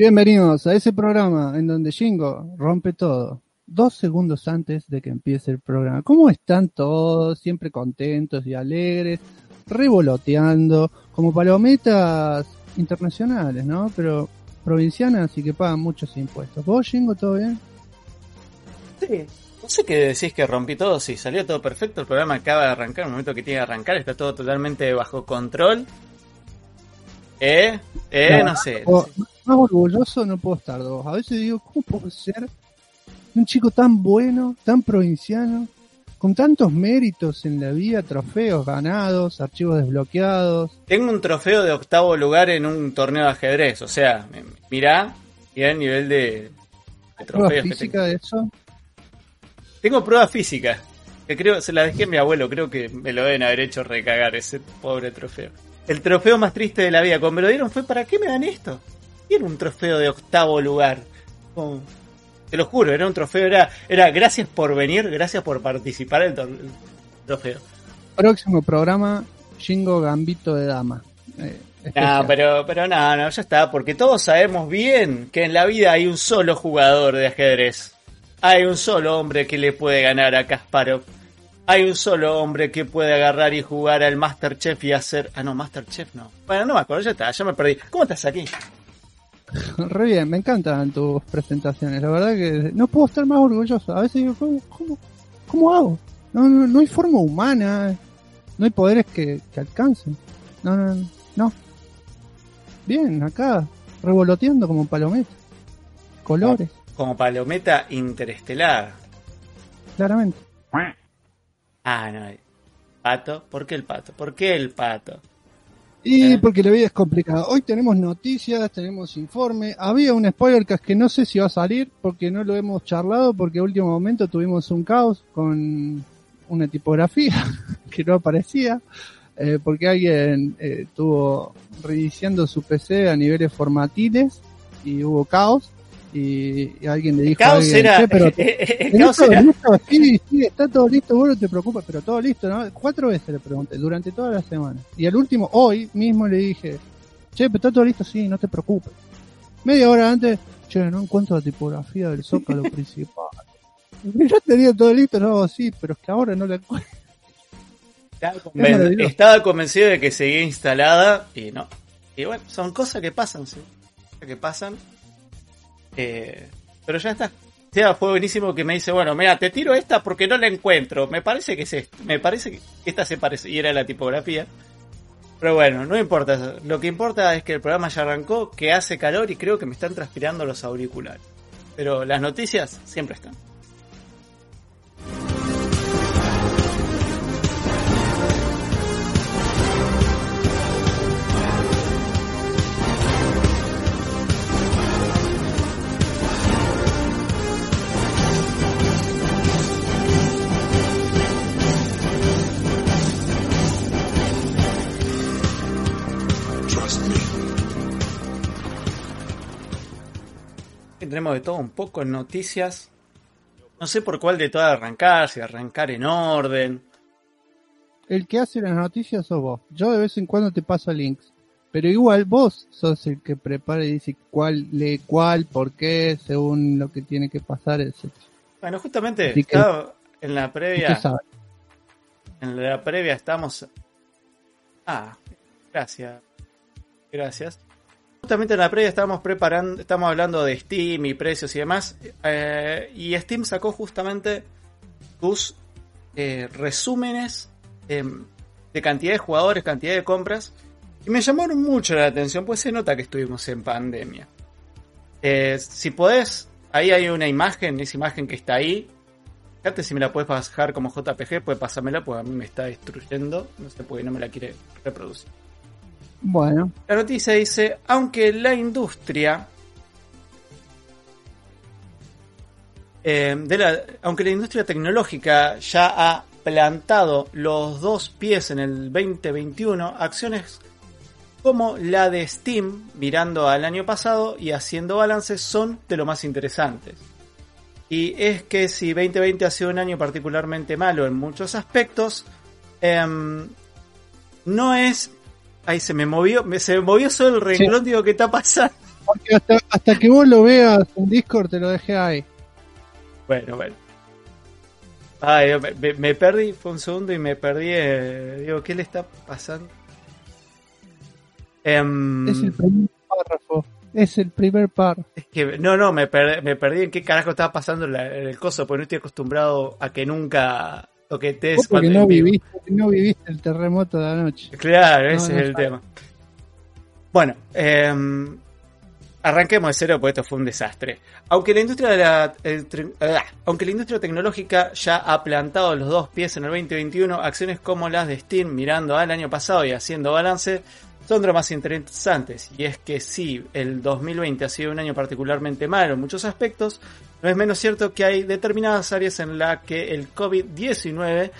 Bienvenidos a ese programa en donde Jingo rompe todo. Dos segundos antes de que empiece el programa. ¿Cómo están todos? Siempre contentos y alegres, revoloteando, como palometas internacionales, ¿no? Pero provincianas y que pagan muchos impuestos. ¿Vos, Jingo, todo bien? Sí. No sé qué decís que rompí todo, sí, salió todo perfecto, el programa acaba de arrancar, el momento que tiene que arrancar, está todo totalmente bajo control. Eh, eh, no, sé. Más orgulloso no puedo estar dos. A veces digo, ¿cómo puedo ser un chico tan bueno, tan provinciano, con tantos méritos en la vida, trofeos ganados, archivos desbloqueados? Tengo un trofeo de octavo lugar en un torneo de ajedrez, o sea, mirá, y el nivel de, de trofeos. física de eso? Tengo prueba física, que creo, se la dejé a mi abuelo, creo que me lo deben haber hecho recagar ese pobre trofeo. El trofeo más triste de la vida, cuando me lo dieron fue, ¿para qué me dan esto? Era un trofeo de octavo lugar. te lo juro, era un trofeo, era, era gracias por venir, gracias por participar en el trofeo. Próximo programa, Jingo Gambito de Dama. Eh, no, pero, pero no, no, ya está, porque todos sabemos bien que en la vida hay un solo jugador de ajedrez. Hay un solo hombre que le puede ganar a Kasparov. Hay un solo hombre que puede agarrar y jugar al Masterchef y hacer. Ah, no, Masterchef no. Bueno, no me acuerdo, ya está, ya me perdí. ¿Cómo estás aquí? Re bien, me encantan tus presentaciones. La verdad que no puedo estar más orgulloso. A veces digo, ¿cómo, cómo, hago? No, no, no hay forma humana. No hay poderes que, que alcancen. No, no, no. Bien, acá, revoloteando como palometa. Colores como palometa interestelar. Claramente. Ah, no. Pato, ¿por qué el pato? ¿Por qué el pato? Y ¿Eh? porque la vida es complicada. Hoy tenemos noticias, tenemos informe. Había un spoiler que no sé si va a salir porque no lo hemos charlado porque a último momento tuvimos un caos con una tipografía que no aparecía eh, porque alguien eh, estuvo reiniciando su PC a niveles formatiles y hubo caos y, alguien le dijo caos era, pero el caos era... Listo? Sí, sí, está todo listo, vos no te preocupes, pero todo listo, ¿no? Cuatro veces le pregunté, durante toda la semana. Y al último, hoy mismo le dije, che, pero está todo listo, sí, no te preocupes. Media hora antes, che, no encuentro la tipografía del zócalo principal. Ya tenía todo listo, no, sí, pero es que ahora no la encuentro. Estaba, convencido de que seguía instalada y no. Y bueno, son cosas que pasan, sí. Que pasan eh, pero ya está. sea, fue buenísimo que me dice, bueno, mira, te tiro esta porque no la encuentro. Me parece que es. Me parece que esta se parece. Y era la tipografía. Pero bueno, no importa. Lo que importa es que el programa ya arrancó, que hace calor y creo que me están transpirando los auriculares. Pero las noticias siempre están. Tenemos de todo un poco en noticias. No sé por cuál de todas arrancar, si arrancar en orden. El que hace las noticias sos vos. Yo de vez en cuando te paso links. Pero igual vos sos el que prepara y dice cuál lee cuál, por qué, según lo que tiene que pasar, etc. Bueno, justamente en la previa. En la previa estamos. Ah, gracias. Gracias. Justamente en la previa estábamos preparando, estamos hablando de Steam y precios y demás. Eh, y Steam sacó justamente tus eh, resúmenes em, de cantidad de jugadores, cantidad de compras. Y me llamaron mucho la atención, pues se nota que estuvimos en pandemia. Eh, si podés, ahí hay una imagen, esa imagen que está ahí. Fíjate si me la puedes bajar como JPG, pues pasármela, porque a mí me está destruyendo. No sé por qué no me la quiere reproducir. Bueno. La noticia dice, aunque la industria... Eh, de la, aunque la industria tecnológica ya ha plantado los dos pies en el 2021, acciones como la de Steam, mirando al año pasado y haciendo balances, son de lo más interesantes. Y es que si 2020 ha sido un año particularmente malo en muchos aspectos, em, no es Ahí se me movió, me, se me movió solo el renglón, digo, ¿qué está pasando? Porque hasta, que vos lo veas en Discord te lo dejé ahí. Bueno, bueno. Ay, me, perdí, fue un segundo y me perdí. Eh, digo, ¿qué le está pasando? Em, es el primer párrafo. Es el primer par. Es que, no, no, me, me perdí en qué carajo estaba pasando en el coso, porque no estoy acostumbrado a que nunca toquetes porque no viviste, no viviste el terremoto de anoche. Claro, ese es el tema. Bueno, em, arranquemos de cero porque esto fue un desastre. Aunque la industria de la, ah, aunque la industria tecnológica ya ha plantado los dos pies en el 2021, acciones como las de Steam mirando al año pasado y haciendo balance son de más interesantes. Y es que si el 2020 ha sido un año particularmente malo en muchos aspectos, no es menos cierto que hay determinadas áreas en las que el COVID-19,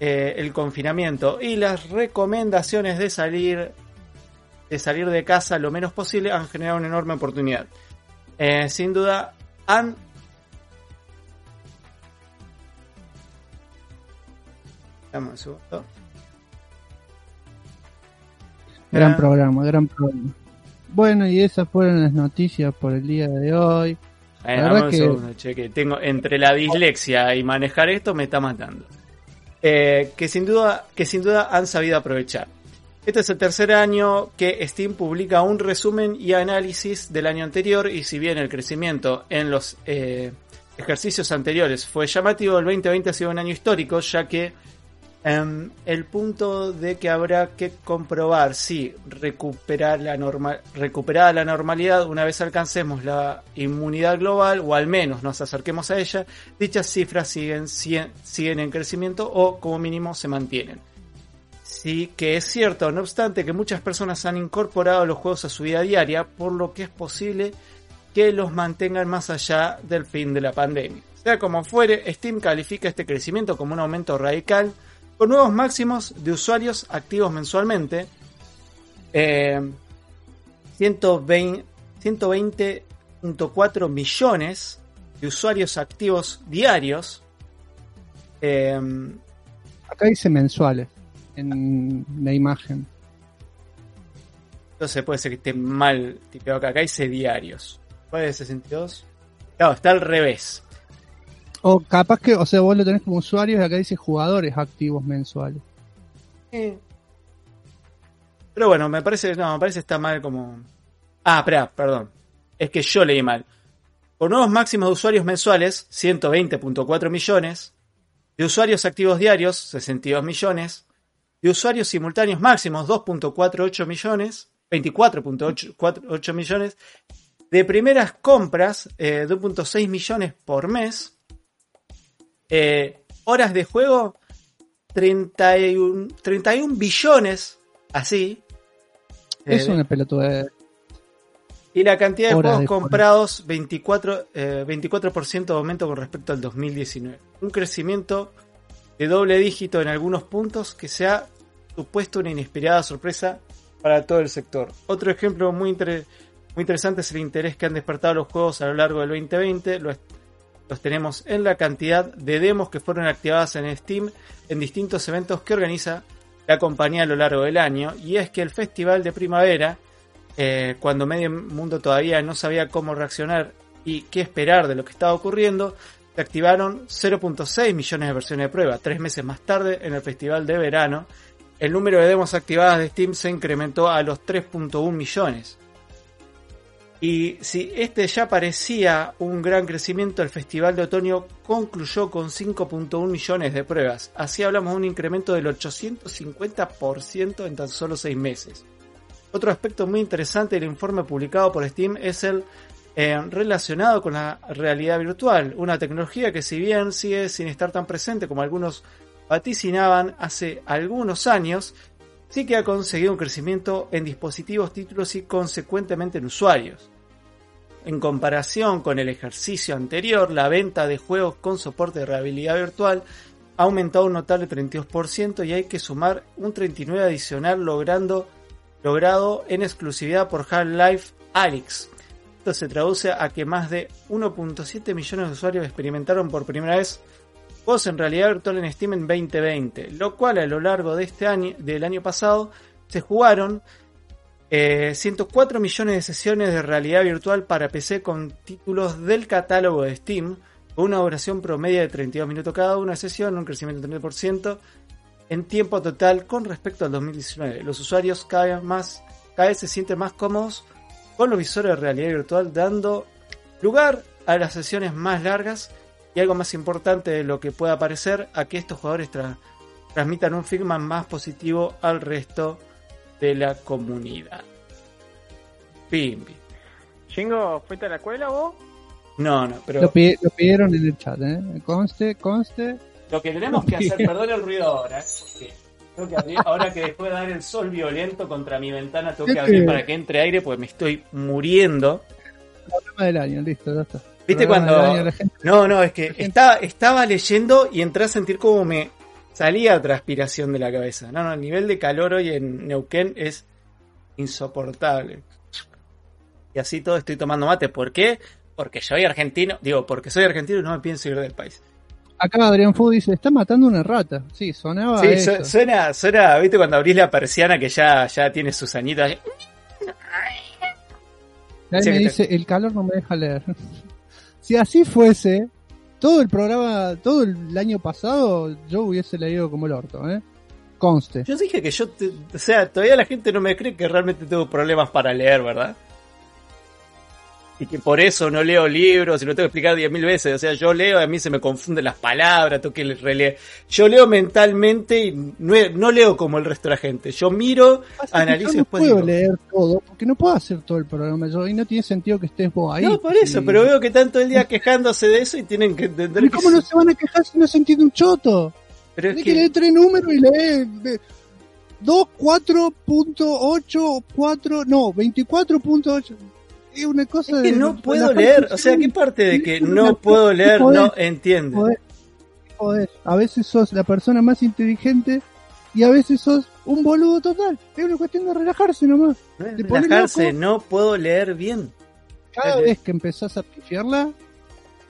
eh, el confinamiento y las recomendaciones de salir de salir de casa lo menos posible han generado una enorme oportunidad. Eh, sin duda han Gran programa, gran programa. Bueno, y esas fueron las noticias por el día de hoy. Que... tengo entre la dislexia y manejar esto me está matando. Eh, que sin duda, que sin duda han sabido aprovechar. Este es el tercer año que Steam publica un resumen y análisis del año anterior y si bien el crecimiento en los eh, ejercicios anteriores fue llamativo, el 2020 ha sido un año histórico ya que Em, el punto de que habrá que comprobar si recuperar la normal, recuperada la normalidad una vez alcancemos la inmunidad global o al menos nos acerquemos a ella, dichas cifras siguen, siguen en crecimiento o como mínimo se mantienen. Sí que es cierto, no obstante, que muchas personas han incorporado los juegos a su vida diaria, por lo que es posible que los mantengan más allá del fin de la pandemia. Sea como fuere, Steam califica este crecimiento como un aumento radical con nuevos máximos de usuarios activos mensualmente. 120.4 eh, millones de usuarios activos diarios. Eh, Acá dice mensuales en la imagen. Entonces puede ser que esté mal tipeado acá. Acá dice diarios. ¿Cuál es 62? Claro, está al revés. O capaz que, o sea, vos lo tenés como usuario y acá dice jugadores activos mensuales. Pero bueno, me parece, no, me parece está mal como... Ah, espera, perdón. Es que yo leí mal. Por nuevos máximos de usuarios mensuales, 120.4 millones. De usuarios activos diarios, 62 millones. De usuarios simultáneos máximos, 2.48 millones. 24.8 millones. De primeras compras, eh, 2.6 millones por mes. Eh, horas de juego, 31, 31 billones, así. Es una pelotuda. Y la cantidad de juegos comprados, 24, 24% eh, de aumento con respecto al 2019. Un crecimiento de doble dígito en algunos puntos que se ha supuesto una inesperada sorpresa para todo el sector. Otro ejemplo muy, muy interesante es el interés que han despertado los juegos a lo largo del 2020. Lo, los tenemos en la cantidad de demos que fueron activadas en Steam en distintos eventos que organiza la compañía a lo largo del año. Y es que el festival de primavera, eh, cuando medio mundo todavía no sabía cómo reaccionar y qué esperar de lo que estaba ocurriendo, se activaron 0.6 millones de versiones de prueba. Tres meses más tarde, en el festival de verano, el número de demos activadas de Steam se incrementó a los 3.1 millones. Y si este ya parecía un gran crecimiento, el Festival de Otoño concluyó con 5.1 millones de pruebas. Así hablamos de un incremento del 850% en tan solo 6 meses. Otro aspecto muy interesante del informe publicado por Steam es el eh, relacionado con la realidad virtual, una tecnología que si bien sigue sin estar tan presente como algunos vaticinaban hace algunos años, sí que ha conseguido un crecimiento en dispositivos, títulos y consecuentemente en usuarios. En comparación con el ejercicio anterior, la venta de juegos con soporte de realidad virtual ha aumentado un notable 32% y hay que sumar un 39% adicional logrado en exclusividad por Half-Life Alyx. Esto se traduce a que más de 1.7 millones de usuarios experimentaron por primera vez juegos en realidad virtual en Steam en 2020, lo cual a lo largo de este año, del año pasado, se jugaron 104 millones de sesiones de realidad virtual para PC con títulos del catálogo de Steam, con una duración promedio de 32 minutos cada una sesión, un crecimiento del 30% en tiempo total con respecto al 2019. Los usuarios cada vez, más, cada vez se sienten más cómodos con los visores de realidad virtual, dando lugar a las sesiones más largas y algo más importante de lo que pueda parecer, a que estos jugadores transmitan un feedback más positivo al resto de la comunidad. Pimbi. Chingo, ¿fuiste a la escuela vos? No, no, pero. Lo, pidieron en el chat, ¿eh? Conste, conste. Lo que tenemos que hacer, perdón el ruido ahora, ¿eh? porque que ahora que después de dar el sol violento contra mi ventana, tengo que abrir para que entre aire, porque me estoy muriendo. Problema del año, listo, ya está. ¿Viste cuando.? No, no, es que estaba, estaba leyendo y entré a sentir como me salía transpiración de la cabeza. No, no, el nivel de calor hoy en Neuquén es insoportable. Y así todo estoy tomando mate. ¿Por qué? Porque soy argentino. Digo, porque soy argentino y no me pienso ir del país. Acá Adrián Fu dice, está matando una rata. Sí, sonaba Sí, suena, suena, viste cuando abrís la persiana que ya, ya tiene sus añitos. Ahí me dice, el calor no me deja leer. si así fuese, todo el programa, todo el año pasado, yo hubiese leído como el orto, ¿eh? Conste. Yo dije que yo, o sea, todavía la gente no me cree que realmente tengo problemas para leer, ¿verdad? Y que por eso no leo libros y lo tengo que explicar diez mil veces. O sea, yo leo, a mí se me confunden las palabras, tengo que releer. Yo leo mentalmente y no, leo como el resto de la gente. Yo miro, analizo y después. No puedo leer todo, porque no puedo hacer todo el programa yo y no tiene sentido que estés vos ahí. No, por eso, pero veo que tanto el día quejándose de eso y tienen que entender ¿Y cómo no se van a quejar si no se entiende un choto? Pero es que... que leer tres números y leer. 2, 4.8, 4, no, 24.8 es una cosa que no puedo leer. O sea, ¿qué parte de que no puedo leer no entiende? Joder, a veces sos la persona más inteligente y a veces sos un boludo total. Es una cuestión de relajarse nomás. relajarse, no puedo leer bien. Cada vez que empezás a pifiarla,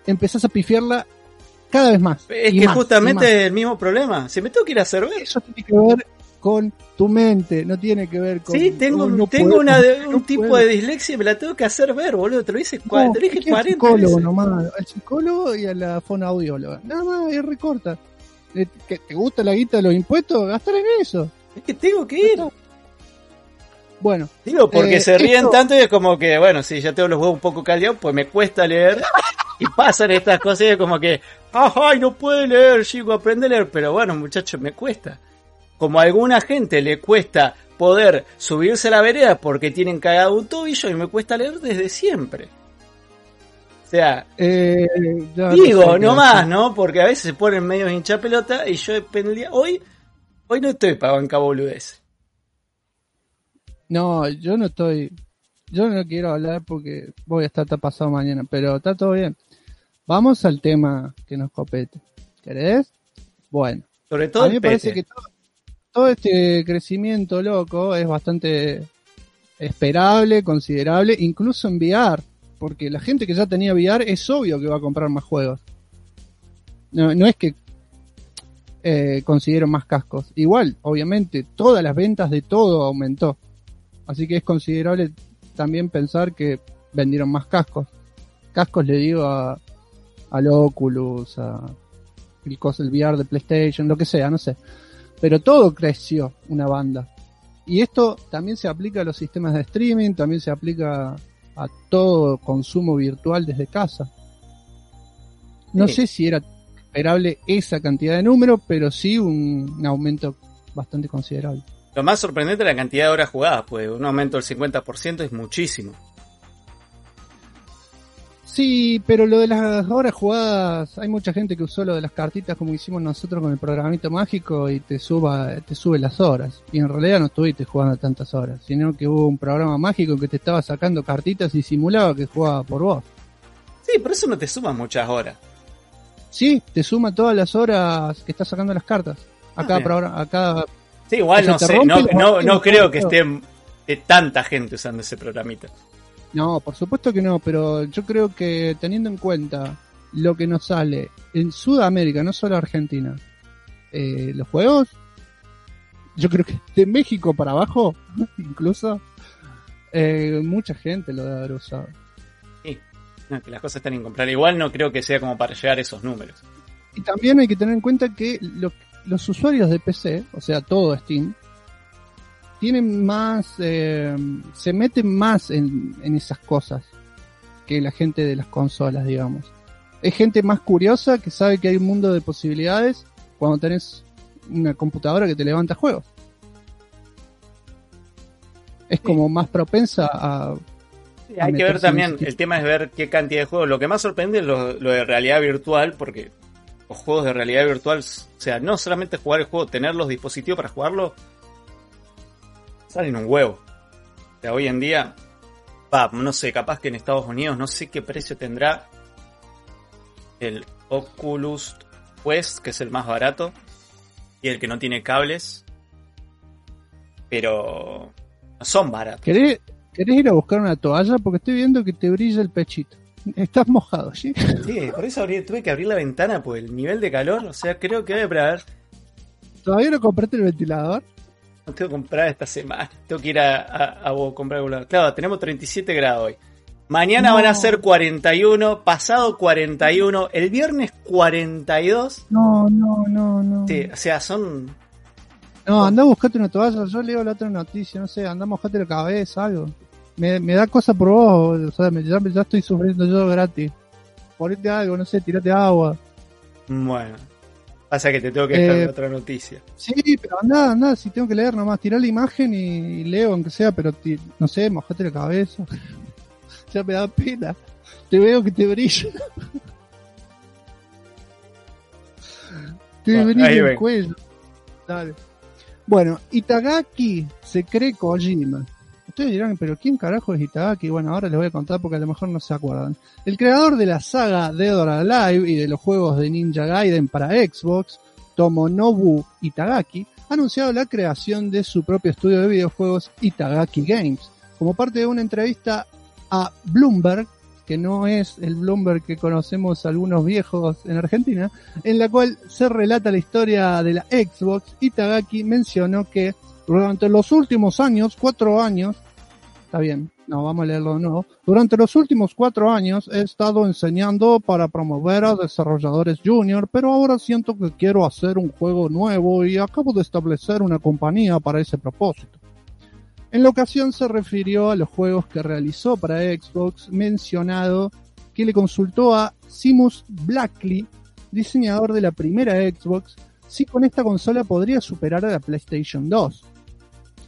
empezás a pifiarla cada vez más. Es que justamente es el mismo problema. Si me tengo que ir a hacer Eso tiene que ver con tu mente, no tiene que ver con. Sí, tengo, tengo una, un tipo de dislexia y me la tengo que hacer ver, boludo. Te lo hice, no, te lo dije 40 psicólogo nomás, al psicólogo y a la fonoaudióloga. Nada más, es recorta. Eh, ¿Que ¿Te gusta la guita de los impuestos? Gastar en eso. Es que tengo que ir. Bueno. Digo, porque eh, se ríen tanto y es como que, bueno, si ya tengo los huevos un poco caldeados, pues me cuesta leer. y pasan estas cosas y es como que, ay, no puedo leer, chico, aprende a leer. Pero bueno, muchachos, me cuesta como a alguna gente le cuesta poder subirse a la vereda porque tienen cagado un tobillo y me cuesta leer desde siempre. O sea, eh, digo, no más, ¿no? Porque a veces se ponen medio hincha pelota y yo dependía. Hoy, hoy no estoy para banca boludez. No, yo no estoy. Yo no quiero hablar porque voy a estar pasado mañana, pero está todo bien. Vamos al tema que nos copete. ¿Querés? Bueno. Sobre todo a mí me parece que todo, todo este crecimiento loco es bastante esperable, considerable, incluso en VR, porque la gente que ya tenía VR es obvio que va a comprar más juegos. No, es que eh, consiguieron más cascos. Igual, obviamente, todas las ventas de todo aumentó. Así que es considerable también pensar que vendieron más cascos. Cascos le digo a, al Oculus, a el, el VR de PlayStation, lo que sea, no sé pero todo creció una banda. Y esto también se aplica a los sistemas de streaming, también se aplica a todo consumo virtual desde casa. No sé si era esperable esa cantidad de números, pero sí un, un, aumento bastante considerable. Lo más sorprendente es la cantidad de horas jugadas, pues un aumento del 50% es muchísimo. Sí, pero lo de las horas jugadas, hay mucha gente que usó lo de las cartitas como hicimos nosotros con el programito mágico y te suba, te sube las horas. Y en realidad no estuviste jugando tantas horas, sino que hubo un programa mágico que te estaba sacando cartitas y simulaba que jugaba por vos. Sí, por eso no te suma muchas horas. Sí, te suma todas las horas que estás sacando las cartas. A ah, cada programa, a cada... Sí, igual no sé, no, no, no creo que esté tanta gente usando ese programita. No, por supuesto que no, pero yo creo que teniendo en cuenta lo que nos sale en Sudamérica, no solo Argentina, eh, los juegos, yo creo que de México para abajo, incluso, eh, mucha gente lo debe haber usado. Sí, que las cosas están incomprables. Igual no creo que sea como para llegar a esos números. Y también hay que tener en cuenta que los usuarios de PC, o sea, todo Steam, tienen más, eh, se meten más en, en esas cosas que la gente de las consolas, digamos. Es gente más curiosa que sabe que hay un mundo de posibilidades cuando tenés una computadora que te levanta juegos. Es como más propensa a... hay que ver también, el tema es ver qué cantidad de juegos. Lo que más sorprende es lo, de realidad virtual, porque los juegos de realidad virtual, o sea, no solamente jugar el juego, tener los dispositivos para jugarlo, salen un huevo. O sea, hoy en día, no sé, capaz que en Estados Unidos, no sé qué precio tendrá el Oculus Quest, que es el más barato, y el que no tiene cables. Pero no son baratos. ¿Querés, ir a buscar una toalla? Porque estoy viendo que te brilla el pechito. Estás mojado, ¿sí? Sí, por eso tuve que abrir la ventana por el nivel de calor. O sea, creo que a ver. ¿Todavía no compraste el ventilador? No tengo que comprar esta semana. Tengo que ir a, a, a comprar algún Claro, tenemos 37 grados hoy. Mañana van a ser 41, pasado 41, el viernes 42. No, no, no, no. Sí, o sea, son. No, anda a buscarte una toalla. Yo leo la otra noticia, no sé, anda a mojarte la cabeza, algo. Me, me da cosa por vos, o sea, ya, ya estoy sufriendo yo gratis. Ponete algo, no sé, tirate agua. Bueno, pasa que te tengo que dejar eh, otra noticia. Sí, pero anda, anda, si tengo que leer nomás, tirá la imagen y, leo aunque sea, pero no sé, mojate la cabeza ya me da pena. Te veo que te brilla. te brilla el cuello. Dale. Bueno, Itagaki se cree Kojima. Ustedes dirán, pero ¿quién carajo es Itagaki? Bueno, ahora les voy a contar porque a lo mejor no se acuerdan. El creador de la saga Dead or Alive y de los juegos de Ninja Gaiden para Xbox, Tomonobu Itagaki, ha anunciado la creación de su propio estudio de videojuegos Itagaki Games. Como parte de una entrevista a Bloomberg, que no es el Bloomberg que conocemos algunos viejos en Argentina, en la cual se relata la historia de la Xbox y Tagaki mencionó que durante los últimos años, cuatro años, está bien, no, vamos a leerlo de nuevo, durante los últimos cuatro años he estado enseñando para promover a desarrolladores junior, pero ahora siento que quiero hacer un juego nuevo y acabo de establecer una compañía para ese propósito. En la ocasión se refirió a los juegos que realizó para Xbox, mencionado que le consultó a Simus Blackley, diseñador de la primera Xbox, si con esta consola podría superar a la PlayStation 2.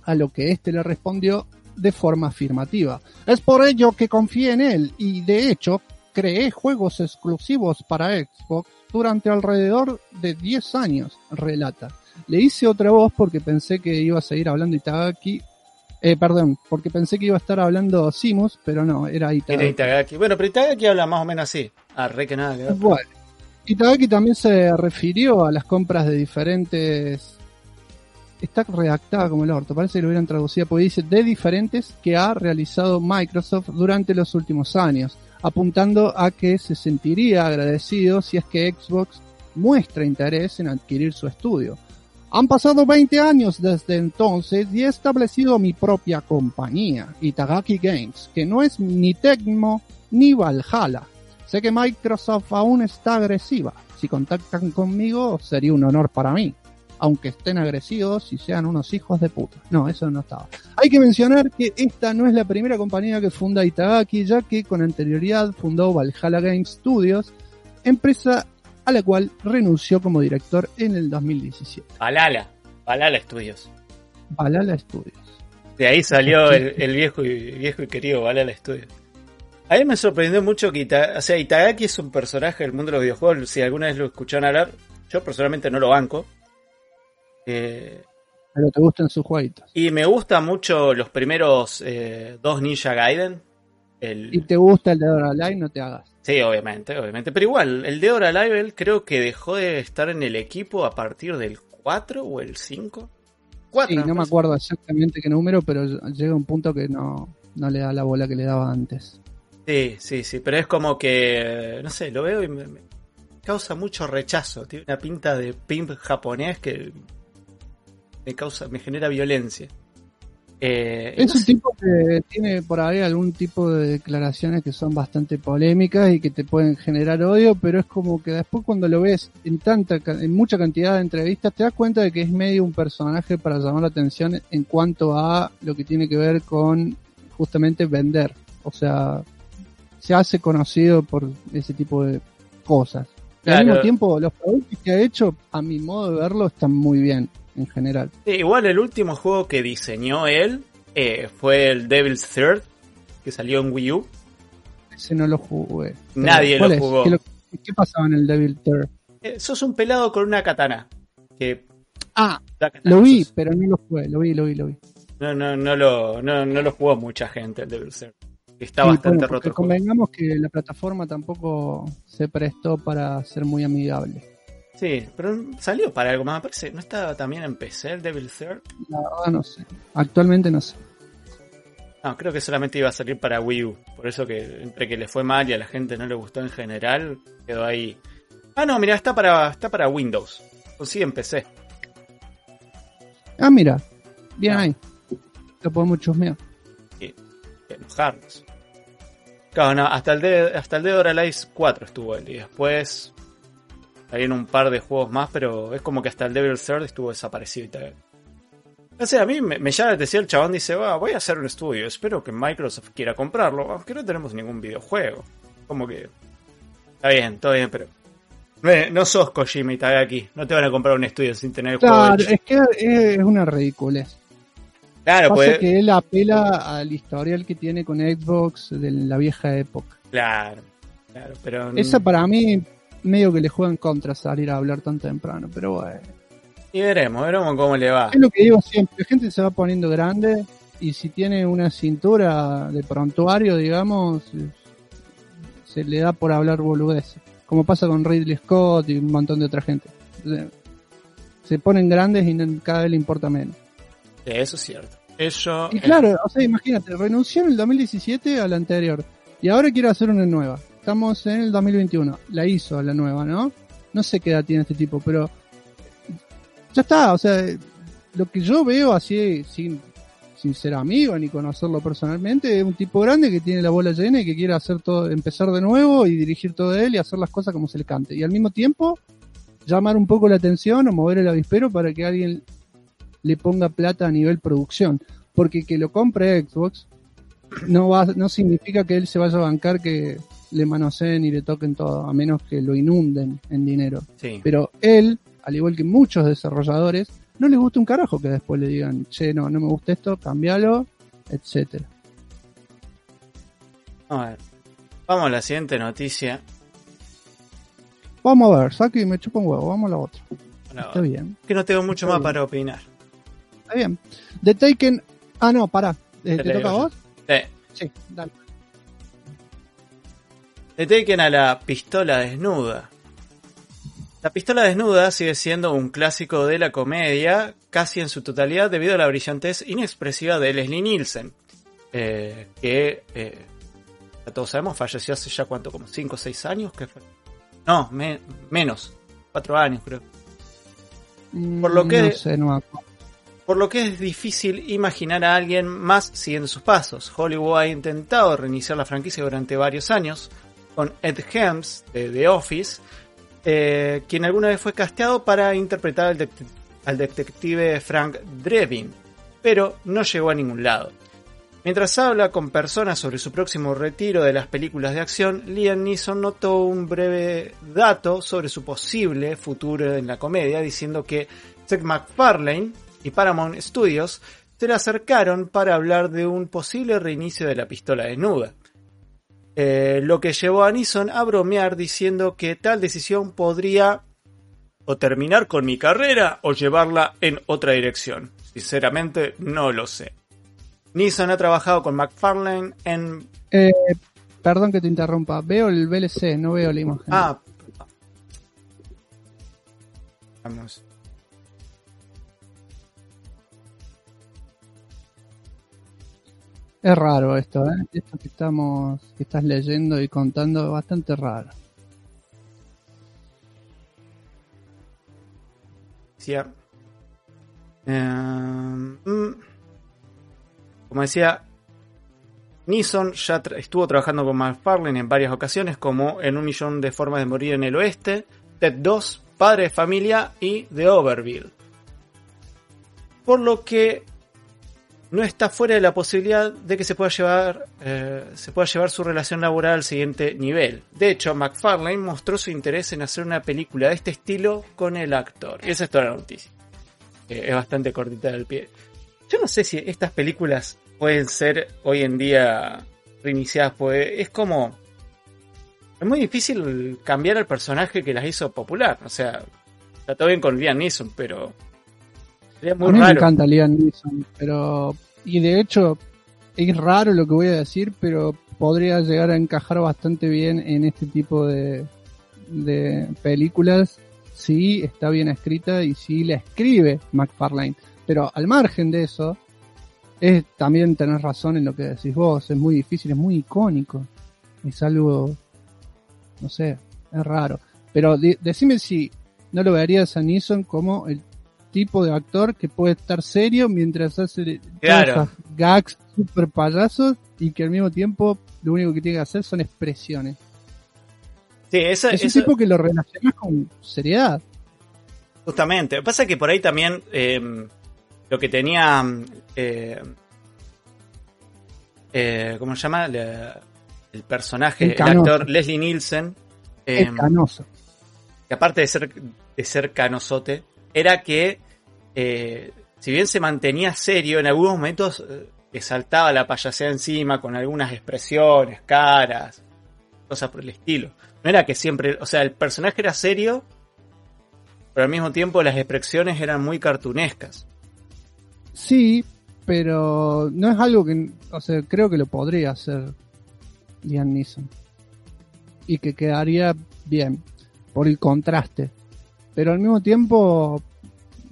A lo que éste le respondió de forma afirmativa. Es por ello que confié en él y de hecho creé juegos exclusivos para Xbox durante alrededor de 10 años, relata. Le hice otra voz porque pensé que iba a seguir hablando Itagaki eh, perdón, porque pensé que iba a estar hablando Simus, pero no, era Itagaki. Bueno, pero Itagaki habla más o menos así. Ah, re que nada Bueno, Itagaki también se refirió a las compras de diferentes... Está redactada como el orto, parece que lo hubieran traducido, porque dice de diferentes que ha realizado Microsoft durante los últimos años, apuntando a que se sentiría agradecido si es que Xbox muestra interés en adquirir su estudio. Han pasado 20 años desde entonces y he establecido mi propia compañía, Itagaki Games, que no es ni Tecmo ni Valhalla. Sé que Microsoft aún está agresiva. Si contactan conmigo sería un honor para mí, aunque estén agresivos y sean unos hijos de puta. No, eso no estaba. Hay que mencionar que esta no es la primera compañía que funda Itagaki, ya que con anterioridad fundó Valhalla Games Studios, empresa a la cual renunció como director en el 2017. Balala, Balala Studios. Balala Studios. De ahí salió el, viejo, y, viejo y querido Balala Studios. A mí me sorprendió mucho que o sea, Itagaki es un personaje del mundo de los videojuegos. Si alguna vez lo escucharon hablar, yo personalmente no lo banco. Eh, Pero te gustan sus jueguitos. Y me gustan mucho los primeros eh, dos Ninja Gaiden. El... Y te gusta el de Live, no te hagas. Sí, obviamente, obviamente. Pero igual, el de Dora Live creo que dejó de estar en el equipo a partir del 4 o el 5. 4, sí, no me acuerdo exactamente qué número, pero llega un punto que no, no le da la bola que le daba antes. Sí, sí, sí, pero es como que, no sé, lo veo y me, causa mucho rechazo. Tiene una pinta de pimp japonés que me causa, me genera violencia. Eh, es un tipo que tiene por ahí algún tipo de declaraciones que son bastante polémicas y que te pueden generar odio, pero es como que después cuando lo ves en tanta, en mucha cantidad de entrevistas, te das cuenta de que es medio un personaje para llamar la atención en cuanto a lo que tiene que ver con justamente vender. O sea, se hace conocido por ese tipo de cosas. al mismo tiempo, los productos que ha hecho, a mi modo de verlo, están muy bien en general. igual el último juego que diseñó él eh, fue el Devil's Third, que salió en Wii U. Ese no lo jugué. Nadie lo jugó. ¿Qué, pasaba en el Devil's Third? Eh, sos un pelado con una katana. Que ah, lo vi, pero no lo jugué. Lo vi, lo vi, lo vi. No, no, no lo, no, no lo jugó mucha gente el Devil's Third. Está bastante roto. Convengamos que la plataforma tampoco se prestó para ser muy amigable. Sí, pero salió para algo más. Parece, ¿no estaba también en PC el Devil Third? Verdad no sé. Actualmente no sé. No, creo que solamente iba a salir para Wii U. Por eso que entre que le fue mal y a la gente no le gustó en general, quedó ahí. Ah, no, mira, está para, está para Windows. O sí en PC. Ah, mira. Bien ahí. Lo podemos chusmear. Sí, enojarnos. Claro, no, hasta el de, hasta el de Dora 4 estuvo él. Y después en un par de juegos más, pero es como que hasta el Devil Third estuvo desaparecido y tal. No sé, a mí me, llama la atención el chabón dice, va, voy a hacer un estudio, espero que Microsoft quiera comprarlo, aunque no tenemos ningún videojuego. Como que... Está bien, todo bien, pero... No sos Kojima y aquí, no te van a comprar un estudio sin tener el claro, es que es una ridiculez. Claro, pues... que él apela al historial que tiene con Xbox de la vieja época. Claro, claro, pero... Esa para mí medio que le juegan contra salir a hablar tan temprano, pero bueno. Y veremos, veremos cómo le va. Es lo que digo siempre, la gente se va poniendo grande y si tiene una cintura de prontuario, digamos, se le da por hablar boludeces. Como pasa con Ridley Scott y un montón de otra gente. Se ponen grandes y cada vez le importa menos. Eso es cierto. Eso y claro, o sea, imagínate, renunció en el 2017 a la anterior y ahora quiere hacer una nueva estamos en el 2021. La hizo la nueva, ¿no? No sé qué edad tiene este tipo, pero ya está, o sea, lo que yo veo así, sin, sin ser amigo ni conocerlo personalmente, es un tipo grande que tiene la bola llena y que quiere hacer todo, empezar de nuevo y dirigir todo él y hacer las cosas como se le cante. Y al mismo tiempo, llamar un poco la atención o mover el avispero para que alguien le ponga plata a nivel producción. Porque que lo compre Xbox no va, no significa que él se vaya a bancar que le manoseen y le toquen todo, a menos que lo inunden en dinero. Pero él, al igual que muchos desarrolladores, no le gusta un carajo que después le digan, che, no, no me gusta esto, cambialo, etcétera. A ver, vamos a la siguiente noticia. Vamos a ver, Saki me chupa un huevo, vamos a la otra. Está bien. Que no tengo mucho más para opinar. Está bien. The Taken. Ah, no, pará. ¿Te, toca a vos? Sí. Sí, dale. Deteken a la pistola desnuda. La pistola desnuda sigue siendo un clásico de la comedia, casi en su totalidad debido a la brillantez inexpresiva de Leslie Nielsen, eh, que eh, todos sabemos falleció hace ya cuánto, como 5 o 6 años, que fue? No, menos, 4 años creo. Mm, por lo que, por lo que es difícil imaginar a alguien más siguiendo sus pasos. Hollywood ha intentado reiniciar la franquicia durante varios años, con Ed Helms de The Office, eh, quien alguna vez fue casteado para interpretar al, detective Frank Drebin, pero no llegó a ningún lado. Mientras habla con personas sobre su próximo retiro de las películas de acción, Liam Neeson notó un breve dato sobre su posible futuro en la comedia, diciendo que Seth MacFarlane y Paramount Studios se le acercaron para hablar de un posible reinicio de la pistola desnuda. Eh, lo que llevó a Nison a bromear diciendo que tal decisión podría o terminar con mi carrera o llevarla en otra dirección. Sinceramente no lo sé. Nison ha trabajado con McFarlane en... Eh, perdón que te interrumpa, veo el VLC, no veo la imagen. Ah. Vamos. Es raro esto, ¿eh? Esto que estamos, que estás leyendo y contando bastante raro. Eh, mm. Como decía, Neeson ya estuvo trabajando con McFarlane en varias ocasiones, como en Un Millón de Formas de Morir en el Oeste, Ted 2, Padre de Familia y The Overville. Por lo que no está fuera de la posibilidad de que se pueda llevar, eh, se pueda llevar su relación laboral al siguiente nivel. De hecho, McFarlane mostró su interés en hacer una película de este estilo con el actor. Y esa es toda la noticia. Eh, es bastante cortita del pie. Yo no sé si estas películas pueden ser hoy en día reiniciadas, pues es como... Es muy difícil cambiar al personaje que las hizo popular. O sea, está todo bien con Liam Neeson, pero a mí me encanta Liam Neeson, pero. Y de hecho, es raro lo que voy a decir, pero podría llegar a encajar bastante bien en este tipo de, de películas si está bien escrita y si la escribe McFarlane. Pero al margen de eso, es también tener razón en lo que decís vos, es muy difícil, es muy icónico. Es algo, no sé, es raro. Pero decime si no lo verías a Neeson como el tipo de actor que puede estar serio mientras hace gags super payasos y que al mismo tiempo lo único que tiene que hacer son expresiones. Sí, eso, es un tipo que lo relacionas con seriedad. Justamente. Lo que pasa es que por ahí también eh, lo que tenía. Eh, eh, ¿Cómo se llama? el personaje, el, actor Leslie Nielsen. Canoso. Que aparte de ser, de ser canosote, era que eh, si bien se mantenía serio, en algunos momentos eh, le saltaba la payasea encima con algunas expresiones, caras, cosas por el estilo. No era que siempre, o sea, el personaje era serio, pero al mismo tiempo las expresiones eran muy cartunescas. Sí, pero no es algo que, o sea, creo que lo podría hacer Liam Neeson. Y que quedaría bien, por el contraste. Pero al mismo tiempo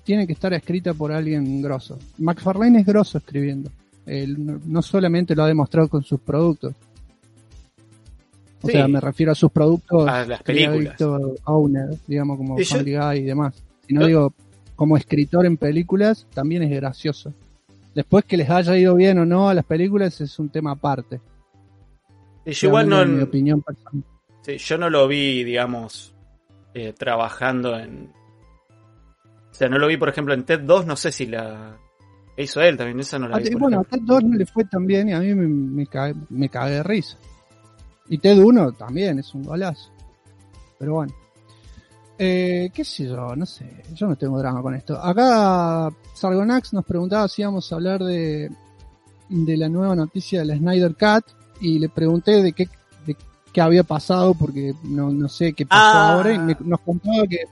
tiene que estar escrita por alguien grosso. McFarlane es grosso escribiendo. Él no solamente lo ha demostrado con sus productos. O sea, me refiero a sus productos. A las películas. Owner, digamos, como Family Guy y demás. Sino digo, como escritor en películas, también es gracioso. Después que les haya ido bien o no a las películas es un tema aparte. yo igual no. mi opinión personal. Sí, yo no lo vi, digamos, eh, trabajando en, o sea, no lo vi, por ejemplo, en TED 2, no sé si la hizo él también, esa no la ah, vi. Bueno, a TED 2 no le fue tan bien y a mí me, me, cagué, me de risa. Y TED 1 también es un golazo. Pero bueno. Eh, qué sé yo, no sé, yo no tengo drama con esto. Acá Sargonax nos preguntaba si íbamos a hablar de, de la nueva noticia de la Snyder Cat y le pregunté de qué, de qué había pasado porque no, no sé qué pasó ah. ahora y nos contaba que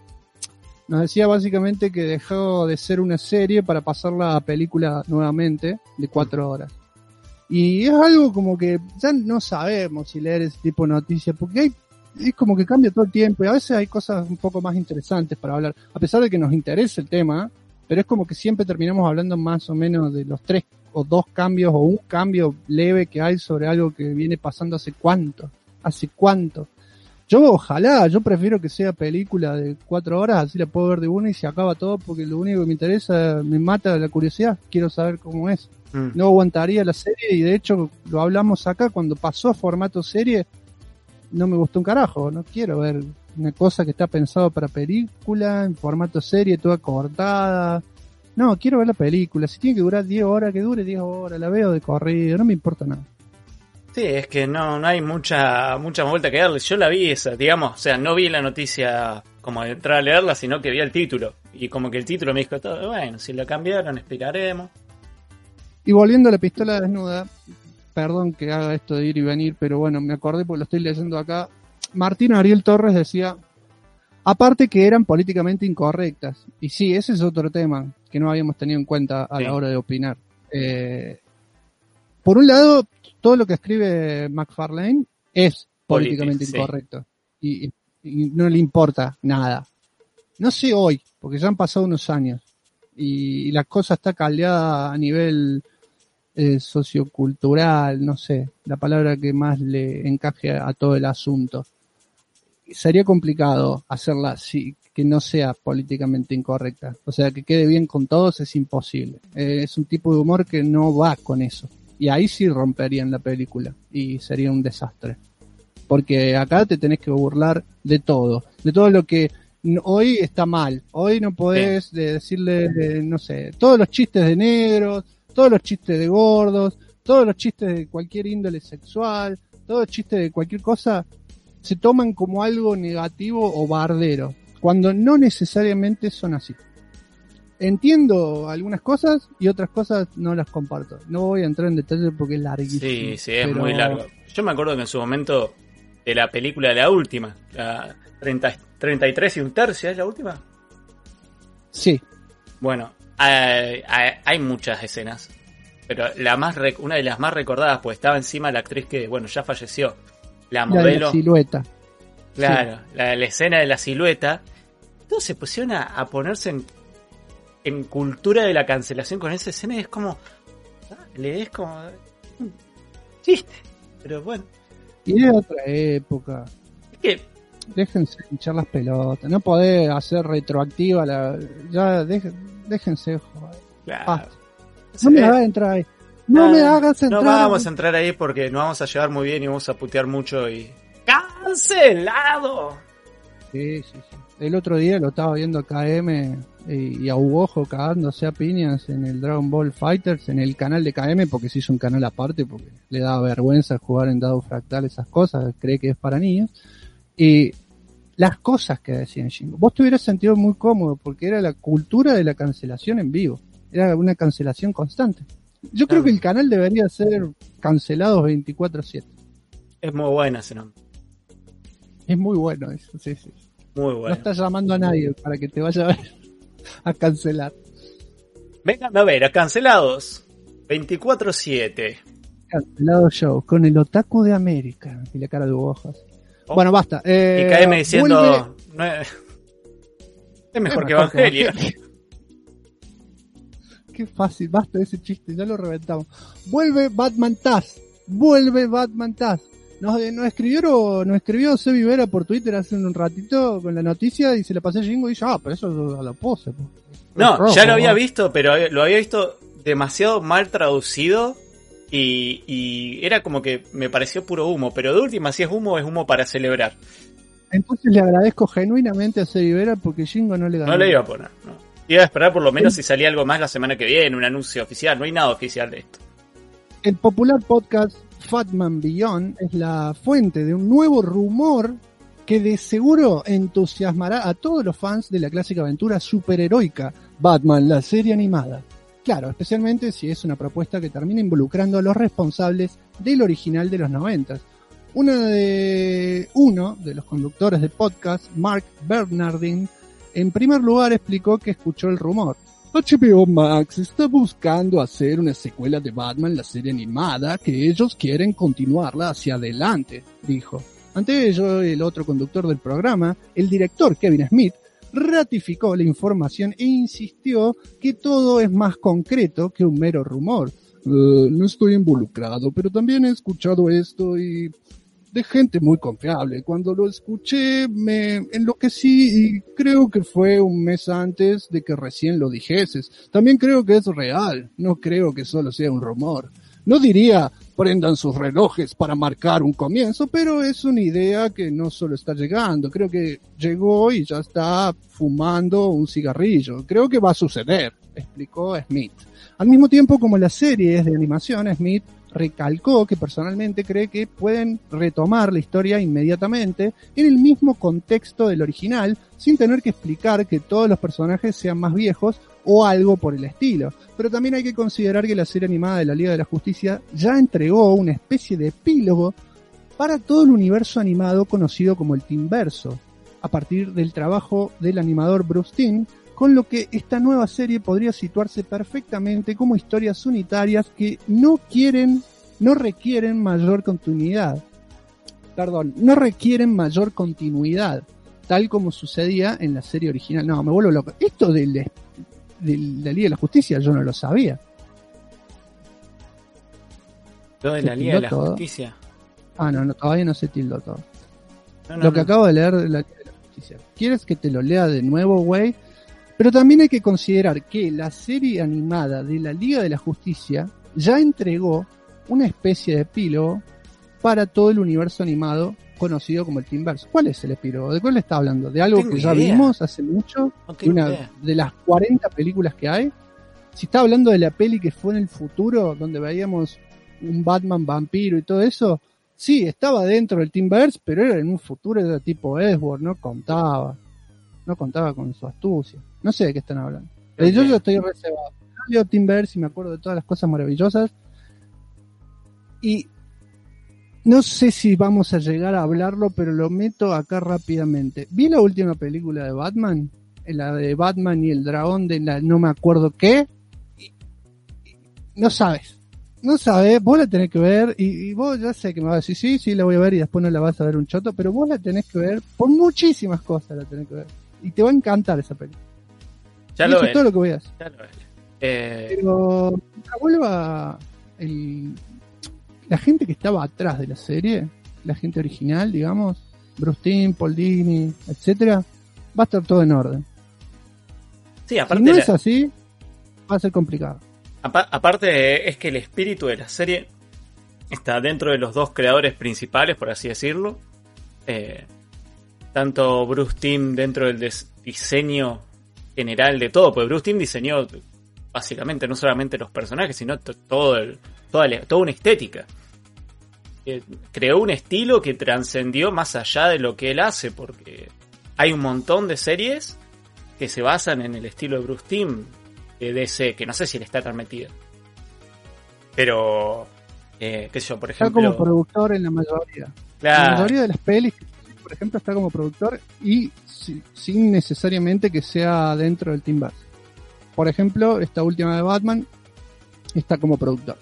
nos decía básicamente que dejó de ser una serie para pasarla a película nuevamente de cuatro horas. Y es algo como que ya no sabemos si leer ese tipo de noticias, porque hay, es como que cambia todo el tiempo y a veces hay cosas un poco más interesantes para hablar, a pesar de que nos interese el tema, pero es como que siempre terminamos hablando más o menos de los tres o dos cambios o un cambio leve que hay sobre algo que viene pasando hace cuánto, hace cuánto. Yo ojalá, yo prefiero que sea película de cuatro horas, así la puedo ver de una y se acaba todo porque lo único que me interesa, me mata la curiosidad, quiero saber cómo es. Mm. No aguantaría la serie y de hecho lo hablamos acá cuando pasó a formato serie, no me gustó un carajo, no quiero ver una cosa que está pensado para película, en formato serie, toda cortada. No, quiero ver la película, si tiene que durar 10 horas, que dure 10 horas, la veo de corrido, no me importa nada. Sí, es que no, no hay mucha, mucha vuelta que darle. Yo la vi esa, digamos, o sea, no vi la noticia como de entrar a leerla, sino que vi el título. Y como que el título me dijo todo, bueno, si la cambiaron, explicaremos. Y volviendo a la pistola desnuda, perdón que haga esto de ir y venir, pero bueno, me acordé porque lo estoy leyendo acá. Martín Ariel Torres decía, aparte que eran políticamente incorrectas. Y sí, ese es otro tema que no habíamos tenido en cuenta a la hora de opinar. Eh, por un lado, todo lo que escribe McFarlane es políticamente incorrecto y, no le importa nada. No sé hoy, porque ya han pasado unos años y, la cosa está caldeada a nivel eh, sociocultural, no sé, la palabra que más le encaje a, todo el asunto. Sería complicado hacerla así, que no sea políticamente incorrecta. O sea, que quede bien con todos es imposible. Eh, es un tipo de humor que no va con eso Y ahí sí romperían la película y sería un desastre. Porque acá te tenés que burlar de todo, de todo lo que hoy está mal. Hoy no podés decirle, no sé, todos los chistes de negros, todos los chistes de gordos, todos los chistes de cualquier índole sexual, todos los chistes de cualquier cosa se toman como algo negativo o bardero, cuando no necesariamente son así. Entiendo algunas cosas y otras cosas no las comparto. No voy a entrar en detalle porque es larguísimo. Sí, sí, es muy largo. Yo me acuerdo que en su momento de la película de la última, la 30, 33 y un tercio, ¿es la última? Sí. Bueno, hay, muchas escenas, pero la más una de las más recordadas, pues estaba encima la actriz que, bueno, ya falleció, la modelo. La, silueta. Claro, la, escena de la silueta. Todos se pusieron a, ponerse en, cultura de la cancelación con esa escena y es como. Le es como. chiste. Pero bueno. Y de otra época. Es que. Déjense hinchar las pelotas. No podés hacer retroactiva la. Ya, déjense joder. Claro. No me hagas entrar ahí. No, me hagas entrar. No vamos a entrar ahí porque no vamos a llevar muy bien y vamos a putear mucho y. ¡Cancelado! Sí, sí, sí. El otro día lo estaba viendo KM y, a Ugojo cagándose a piñas en el Dragon Ball Fighters, en el canal de KM, porque se hizo un canal aparte, porque le daba vergüenza jugar en dado fractal, esas cosas, cree que es para niños. Y las cosas que decían Shingo. Vos te hubieras sentido muy cómodo porque era la cultura de la cancelación en vivo. Era una cancelación constante. Yo creo que el canal debería ser cancelado 24-7. Es muy buena ese nombre. Es muy bueno eso, sí, sí. Muy bueno. No estás llamando a nadie para que te vaya a ver a cancelar. Vengan a ver, a cancelados 24-7. Cancelado show, con el otaku de América y la cara de hojas. Oh. Bueno, basta. Eh, y KM diciendo. es... mejor que Evangelia. Qué fácil, basta ese chiste, ya lo reventamos. Vuelve Batman Taz. Vuelve Batman Taz. Nos, nos escribió, nos escribió Sebi Vera por Twitter hace un ratito con la noticia y se le pasé a Jingo y dice, ah, pero eso es a la pose. No, ya lo había visto, pero lo había visto demasiado mal traducido y, era como que me pareció puro humo, pero de última, si es humo, es humo para celebrar. Entonces le agradezco genuinamente a Vera porque Jingo no le ganó. No le iba a poner, no. Iba a esperar por lo menos si salía algo más la semana que viene, un anuncio oficial. No hay nada oficial de esto. El popular podcast Fatman Beyond es la fuente de un nuevo rumor que de seguro entusiasmará a todos los fans de la clásica aventura superheroica Batman, la serie animada. Claro, especialmente si es una propuesta que termina involucrando a los responsables del original de los 90. Uno de, uno de los conductores del podcast, Mark Bernardin, en primer lugar explicó que escuchó el rumor. HBO Max está buscando hacer una secuela de Batman, la serie animada, que ellos quieren continuarla hacia adelante, dijo. Ante ello, el otro conductor del programa, el director Kevin Smith, ratificó la información e insistió que todo es más concreto que un mero rumor. Eh, no estoy involucrado, pero también he escuchado esto y de gente muy confiable. Cuando lo escuché me enloquecí y creo que fue un mes antes de que recién lo dijeses. También creo que es real, no creo que solo sea un rumor. No diría prendan sus relojes para marcar un comienzo, pero es una idea que no solo está llegando, creo que llegó y ya está fumando un cigarrillo. Creo que va a suceder, explicó Smith. Al mismo tiempo como la serie es de animación, Smith recalcó que personalmente cree que pueden retomar la historia inmediatamente en el mismo contexto del original, sin tener que explicar que todos los personajes sean más viejos o algo por el estilo. Pero también hay que considerar que la serie animada de la Liga de la Justicia ya entregó una especie de epílogo para todo el universo animado conocido como el Teamverso, a partir del trabajo del animador Bruce Timm, con lo que esta nueva serie podría situarse perfectamente como historias unitarias que no quieren, no requieren mayor continuidad. Perdón, no requieren mayor continuidad, tal como sucedía en la serie original. No, me vuelvo loco. Esto del de la Liga de la Justicia, yo no lo sabía. ¿Lo de la Liga de la Justicia? Ah, no, no, todavía no se tildó todo. lo que acabo de leer de la Liga de la Justicia. ¿Quieres que te lo lea de nuevo, güey? Pero también hay que considerar que la serie animada de la Liga de la Justicia ya entregó una especie de epílogo para todo el universo animado conocido como el Teamverse. ¿Cuál es el epílogo? ¿De cuál le está hablando? ¿De algo que ya vimos hace mucho? de, una, de las 40 películas que hay. Si está hablando de la peli que fue en el futuro, donde veíamos un Batman vampiro y todo eso, sí, estaba dentro del Teamverse, pero era en un futuro de tipo Edward, no contaba. No contaba con su astucia. No sé de qué están hablando. Yo, yo estoy reservado. Leo Teamverse y me acuerdo de todas las cosas maravillosas. Y no sé si vamos a llegar a hablarlo, pero lo meto acá rápidamente. Vi la última película de Batman, la de Batman y el dragón de la no me acuerdo qué. No sabes no sabes, vos la tenés que ver y, vos ya sé que me vas a decir, sí, sí, la voy a ver y después no la vas a ver un choto, pero vos la tenés que ver por muchísimas cosas la tenés que ver. Y te va a encantar esa película. Ya lo eso es todo lo que hacer. Ya lo eh... Pero vuelva el, la gente que estaba atrás de la serie, la gente original, digamos, Bruce Timm, Paul Dini, etcétera, va a estar todo en orden. Sí, aparte si no es así, va a ser complicado aparte es que el espíritu de la serie está dentro de los dos creadores principales, por así decirlo. Eh, tanto Bruce Timm dentro del diseño general de todo, porque Bruce Timm diseñó básicamente no solamente los personajes, sino todo el, toda, toda una estética. Eh, creó un estilo que trascendió más allá de lo que él hace, porque hay un montón de series que se basan en el estilo de Bruce Timm de DC, que no sé si le está tan metido. Pero, eh, qué sé yo, por ejemplo. Está como productor en la mayoría. La mayoría de las pelis, por ejemplo, está como productor y sin necesariamente que sea dentro del Team Bass. Por ejemplo, esta última de Batman está como productor.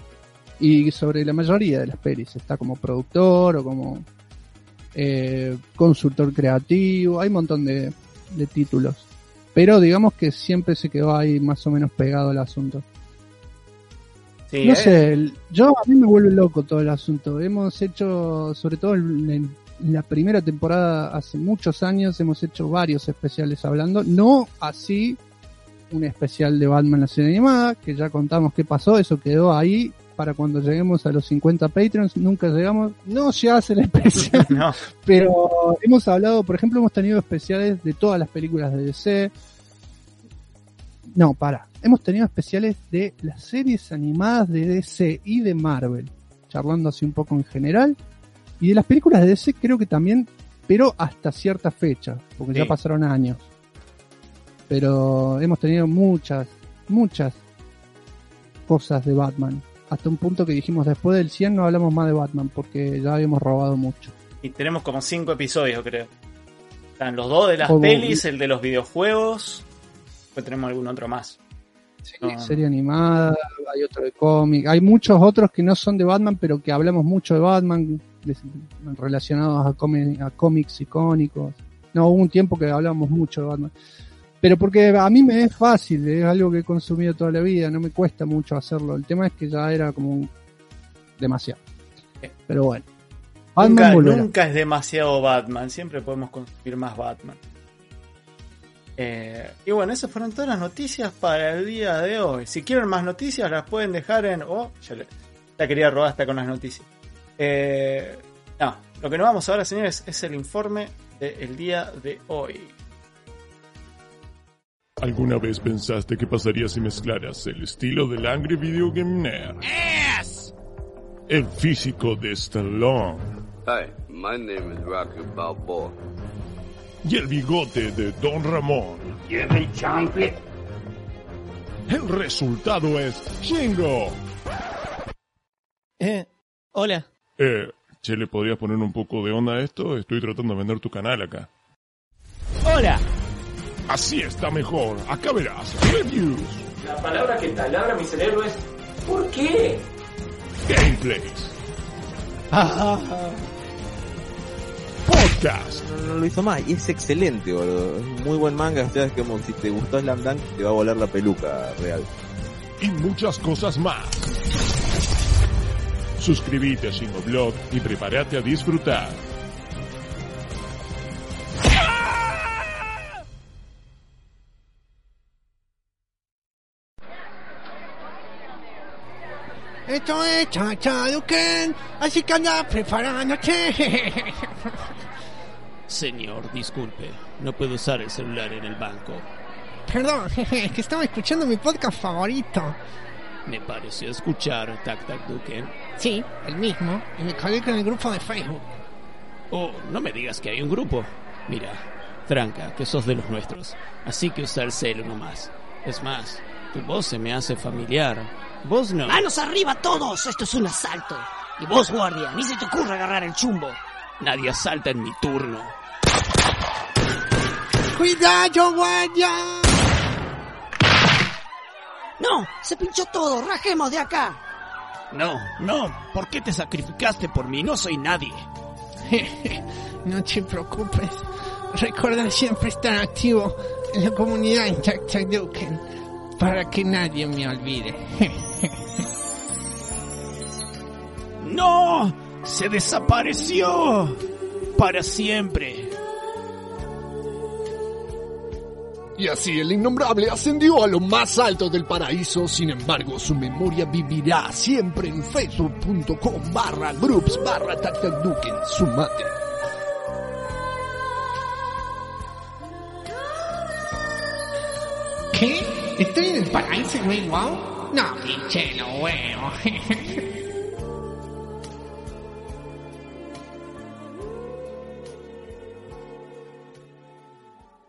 Y sobre la mayoría de las pelis está como productor o como eh, consultor creativo. Hay un montón de títulos. Pero digamos que siempre se quedó ahí más o menos pegado el asunto. no eh. sé, yo a mí me vuelve loco todo el asunto. Hemos hecho, sobre todo en, la primera temporada, hace muchos años, hemos hecho varios especiales hablando. No así un especial de Batman la serie animada, que ya contamos qué pasó, eso quedó ahí para cuando lleguemos a los 50 Patreons, nunca llegamos, no se hace el especial, pero hemos hablado, por ejemplo, hemos tenido especiales de todas las películas de DC, no, para, hemos tenido especiales de las series animadas de DC y de Marvel, charlando así un poco en general, y de las películas de DC creo que también, pero hasta cierta fecha, porque ya pasaron años. Pero hemos tenido muchas, muchas cosas de Batman hasta un punto que dijimos después del 100 no hablamos más de Batman porque ya habíamos robado mucho. Y tenemos como 5 episodios, creo. Están los dos de las pelis, el de los videojuegos. Después tenemos algún otro más. Sí, serie animada, hay otro de cómic. Hay muchos otros que no son de Batman, pero que hablamos mucho de Batman relacionados a, cómics icónicos. No, hubo un tiempo que hablábamos mucho de Batman. Pero porque a mí me es fácil, es algo que he consumido toda la vida, no me cuesta mucho hacerlo. El tema es que ya era como demasiado. Pero bueno. nunca, es demasiado Batman, siempre podemos consumir más Batman. Eh, y bueno, esas fueron todas las noticias para el día de hoy. Si quieren más noticias, las pueden dejar en. Oh, ya la quería robar hasta con las noticias. Eh, no, lo que nos vamos ahora, señores, es el informe del día de hoy. ¿Alguna vez pensaste qué pasaría si mezclaras el estilo del Angry Video Game Nerd? El físico de Stallone. Hi, my name is Rocky Balboa. Y el bigote de Don Ramón. El resultado es Chingo. Eh, hola. Eh, che, ¿le podrías poner un poco de onda a esto? Estoy tratando de vender tu canal acá. Hola. Así está mejor. Acá verás. Reviews. La palabra que taladra mi cerebro es ¿Por qué? Gameplays. Podcast. No, lo hizo más y es excelente, boludo. Es muy buen manga. O sea, es como si te gustó Slam Dunk, te va a volar la peluca real. Y muchas cosas más. Suscríbete a Blog y prepárate a disfrutar. Esto es Chacha Duken, así que anda preparándote. Señor, disculpe, no puedo usar el celular en el banco. Perdón, es que estaba escuchando mi podcast favorito. Me pareció escuchar Tac Tac Duken. Sí, el mismo, y me cagué con el grupo de Facebook. Oh, no me digas que hay un grupo. Mira, tranca, que sos de los nuestros, así que usa el celo nomás. Es más, tu voz se me hace familiar. Vos no. ¡Manos arriba todos! Esto es un asalto. Y vos, guardia, ni se te ocurra agarrar el chumbo. Nadie asalta en mi turno. ¡Cuidado, guardia! ¡No! ¡Se pinchó todo! ¡Rajemos de acá! No, no. ¿Por qué te sacrificaste por mí? No soy nadie. no te preocupes. Recuerda siempre estar activo en la comunidad en Duken para que nadie me olvide. ¡No! ¡Se desapareció! Para siempre. Y así el innombrable ascendió a lo más alto del paraíso, sin embargo su memoria vivirá siempre en facebook.com barra groups barra tactacduken, su madre. ¿Qué? ¿Estoy en el paraíso Green Wow? No, pinche, no veo.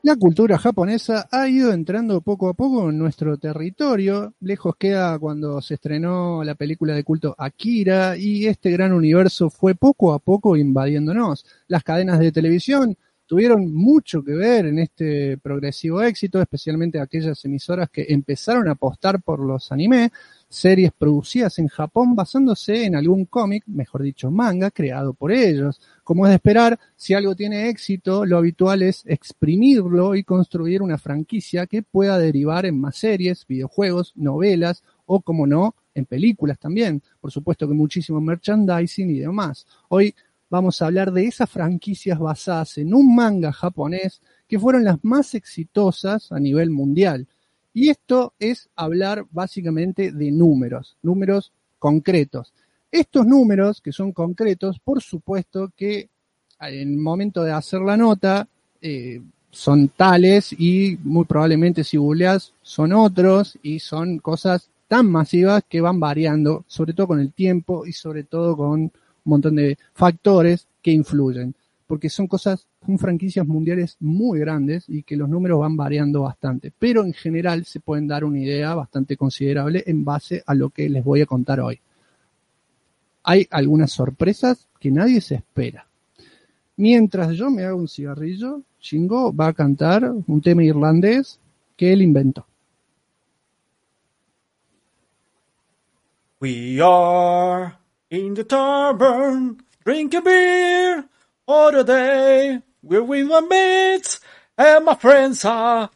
La cultura japonesa ha ido entrando poco a poco en nuestro territorio. Lejos queda cuando se estrenó la película de culto Akira y este gran universo fue poco a poco invadiéndonos. Las cadenas de televisión tuvieron mucho que ver en este progresivo éxito, especialmente aquellas emisoras que empezaron a apostar por los anime, series producidas en Japón basándose en algún cómic, mejor dicho manga, creado por ellos. Como es de esperar, si algo tiene éxito, lo habitual es exprimirlo y construir una franquicia que pueda derivar en más series, videojuegos, novelas o, como no, en películas también. Por supuesto que muchísimo merchandising y demás. Hoy vamos a hablar de esas franquicias basadas en un manga japonés que fueron las más exitosas a nivel mundial. Y esto es hablar básicamente de números, números concretos. Estos números, que son concretos, por supuesto que en el momento de hacer la nota eh, son tales y muy probablemente si googleas son otros y son cosas tan masivas que van variando, sobre todo con el tiempo y sobre todo con un montón de factores que influyen, porque son cosas, son franquicias mundiales muy grandes y que los números van variando bastante, pero en general se pueden dar una idea bastante considerable en base a lo que les voy a contar hoy. Hay algunas sorpresas que nadie se espera. Mientras yo me hago un cigarrillo, Shingo va a cantar un tema irlandés que él inventó. We are In the tavern, drink a beer, all day, we're with my mates and my friends are.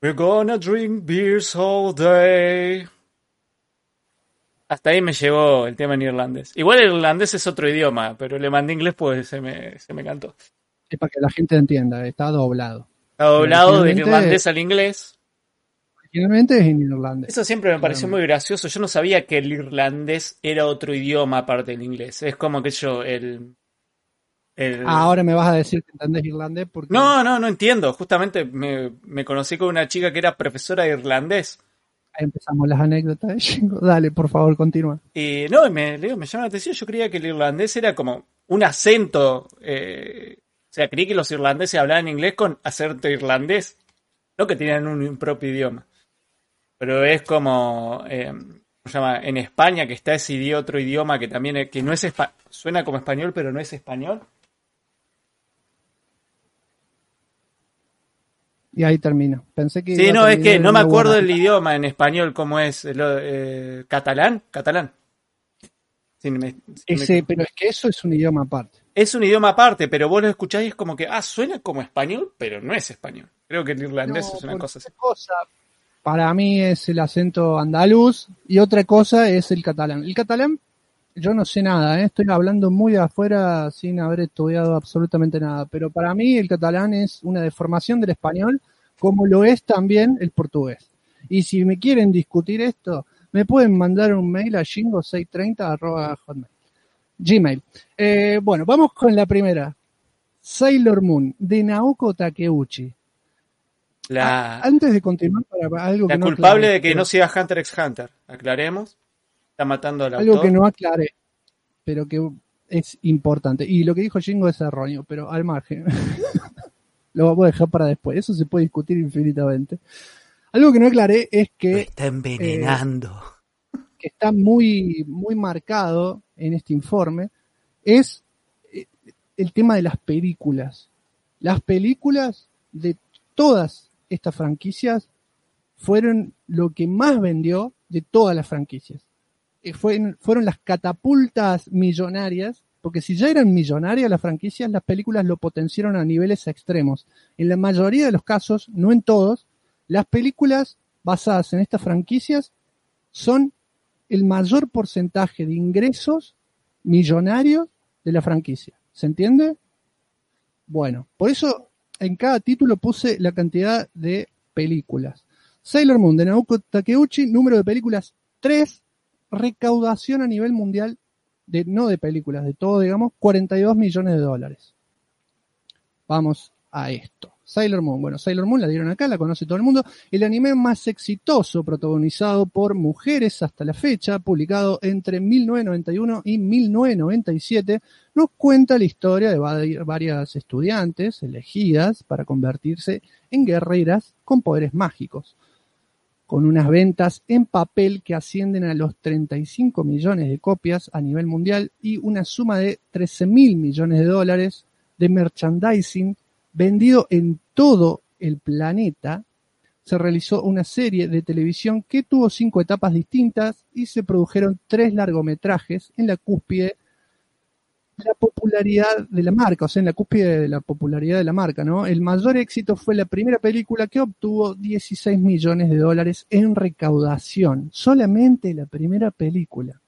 We're gonna drink beers all day. Hasta ahí me llegó el tema en irlandés. Igual el irlandés es otro idioma, pero le mandé inglés pues se me, se me cantó. Es para que la gente entienda, está doblado. Está doblado del irlandés al inglés. Finalmente es en irlandés. Eso siempre me pareció muy gracioso. Yo no sabía que el irlandés era otro idioma aparte del inglés. Es como que yo, el. Ah, ahora me vas a decir que entendés irlandés porque. No, no, no entiendo. Justamente me, conocí con una chica que era profesora de irlandés. Ahí empezamos las anécdotas. Dale, por favor, continúa. Y no, me, me llama la atención. Yo creía que el irlandés era como un acento. Eh, o sea, creí que los irlandeses hablaban inglés con acento irlandés. No que tenían un propio idioma pero es como, eh, se llama? En España que está ese otro idioma que también que no es suena como español, pero no es español. Y ahí termino. Pensé que. Sí, no, es que no me acuerdo del idioma en español, cómo es. Eh, ¿Catalán? Catalán. Ese, Pero es que eso es un idioma aparte. Es un idioma aparte, pero vos lo escucháis y es como que, ah, suena como español, pero no es español. Creo que el irlandés es una cosa así. Cosa, para mí es el acento andaluz y otra cosa es el catalán. El catalán, yo no sé nada, ¿eh? estoy hablando muy de afuera sin haber estudiado absolutamente nada, pero para mí el catalán es una deformación del español como lo es también el portugués. Y si me quieren discutir esto, me pueden mandar un mail a jingo630 hotmail. Gmail. Eh, bueno, vamos con la primera. Sailor Moon, de Naoko Takeuchi. La, Antes de continuar, para algo la que no culpable aclaré, de que no siga Hunter x Hunter. Aclaremos. Está matando al Algo autor. que no aclaré, pero que es importante. Y lo que dijo Jingo es erróneo, pero al margen. lo voy a dejar para después. Eso se puede discutir infinitamente. Algo que no aclaré es Lo que, está envenenando. que está muy, muy marcado en este informe es eh, el tema de las películas. Las películas de todas estas franquicias fueron lo que más vendió de todas las franquicias. Eh, Fueron, las catapultas millonarias, porque si ya eran millonarias las franquicias, las películas lo potenciaron a niveles extremos. En la mayoría de los casos, no en todos, las películas basadas en estas franquicias son el mayor porcentaje de ingresos millonarios de la franquicia. ¿Se entiende? Bueno, por eso en cada título puse la cantidad de películas. Sailor Moon de Naoko Takeuchi, número de películas 3, recaudación a nivel mundial, de, no de películas, de todo, digamos, 42 millones de dólares. Vamos a esto. Sailor Moon, bueno, Sailor Moon la dieron acá, la conoce todo el mundo. El anime más exitoso, protagonizado por mujeres hasta la fecha, publicado entre 1991 y 1997, nos cuenta la historia de vari- varias estudiantes elegidas para convertirse en guerreras con poderes mágicos, con unas ventas en papel que ascienden a los 35 millones de copias a nivel mundial y una suma de 13 mil millones de dólares de merchandising vendido en todo el planeta. Se realizó una serie de televisión que tuvo cinco etapas distintas y se produjeron tres largometrajes en la cúspide de la popularidad de la marca, o sea, en la cúspide de la popularidad de la marca, ¿no? El mayor éxito fue la primera película que obtuvo 16 millones de dólares en recaudación, solamente la primera película.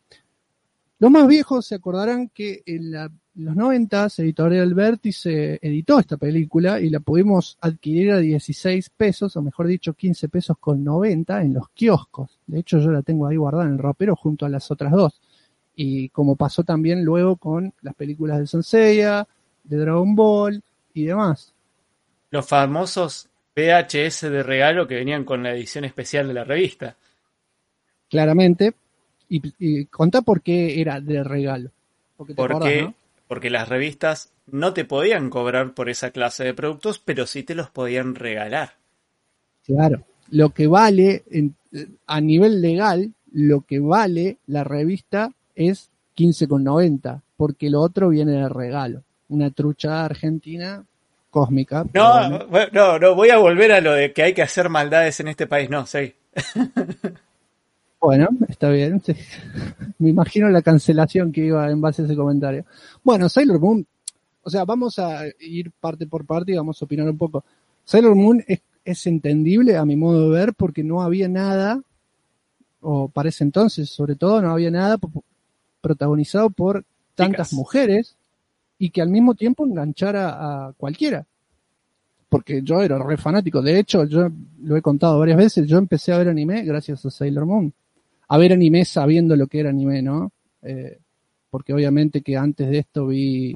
Los más viejos se acordarán que en, la- los 90 Editorial Vértice editó esta película y la pudimos adquirir a 16 pesos, o mejor dicho 15 pesos con 90 en los kioscos. De hecho yo la tengo ahí guardada en el ropero junto a las otras dos. Y como pasó también luego con las películas de Senseiya, de Dragon Ball y demás. Los famosos VHS de regalo que venían con la edición especial de la revista. Claramente. Y, y contá por qué era de regalo. Porque te Porque, acordás, ¿no? porque las revistas no te podían cobrar por esa clase de productos, pero sí te los podían regalar. Claro. Lo que vale en- a nivel legal, lo que vale la revista es 15,90, porque lo otro viene de regalo. Una trucha argentina cósmica. No, bueno. no, no, voy a volver a lo de que hay que hacer maldades en este país. No, sí. Bueno, está bien. sí. Me imagino la cancelación que iba en base a ese comentario. Bueno, Sailor Moon, o sea, vamos a ir parte por parte y vamos a opinar un poco. Sailor Moon es, es entendible a mi modo de ver porque no había nada, o para ese entonces sobre todo, no había nada protagonizado por tantas Chicas. mujeres y que al mismo tiempo enganchara a cualquiera. Porque yo era re fanático. De hecho, yo lo he contado varias veces, yo empecé a ver anime gracias a Sailor Moon. A ver anime sabiendo lo que era anime, ¿no? Eh, porque obviamente que antes de esto vi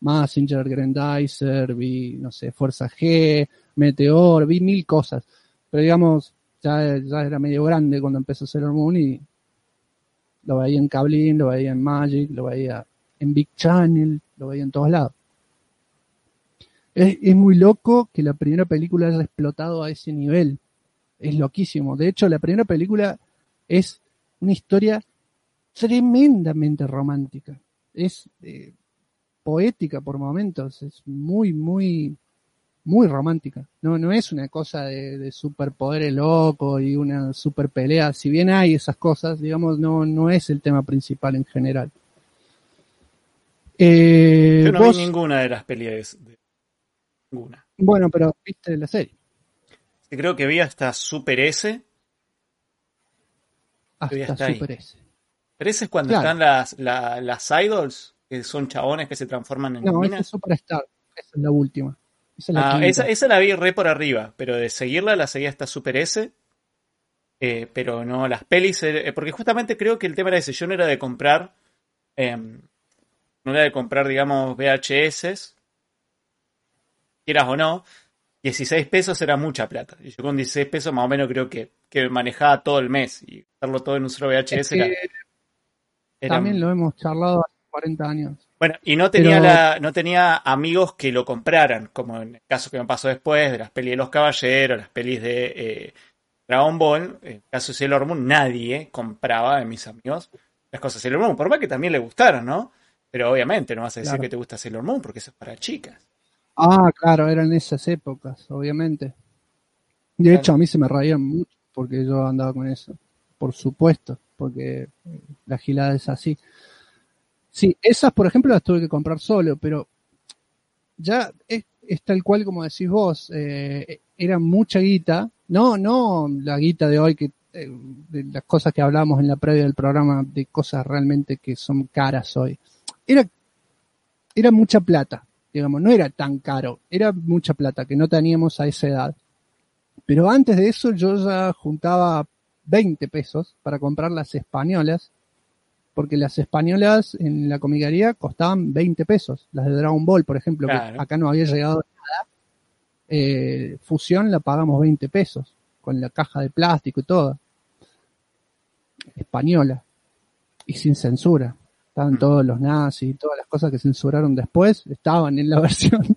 Massinger, Grandizer, vi, no sé, Fuerza G, Meteor, vi mil cosas. Pero digamos, ya, ya era medio grande cuando empezó Sailor Moon y lo veía en Cablin, lo veía en Magic, lo veía en Big Channel, lo veía en todos lados. Es, es muy loco que la primera película haya explotado a ese nivel. Es loquísimo. De hecho, la primera película es una historia tremendamente romántica. Es eh, poética por momentos. Es muy, muy, muy romántica. No, no es una cosa de, de superpoderes loco y una super pelea. Si bien hay esas cosas, digamos, no, no es el tema principal en general. Eh, Yo no vos- vi ninguna de las peleas. de- Ninguna. Bueno, pero viste la serie. Sí, Creo que vi hasta Super S. Hasta hasta ahí. Super S. Pero ese es cuando Claro. están las, la- las idols, que son chabones que se transforman en No, minas. es Superstar. Esa es la última. Esa es la Ah, esa, esa la vi re por arriba, pero de seguirla la seguí hasta Super S. Eh, pero no, las pelis, eh, porque justamente creo que el tema de la decisión era de comprar, em, no era de comprar, digamos, VHS, quieras o no, 16 pesos era mucha plata. Y yo con 16 pesos más o menos creo que, que manejaba todo el mes y hacerlo todo en un solo VHS era, También lo hemos charlado hace 40 años. Bueno, y no tenía, la, no tenía amigos que lo compraran, como en el caso que me pasó después de las pelis de los caballeros, las pelis de eh, Dragon Ball, en el caso de Sailor Moon, nadie compraba de mis amigos las cosas de Sailor Moon, por más que también le gustaron, ¿no? Pero obviamente no vas a decir que te gusta Sailor Moon porque eso es para chicas. Ah, claro, eran esas épocas, obviamente. De hecho, a mí se me raían mucho porque yo andaba con eso. Por supuesto, porque la gilada es así. Sí, esas, por ejemplo, las tuve que comprar solo, pero ya es, tal cual como decís vos, eh, era mucha guita, no, no la guita de hoy que eh, de las cosas que hablábamos en la previa del programa, de cosas realmente que son caras hoy. Era, era mucha plata, digamos, no era tan caro, era mucha plata que no teníamos a esa edad. Pero antes de eso yo ya juntaba 20 pesos para comprar las españolas porque las españolas en la comicaría costaban 20 pesos, las de Dragon Ball, por ejemplo, que acá no había llegado nada. Eh, Fusión la pagamos 20 pesos, con la caja de plástico y todo. Española. Y sin censura. Estaban mm. todos los nazis y todas las cosas que censuraron después, estaban en la versión.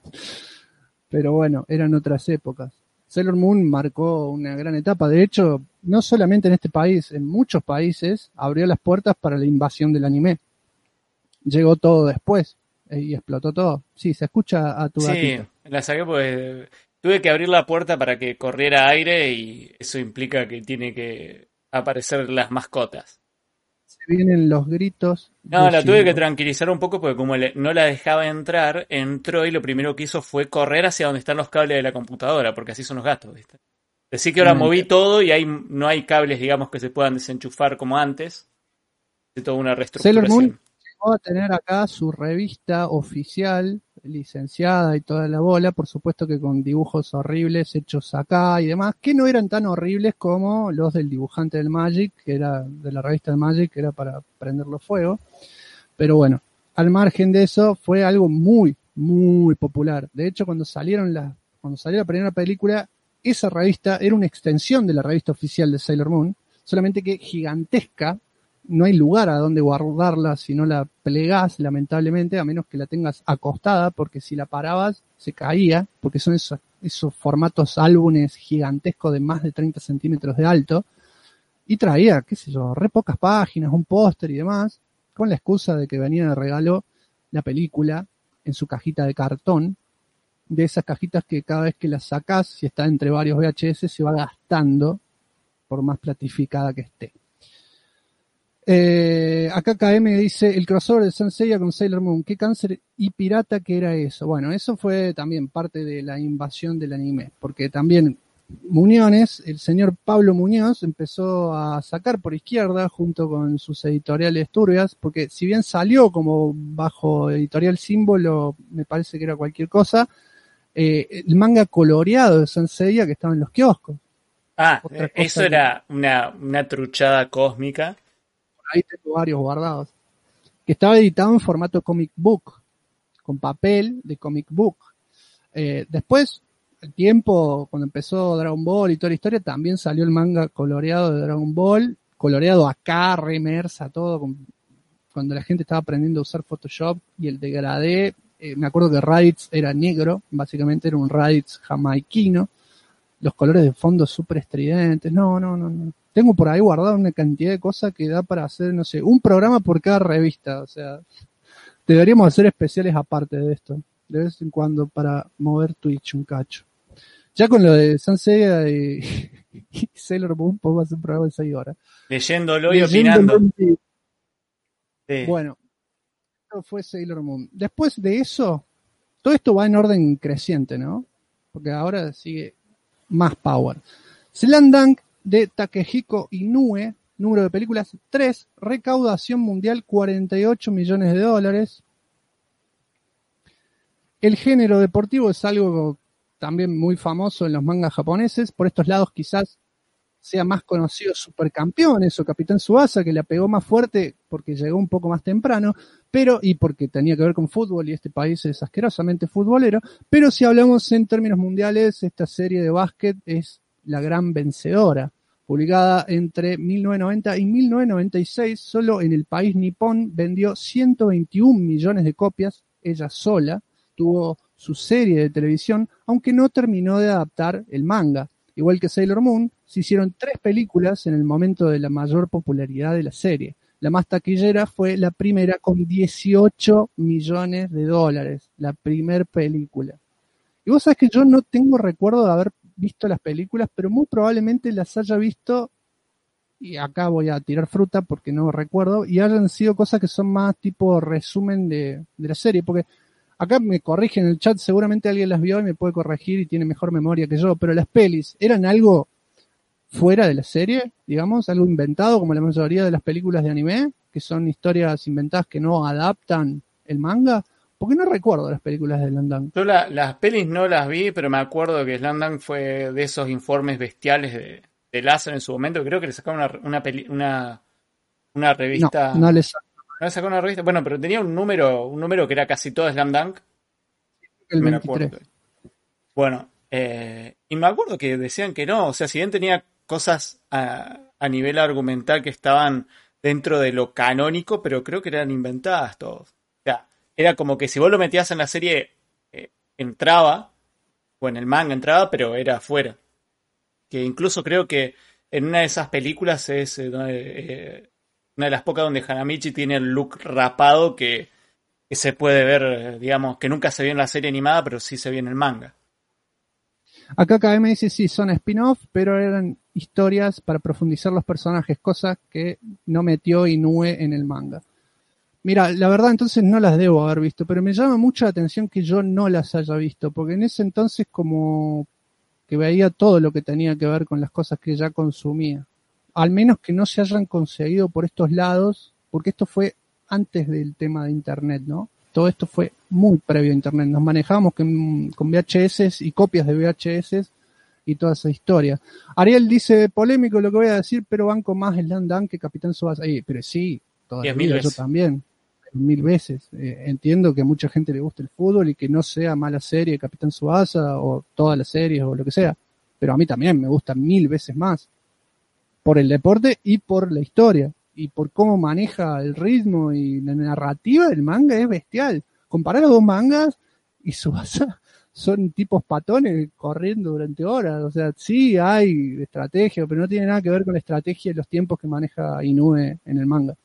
Pero bueno, eran otras épocas. Sailor Moon marcó una gran etapa. De hecho, no solamente en este país, en muchos países abrió las puertas para la invasión del anime. Llegó todo después eh, y explotó todo. Sí, se escucha a tu Sí, la saqué pues tuve que abrir la puerta para que corriera aire y eso implica que tiene que aparecer las mascotas vienen los gritos. No, la tuve que tranquilizar un poco porque como no la dejaba entrar, entró y lo primero que hizo fue correr hacia donde están los cables de la computadora, porque así son los gatos, ¿viste? Decir que ahora moví todo y ahí no hay cables, digamos, que se puedan desenchufar como antes. De toda una reestructuración a tener acá su revista oficial, licenciada y toda la bola, por supuesto que con dibujos horribles hechos acá y demás, que no eran tan horribles como los del dibujante del Magic, que era de la revista del Magic, que era para prenderlo fuego. Pero bueno, al margen de eso, fue algo muy, muy popular. De hecho, cuando salieron las, cuando salió la primera película, esa revista era una extensión de la revista oficial de Sailor Moon, solamente que gigantesca, no hay lugar a donde guardarla si no la plegás, lamentablemente, a menos que la tengas acostada, porque si la parabas se caía, porque son esos, esos formatos álbumes gigantescos de más de 30 centímetros de alto, y traía, qué sé yo, re pocas páginas, un póster y demás, con la excusa de que venía de regalo la película en su cajita de cartón, de esas cajitas que cada vez que las sacas, si está entre varios VHS, se va gastando por más platificada que esté. Eh, acá KM dice el crossover de Senseiya con Sailor Moon, qué cáncer y pirata que era eso. Bueno, eso fue también parte de la invasión del anime, porque también Muñones, el señor Pablo Muñoz empezó a sacar por izquierda junto con sus editoriales turbias, porque si bien salió como bajo editorial símbolo, me parece que era cualquier cosa, eh, el manga coloreado de Senseiya que estaba en los kioscos. Ah, eso era una, una truchada cósmica ahí tengo varios guardados, que estaba editado en formato comic book, con papel de comic book. Eh, después, el tiempo, cuando empezó Dragon Ball y toda la historia, también salió el manga coloreado de Dragon Ball, coloreado acá, remersa, todo, cuando la gente estaba aprendiendo a usar Photoshop y el degradé, eh, me acuerdo que Raditz era negro, básicamente era un Raditz jamaiquino, los colores de fondo súper estridentes, no, no, no, no tengo por ahí guardado una cantidad de cosas que da para hacer, no sé, un programa por cada revista. O sea, deberíamos hacer especiales aparte de esto, de vez en cuando, para mover Twitch un cacho. Ya con lo de Sanseiya y, y Sailor Moon, podemos hacer un programa de 6 horas. Leyéndolo y opinando. Bueno, fue Sailor Moon. Después de eso, todo esto va en orden creciente, ¿no? Porque ahora sigue más power. Slandang de Takehiko Inoue, número de películas 3, recaudación mundial 48 millones de dólares. El género deportivo es algo también muy famoso en los mangas japoneses, por estos lados quizás sea más conocido Supercampeones o Capitán Suasa, que la pegó más fuerte porque llegó un poco más temprano, pero, y porque tenía que ver con fútbol y este país es asquerosamente futbolero, pero si hablamos en términos mundiales, esta serie de básquet es la gran vencedora. Publicada entre 1990 y 1996, solo en el país nipón vendió 121 millones de copias, ella sola, tuvo su serie de televisión, aunque no terminó de adaptar el manga. Igual que Sailor Moon, se hicieron tres películas en el momento de la mayor popularidad de la serie. La más taquillera fue la primera con 18 millones de dólares, la primer película. Y vos sabés que yo no tengo recuerdo de haber visto las películas, pero muy probablemente las haya visto, y acá voy a tirar fruta porque no recuerdo, y hayan sido cosas que son más tipo resumen de, de la serie, porque acá me corrigen en el chat, seguramente alguien las vio y me puede corregir y tiene mejor memoria que yo, pero las pelis eran algo fuera de la serie, digamos, algo inventado como la mayoría de las películas de anime, que son historias inventadas que no adaptan el manga, porque no recuerdo las películas de Landang. Yo las pelis no las vi, pero me acuerdo que Landang fue de esos informes bestiales de, de Láser en su momento. Creo que le sacaron una, una, una, revista. No, no le sacaron una revista. Bueno, pero tenía un número, un número que era casi todo Slam Dunk. El 23. Bueno, eh, y me acuerdo que decían que no. O sea, si bien tenía cosas a, nivel argumental que estaban dentro de lo canónico, pero creo que eran inventadas todos. O sea, era como que si vos lo metías en la serie, eh, entraba, o en el manga entraba, pero era afuera. Que incluso creo que en una de esas películas es eh, una de las pocas donde Hanamichi tiene el look rapado que, se puede ver, digamos, que nunca se vio en la serie animada, pero sí se vio en el manga. Acá KM dice sí, son spin-off, pero eran historias para profundizar los personajes, cosas que no metió Inoue en el manga. Mira, la verdad entonces no las debo haber visto, pero me llama mucho la atención que yo no las haya visto, porque en ese entonces como que veía todo lo que tenía que ver con las cosas que ya consumía. Al menos que no se hayan conseguido por estos lados, porque esto fue antes del tema de internet, ¿no? Todo esto fue muy previo a internet. Nos manejábamos con, con VHS y copias de VHS y toda esa historia. Ariel dice, polémico lo que voy a decir, pero banco más el Landán que Capitán Subasa. pero sí, todavía yo también, mil veces. Eh, entiendo que a mucha gente le gusta el fútbol y que no sea mala serie Capitán Subasa o todas las series o lo que sea, pero a mí también me gusta mil veces más. Por el deporte y por la historia y por cómo maneja el ritmo y la narrativa del manga es bestial. Comparar los dos mangas y Subasa son tipos patones corriendo durante horas. O sea, sí hay estrategia, pero no tiene nada que ver con la estrategia y los tiempos que maneja Inoue en el manga.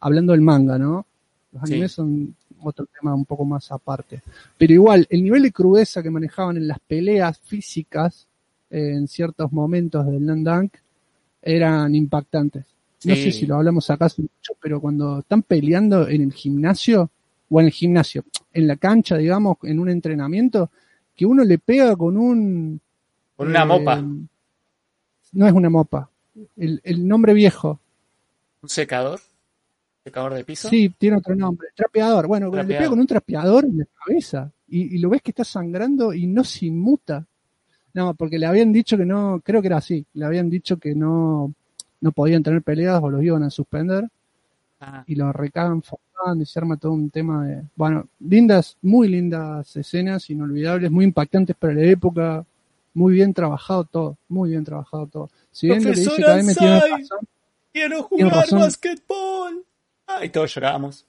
Hablando del manga, ¿no? Los animes son otro tema un poco más aparte. Pero igual, el nivel de crudeza que manejaban en las peleas físicas eh, en ciertos momentos del Nandang eran impactantes. No sé si lo hablamos acá mucho, pero cuando están peleando en el gimnasio, o en el gimnasio, en la cancha, digamos, en un entrenamiento, que uno le pega con un... Con una mopa. Eh, no es una mopa. El, el nombre viejo. ¿Un secador? ¿Secador de piso? Sí, tiene otro nombre. Trapeador. Bueno, le pega con un trapeador en la cabeza. Y, y, lo ves que está sangrando y no se inmuta. No, porque le habían dicho que no, creo que era así. Le habían dicho que no, no podían tener peleas o los iban a suspender. Ah. Y lo recagan y se arma todo un tema de, bueno, lindas, muy lindas escenas, inolvidables, muy impactantes para la época, muy bien trabajado todo, muy bien trabajado todo. Si bien le dice que tiene razón, quiero jugar basquetbol. Ay, todos lloramos.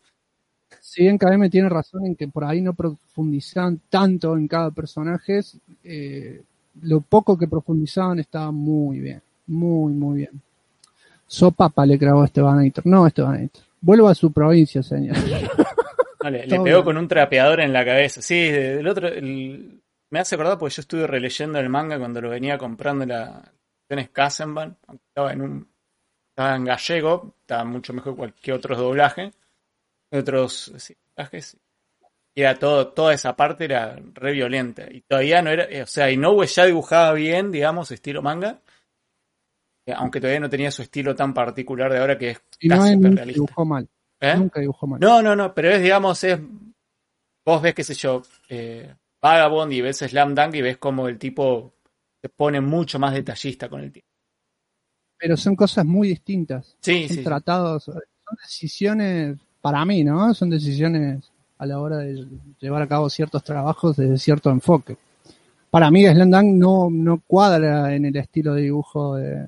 Si bien KM tiene razón en que por ahí no profundizaban tanto en cada personaje, eh, lo poco que profundizaban estaba muy bien, muy, muy bien. Sopapa le grabó a Esteban No, Esteban Vuelva a su provincia, señor. le pegó con un trapeador en la cabeza. Sí, el otro. me hace acordar porque yo estuve releyendo el manga cuando lo venía comprando en la en Kassenban. Estaba en un. Estaba en gallego, estaba mucho mejor que cualquier otro doblaje. Otros doblajes. Y era todo, toda esa parte era re violenta. Y todavía no era. O sea, Inoue ya dibujaba bien, digamos, estilo manga aunque todavía no tenía su estilo tan particular de ahora que es y casi no realista. dibujó mal. ¿Eh? Nunca dibujó mal. No, no, no, pero es, digamos, es. Vos ves, qué sé yo, eh, Vagabond y ves Slam Dunk y ves como el tipo se pone mucho más detallista con el tiempo. pero son cosas muy distintas. Sí, son sí. tratados, son decisiones, para mí, ¿no? Son decisiones a la hora de llevar a cabo ciertos trabajos desde cierto enfoque. Para mí, Slandang no, no cuadra en el estilo de dibujo de,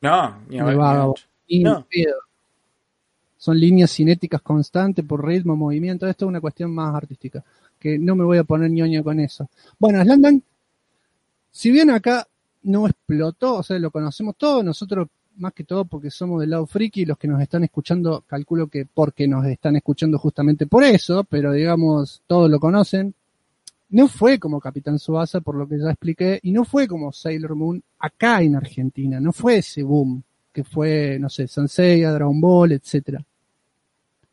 No, de No. Son líneas cinéticas constantes por ritmo, movimiento. Esto es una cuestión más artística. Que no me voy a poner ñoño con eso. Bueno, Slandang, si bien acá no explotó, o sea, lo conocemos todos, nosotros más que todo porque somos del lado friki y los que nos están escuchando, calculo que porque nos están escuchando justamente por eso, pero digamos, todos lo conocen. No fue como Capitán Subasa, por lo que ya expliqué, y no fue como Sailor Moon acá en Argentina, no fue ese boom que fue, no sé, Sanseiya, Dragon Ball, etcétera.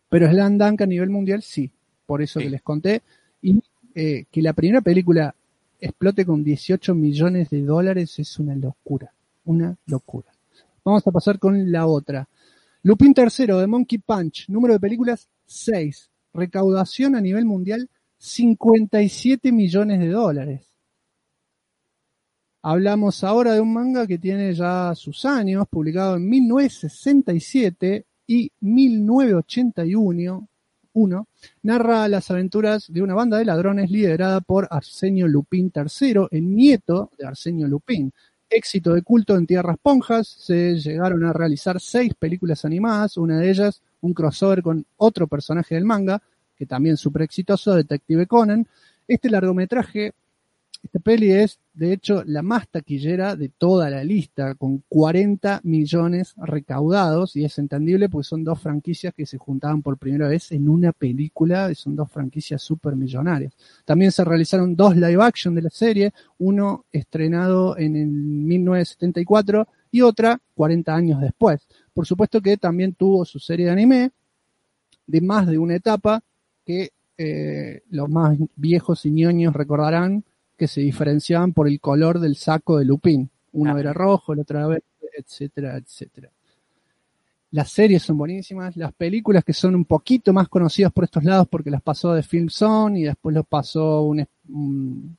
Pero Slam Dunk a nivel mundial sí, por eso Sí. que les conté. Y eh, que la primera película explote con 18 millones de dólares es una locura, una locura. Vamos a pasar con la otra. Lupin tercero de Monkey Punch, número de películas 6, recaudación a nivel mundial 57 millones de dólares. Hablamos ahora de un manga que tiene ya sus años, publicado en 1967 y 1981. Uno, narra las aventuras de una banda de ladrones liderada por Arsenio Lupin III, el nieto de Arsenio Lupin. Éxito de culto en Tierras Ponjas, se llegaron a realizar seis películas animadas, una de ellas un crossover con otro personaje del manga, que también súper exitoso, Detective Conan. Este largometraje, esta peli es de hecho la más taquillera de toda la lista, con 40 millones recaudados, y es entendible porque son dos franquicias que se juntaban por primera vez en una película, y son dos franquicias súper millonarias. También se realizaron dos live action de la serie, uno estrenado en el 1974 y otra 40 años después. Por supuesto que también tuvo su serie de anime de más de una etapa que eh, los más viejos y ñoños recordarán que se diferenciaban por el color del saco de Lupin. Uno Ah. era rojo, el otro era verde, etcétera, etcétera. Las series son buenísimas, las películas que son un poquito más conocidas por estos lados porque las pasó de Film Zone y después los pasó un, un-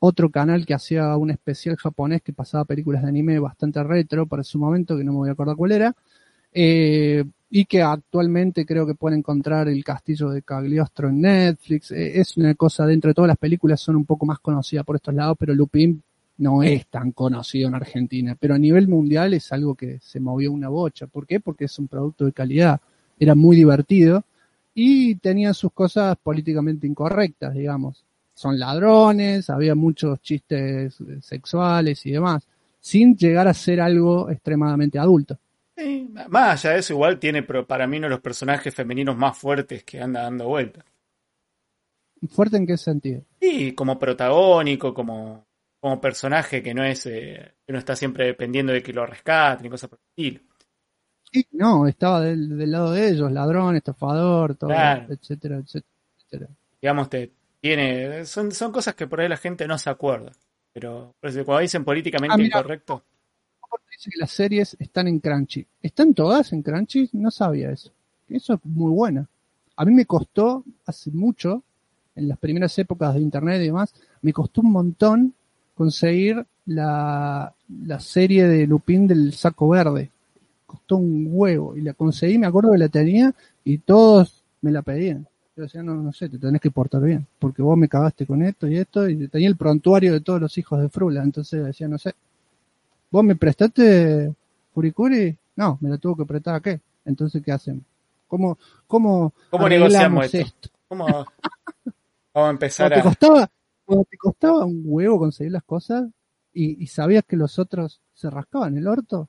otro canal que hacía un especial japonés que pasaba películas de anime bastante retro para su momento, que no me voy a acordar cuál era. Eh, y que actualmente creo que pueden encontrar el castillo de Cagliostro en Netflix. Eh, es una cosa, dentro de todas las películas son un poco más conocidas por estos lados, pero Lupin no es tan conocido en Argentina. Pero a nivel mundial es algo que se movió una bocha. ¿Por qué? Porque es un producto de calidad. Era muy divertido y tenía sus cosas políticamente incorrectas, digamos. Son ladrones, había muchos chistes sexuales y demás, sin llegar a ser algo extremadamente adulto. Sí, más allá de eso, igual tiene pero para mí uno de los personajes femeninos más fuertes que anda dando vueltas. ¿Fuerte en qué sentido? Sí, como protagónico, como, como personaje que no es eh, que no está siempre dependiendo de que lo rescaten y cosas por el estilo. Sí, no, estaba del, del lado de ellos, ladrón, estafador, todo, Claro. etcétera, etcétera, etcétera. Digamos, te tiene son, son cosas que por ahí la gente no se acuerda. Pero por eso, cuando dicen políticamente Ah, mira. Dice que las series están en Crunchy. ¿Están todas en Crunchy? No sabía eso. Eso es muy buena. A mí me costó hace mucho, en las primeras épocas de internet y demás, me costó un montón conseguir la, la serie de Lupin del saco verde. Costó un huevo y la conseguí, me acuerdo que la tenía y todos me la pedían. Yo decía, no, no sé, te tenés que portar bien, porque vos me cagaste con esto y esto, y tenía el prontuario de todos los hijos de Frula, entonces decía, no sé, ¿Vos me prestaste Furikuri? No, me la tuvo que prestar a qué. Entonces, ¿qué hacemos? ¿Cómo, cómo, ¿cómo negociamos esto? ¿Cómo vamos a empezar Cuando te a... costaba, cuando te costaba un huevo conseguir las cosas y, y sabías que los otros se rascaban el orto,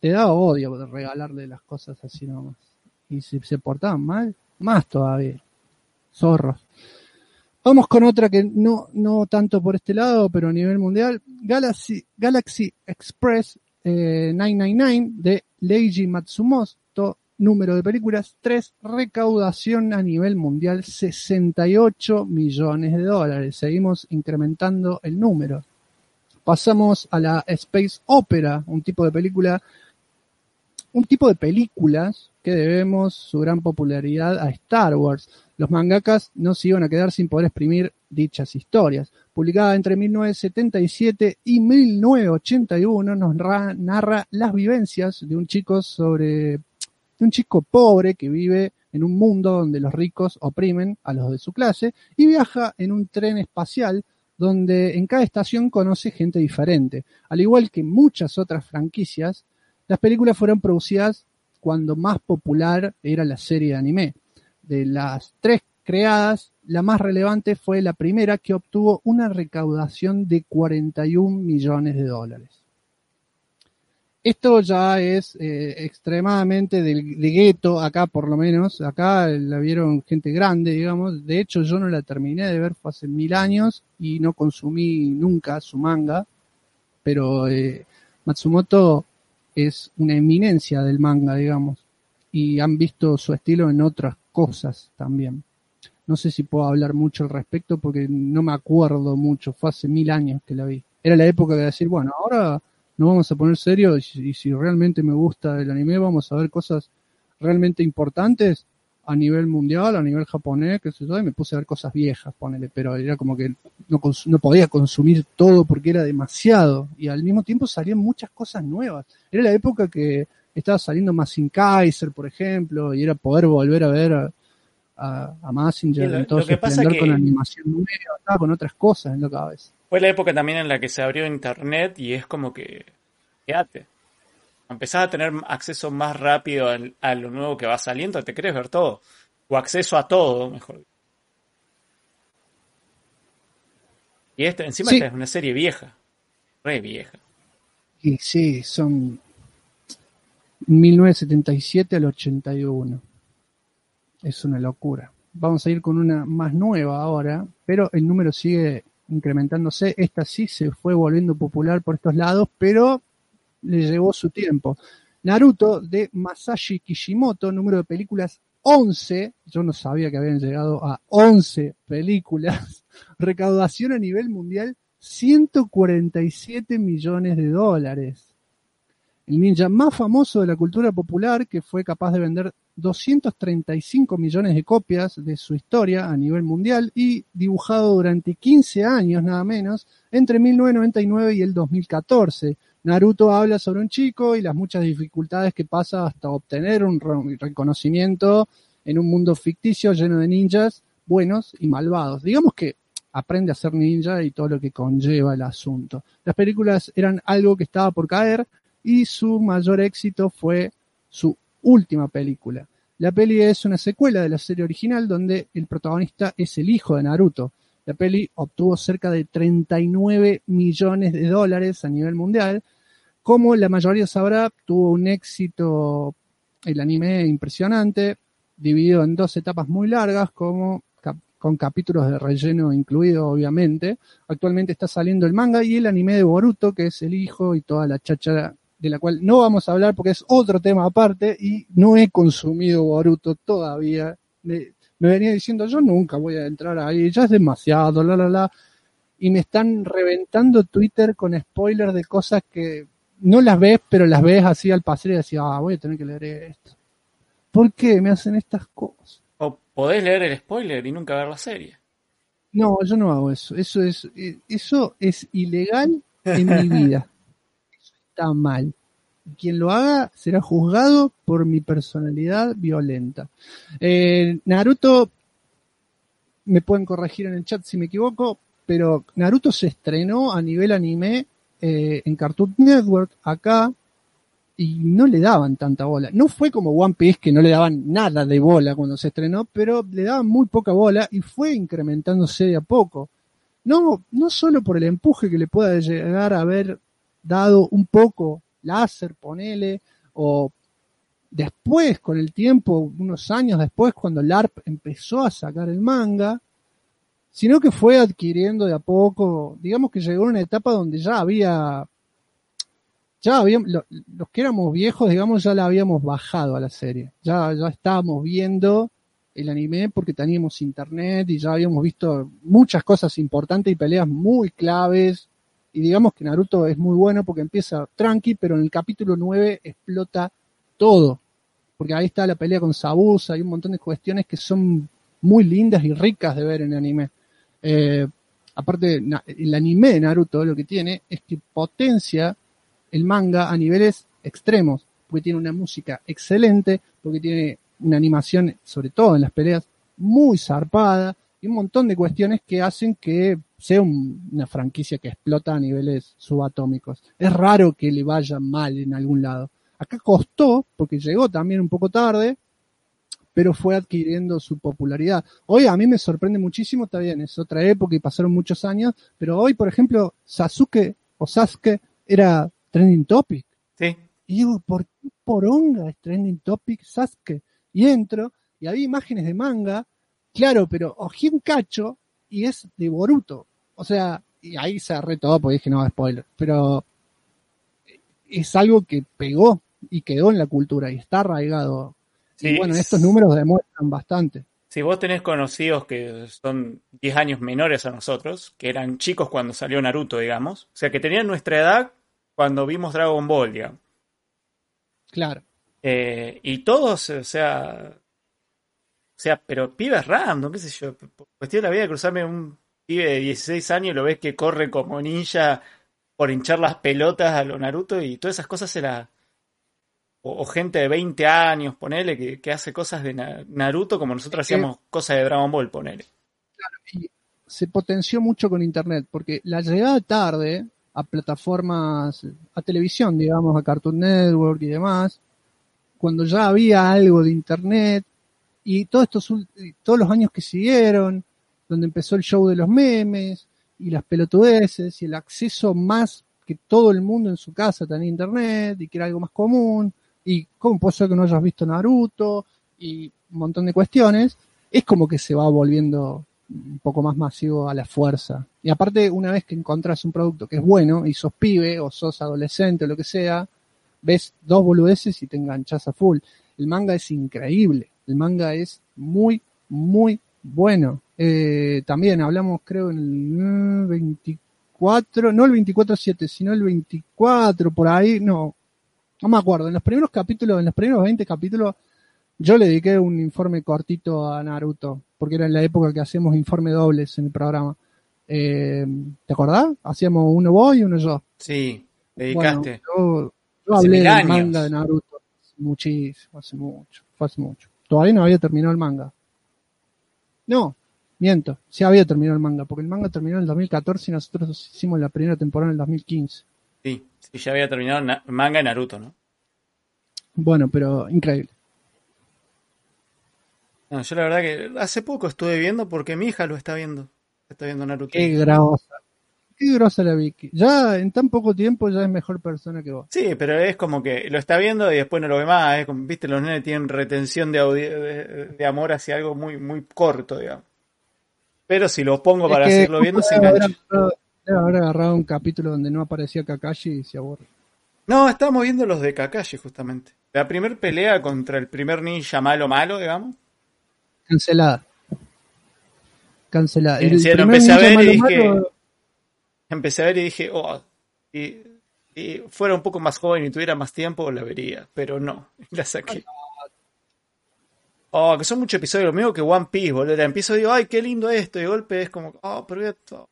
te daba odio de regalarle las cosas así nomás. Y si se portaban mal, más todavía. Zorros. Vamos con otra que no, no tanto por este lado, pero a nivel mundial. Galaxy, Galaxy Express eh, 999 de Leiji Matsumoto, número de películas 3, recaudación a nivel mundial 68 millones de dólares. Seguimos incrementando el número. Pasamos a la Space Opera, un tipo de película, un tipo de películas que debemos su gran popularidad a Star Wars. Los mangakas no se iban a quedar sin poder exprimir dichas historias. publicada entre 1977 y 1981, nos narra las vivencias de un chico sobre de un chico pobre que vive en un mundo donde los ricos oprimen a los de su clase y viaja en un tren espacial donde en cada estación conoce gente diferente. Al igual que muchas otras franquicias, las películas fueron producidas cuando más popular era la serie de anime. De las tres creadas, la más relevante fue la primera que obtuvo una recaudación de 41 millones de dólares. Esto ya es eh, extremadamente de, gueto, acá por lo menos, acá la vieron gente grande, digamos. De hecho, yo no la terminé de ver, fue hace mil años y no consumí nunca su manga, pero eh, Matsumoto es una eminencia del manga, digamos, y han visto su estilo en otras cosas también. No sé si puedo hablar mucho al respecto porque no me acuerdo mucho, fue hace mil años que la vi. Era la época de decir, bueno, ahora no vamos a poner serio y, si realmente me gusta el anime vamos a ver cosas realmente importantes a nivel mundial, a nivel japonés, que yo, y me puse a ver cosas viejas, ponele, pero era como que no, no podía consumir todo porque era demasiado y al mismo tiempo salían muchas cosas nuevas. Era la época que estaba saliendo Massing Kaiser, por ejemplo, y era poder volver a ver a, a, a Massinger lo, en todo lo que su pasa que- con animación nueva, estaba con otras cosas en la cabeza. Fue la época también en la que se abrió internet y es como que. Quédate. Empezás a tener acceso más rápido al- a lo nuevo que va saliendo, te querés ver todo. O acceso a todo, mejor. Y esta, encima Sí. esta es una serie vieja. Re vieja. Y sí, son 1977 al 81. Es una locura. Vamos a ir con una más nueva ahora, pero el número sigue incrementándose. Esta sí se fue volviendo popular por estos lados, pero le llevó su tiempo. Naruto de Masashi Kishimoto, número de películas 11. Yo no sabía que habían llegado a 11 películas. Recaudación a nivel mundial 147 millones de dólares. El ninja más famoso de la cultura popular que fue capaz de vender 235 millones de copias de su historia a nivel mundial y dibujado durante 15 años nada menos entre 1999 y el 2014. Naruto habla sobre un chico y las muchas dificultades que pasa hasta obtener un re- reconocimiento en un mundo ficticio lleno de ninjas buenos y malvados. Digamos que aprende a ser ninja y todo lo que conlleva el asunto. Las películas eran algo que estaba por caer y su mayor éxito fue su última película. La peli es una secuela de la serie original donde el protagonista es el hijo de Naruto. La peli obtuvo cerca de 39 millones de dólares a nivel mundial. Como la mayoría sabrá, tuvo un éxito el anime impresionante, dividido en dos etapas muy largas, como con capítulos de relleno incluido, obviamente. Actualmente está saliendo el manga y el anime de Boruto, que es el hijo y toda la cháchara de la cual no vamos a hablar porque es otro tema aparte y no he consumido Boruto todavía. Me, me venía diciendo, yo nunca voy a entrar ahí, ya es demasiado, la, la, la. Y me están reventando Twitter con spoilers de cosas que no las ves, pero las ves así al pasar y decís, ah, voy a tener que leer esto. ¿Por qué me hacen estas cosas? O podés leer el spoiler y nunca ver la serie. No, yo no hago eso. Eso es, eh, eso es ilegal en mi vida. Está mal. Quien lo haga será juzgado por mi personalidad violenta. Eh, Naruto, me pueden corregir en el chat si me equivoco, pero Naruto se estrenó a nivel anime eh, en Cartoon Network acá y no le daban tanta bola. No fue como One Piece que no le daban nada de bola cuando se estrenó, pero le daban muy poca bola y fue incrementándose de a poco. No, no solo por el empuje que le pueda llegar a haber dado un poco láser, ponele, o después, con el tiempo, unos años después, cuando LARP empezó a sacar el manga, sino que fue adquiriendo de a poco, digamos que llegó a una etapa donde ya había ya habíamos, lo- los que éramos viejos, digamos, ya la habíamos bajado a la serie. Ya, ya estábamos viendo el anime porque teníamos internet y ya habíamos visto muchas cosas importantes y peleas muy claves. Y digamos que Naruto es muy bueno porque empieza tranqui, pero en el capítulo 9 explota todo. Porque ahí está la pelea con Sabusa, hay un montón de cuestiones que son muy lindas y ricas de ver en anime. Eh, aparte el anime de Naruto lo que tiene es que potencia el manga a niveles extremos, porque tiene una música excelente, porque tiene una animación, sobre todo en las peleas, muy zarpada y un montón de cuestiones que hacen que sea una franquicia que explota a niveles subatómicos. Es raro que le vaya mal en algún lado. Acá costó, porque llegó también un poco tarde, pero fue adquiriendo su popularidad. Hoy a mí me sorprende muchísimo, está bien, es otra época y pasaron muchos años, pero hoy, por ejemplo, Sasuke o Sasuke era trending topic. Sí. Y digo, ¿por qué poronga es trending topic Sasuke? Y entro y había imágenes de manga, claro, pero ojé un cacho y es de Boruto. O sea, y ahí se todo porque dije, no, spoiler, pero es algo que pegó y quedó en la cultura y está arraigado. y bueno, estos números demuestran bastante. Si vos tenés conocidos que son 10 años menores a nosotros, que eran chicos cuando salió Naruto, digamos, o sea, que tenían nuestra edad cuando vimos Dragon Ball, digamos. Claro. Eh, y todos, o sea, o sea, pero pibes random, qué sé yo, cuestión de la vida cruzarme un pibe de 16 años y lo ves que corre como ninja por hinchar las pelotas a lo Naruto y todas esas cosas se la... O, gente de 20 años, ponele, que, hace cosas de Naruto como nosotros hacíamos cosas de Dragon Ball, ponele. Claro, y se potenció mucho con Internet, porque la llegada tarde a plataformas, a televisión, digamos, a Cartoon Network y demás, cuando ya había algo de Internet, y todos estos, todos los años que siguieron, donde empezó el show de los memes, y las pelotudeces y el acceso más que todo el mundo en su casa tenía internet y que era algo más común y cómo puede ser que no hayas visto Naruto y un montón de cuestiones, es como que se va volviendo un poco más masivo a la fuerza. Y aparte, una vez que encontrás un producto que es bueno y sos pibe o sos adolescente o lo que sea, ves dos boludeces y te enganchas a full. El manga es increíble. El manga es muy, muy bueno. Eh, también hablamos, creo, en el 24, no el 24-7, sino el 24, por ahí, no, no me acuerdo. En los primeros capítulos, en los primeros 20 capítulos, yo le dediqué un informe cortito a Naruto, porque era en la época que hacíamos informe dobles en el programa. Eh, ¿Te acordás? Hacíamos uno vos y uno yo. Sí, dedicaste. yo, hablé del manga de Naruto muchísimo, hace mucho, hace mucho. Todavía no había terminado el manga. No, Miento, sí había terminado el manga, porque el manga terminó en el 2014 y nosotros hicimos la primera temporada en el 2015. Sí, sí ya había terminado el manga de Naruto, ¿no? Bueno, pero increíble. No, yo la verdad que hace poco estuve viendo porque mi hija lo está viendo. Está viendo Naruto. Qué grosa. Qué grosa la Vicky. Ya en tan poco tiempo ya es mejor persona que vos. Sí, pero es como que lo está viendo y después no lo ve más. como, Viste, los nenes tienen retención de, de amor hacia algo muy, muy corto, digamos. Pero si lo pongo para seguirlo viendo, se engancha. Debe haber agarrado un capítulo donde no aparecía Kakashi y se aburre. No, estábamos viendo los de Kakashi, justamente. La primera pelea contra el primer ninja malo malo, digamos. Cancelada. Cancelada. El, empecé a ver y dije. Empecé a ver y dije, oh, si, fuera un poco más joven y tuviera más tiempo, la vería. Pero no, la saqué. Oh, que son muchos episodios, lo mismo que One Piece, boludo. Empiezo y digo, ay, qué lindo esto. Y de golpe es como, oh, pero esto.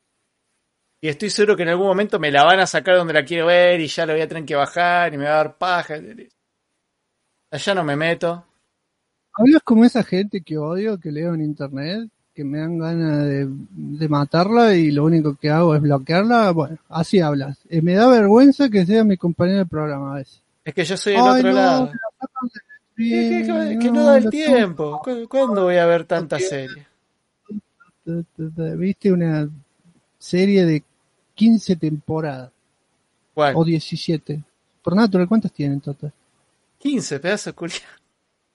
Y estoy seguro que en algún momento me la van a sacar donde la quiero ver y ya lo voy a tener que bajar y me va a dar paja. Allá no me meto. Hablas como esa gente que odio, que leo en internet, que me dan ganas de, matarla y lo único que hago es bloquearla. Bueno, así hablas. Eh, me da vergüenza que sea mi compañero de programa a veces. Es que yo soy del otro lado. Que, no da el tiempo. ¿Cuándo voy a ver tanta serie? Viste una serie de 15 temporadas. ¿Cuál? O 17. Por natural, ¿cuántas tienen total? 15, pedazo de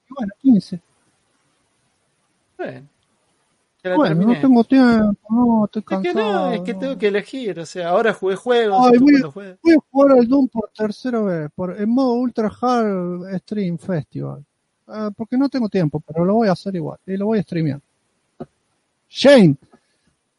Bueno, 15. Bueno. Bueno, no tengo tiempo, no, estoy cansado. Es que no, es que tengo que elegir, o sea, ahora jugué juegos. voy, a jugar al Doom por tercera vez, por, en modo Ultra Hard Stream Festival. Ah, porque no tengo tiempo, pero lo voy a hacer igual, y lo voy a streamear. Shane,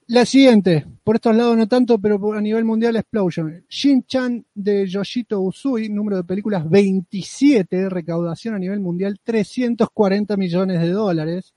la siguiente, por estos lados no tanto, pero a nivel mundial Explosion. Shin-Chan de Yoshito Usui, número de películas 27, recaudación a nivel mundial 340 millones de dólares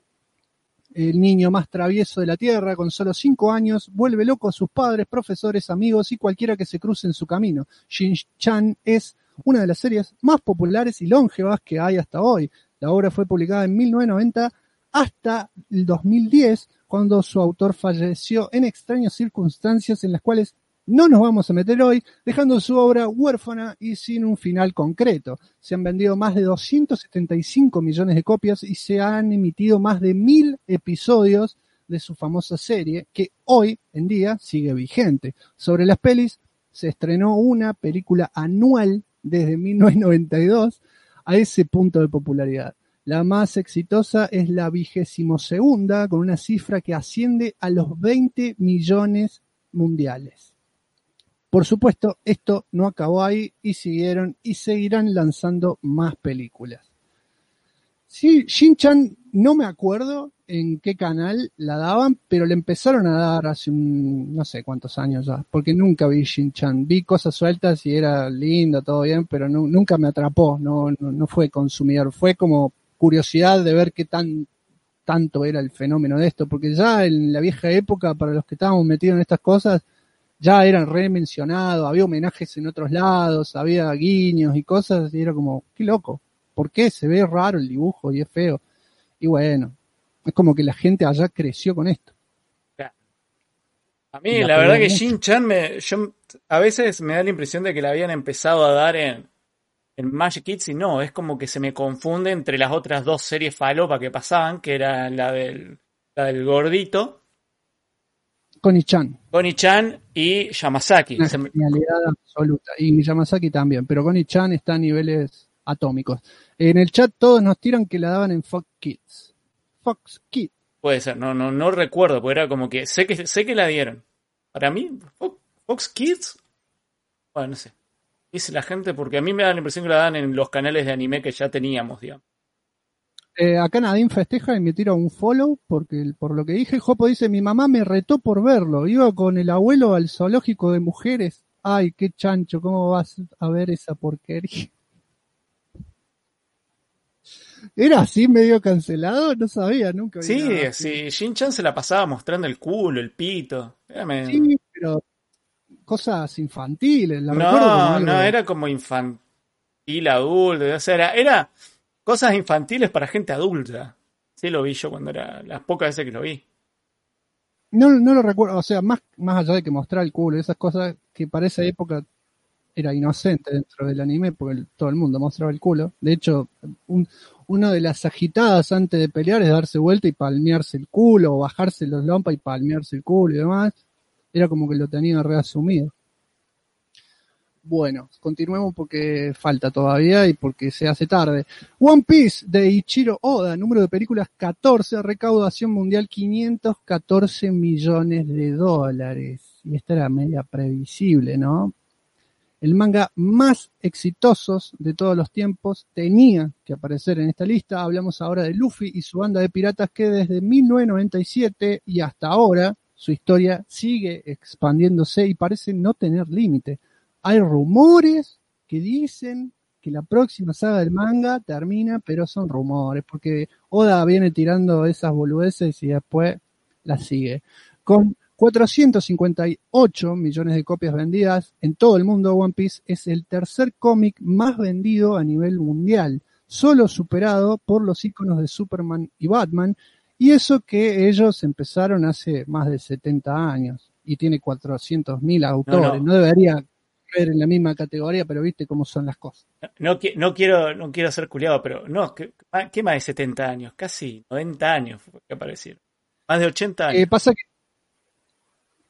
el niño más travieso de la Tierra, con solo cinco años, vuelve loco a sus padres, profesores, amigos y cualquiera que se cruce en su camino. Shin-Chan es una de las series más populares y longevas que hay hasta hoy. La obra fue publicada en 1990 hasta el 2010, cuando su autor falleció en extrañas circunstancias en las cuales no nos vamos a meter hoy, dejando su obra huérfana y sin un final concreto. Se han vendido más de 275 millones de copias y se han emitido más de mil episodios de su famosa serie, que hoy en día sigue vigente. Sobre las pelis, se estrenó una película anual desde 1992 a ese punto de popularidad. La más exitosa es la vigésimo segunda, con una cifra que asciende a los 20 millones mundiales. Por supuesto, esto no acabó ahí y siguieron y seguirán lanzando más películas. Sí, Shin-Chan no me acuerdo en qué canal la daban, pero le empezaron a dar hace un, no sé cuántos años ya, porque nunca vi Shin-Chan. Vi cosas sueltas y era lindo, todo bien, pero nunca me atrapó, no, no, no, fue consumidor, fue como curiosidad de ver qué tan tanto era el fenómeno de esto, porque ya en la vieja época, para los que estábamos metidos en estas cosas, ya eran re mencionados, había homenajes en otros lados, había guiños y cosas, y era como, qué loco, ¿por qué? Se ve raro el dibujo y es feo. Y bueno, es como que la gente allá creció con esto. A mí, la, verdad que Shin-Chan, me, yo, a veces me da la impresión de que la habían empezado a dar en, en Magic Kids y no, es como que se me confunde entre las otras dos series falopa que pasaban, que era la del, la del gordito Connie-chan. Connie-chan y. Una genialidad absoluta. Y Yamasaki también, pero Connie-chan está a niveles atómicos. En el chat todos nos tiran que la daban en Fox Kids. Fox Kids. Puede ser, no, no, no recuerdo, porque era como que sé que sé que la dieron. Para mí, Fox Kids, bueno, no sé. Dice la gente porque a mí me da la impresión que la dan en los canales de anime que ya teníamos, digamos. Eh, acá Nadine festeja y me tira un follow porque por lo que dije, Jopo dice, mi mamá me retó por verlo, iba con el abuelo al zoológico de mujeres. Ay, qué chancho, ¿cómo vas a ver esa porquería? ¿Era así medio cancelado? No sabía, nunca. Sí, sí, Shin-Chan se la pasaba mostrando el culo, el pito. Sí, pero cosas infantiles. La no, no, era como infantil, adulto, o sea, era, era Cosas infantiles para gente adulta. Sí lo vi yo cuando era las pocas veces que lo vi. No, no lo recuerdo, o sea, más, más allá de que mostrar el culo, esas cosas que para esa época era inocente dentro del anime, porque todo el mundo mostraba el culo. De hecho, una de las agitadas antes de pelear es darse vuelta y palmearse el culo, o bajarse los lompas y palmearse el culo y demás. Era como que lo tenía reasumido. Bueno, continuemos porque falta todavía y porque se hace tarde. One Piece de Ichiro Oda, número de películas 14, recaudación mundial 514 millones de dólares. Y esta era media previsible, ¿no? El manga más exitosos de todos los tiempos tenía que aparecer en esta lista. Hablamos ahora de Luffy y su banda de piratas que desde 1997 y hasta ahora su historia sigue expandiéndose y parece no tener límite hay rumores que dicen que la próxima saga del manga termina, pero son rumores, porque Oda viene tirando esas boludeces y después las sigue. Con 458 millones de copias vendidas en todo el mundo, One Piece es el tercer cómic más vendido a nivel mundial, solo superado por los iconos de Superman y Batman, y eso que ellos empezaron hace más de 70 años y tiene 400.000 autores. no debería en la misma categoría, pero viste cómo son las cosas. No, no quiero no quiero ser culiado, pero no, ¿qué, más de 70 años? Casi 90 años que aparecieron. Más de 80 años. Eh, pasa que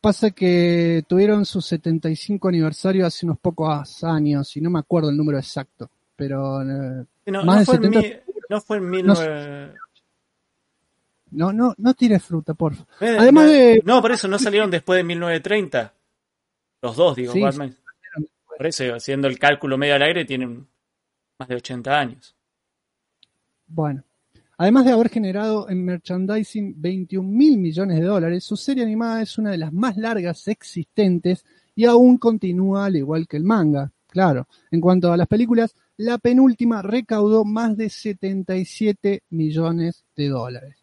pasa que tuvieron su 75 aniversario hace unos pocos años y no me acuerdo el número exacto, pero eh, no, más de 70 no fue en 19 no, no, no tires fruta, por favor. Eh, Además de... No, por eso no salieron después de 1930. Los dos, digo, Batman. Por eso, haciendo el cálculo medio al aire, tienen más de 80 años. Bueno, además de haber generado en merchandising 21 mil millones de dólares, su serie animada es una de las más largas existentes y aún continúa al igual que el manga. Claro, en cuanto a las películas, la penúltima recaudó más de 77 millones de dólares.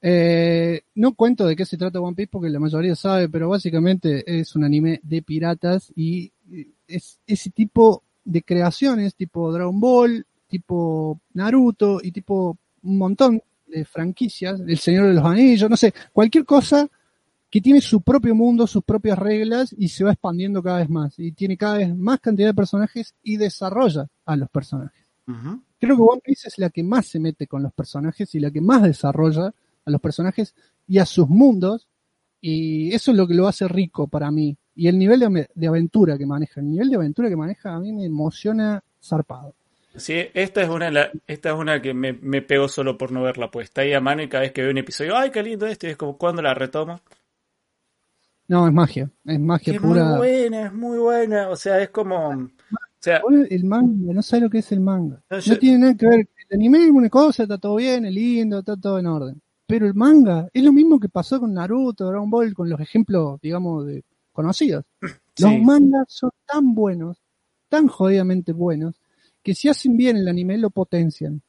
Eh, no cuento de qué se trata One Piece porque la mayoría sabe, pero básicamente es un anime de piratas y es ese tipo de creaciones, tipo Dragon Ball, tipo Naruto y tipo un montón de franquicias, El Señor de los Anillos, no sé, cualquier cosa que tiene su propio mundo, sus propias reglas y se va expandiendo cada vez más y tiene cada vez más cantidad de personajes y desarrolla a los personajes. Creo que One Piece es la que más se mete con los personajes y la que más desarrolla a los personajes y a sus mundos y eso es lo que lo hace rico para mí. Y el nivel de, aventura que maneja, el nivel de aventura que maneja a mí me emociona zarpado. Sí, esta es una, esta es una que me, me pegó solo por no verla puesta ahí a mano y cada vez que veo un episodio, ay, qué lindo esto, y es como, ¿cuándo la retomo? No, es magia, es magia pura. Es muy buena, es muy buena, o sea, es como... O sea, el manga, no sabe lo que es el manga. No, tiene nada que ver. El anime es una cosa, está todo bien, es lindo, está todo en orden. Pero el manga es lo mismo que pasó con Naruto, Dragon Ball, con los ejemplos, digamos, de conocidos. Los mangas son tan buenos, tan jodidamente buenos, que si hacen bien el anime lo potencian.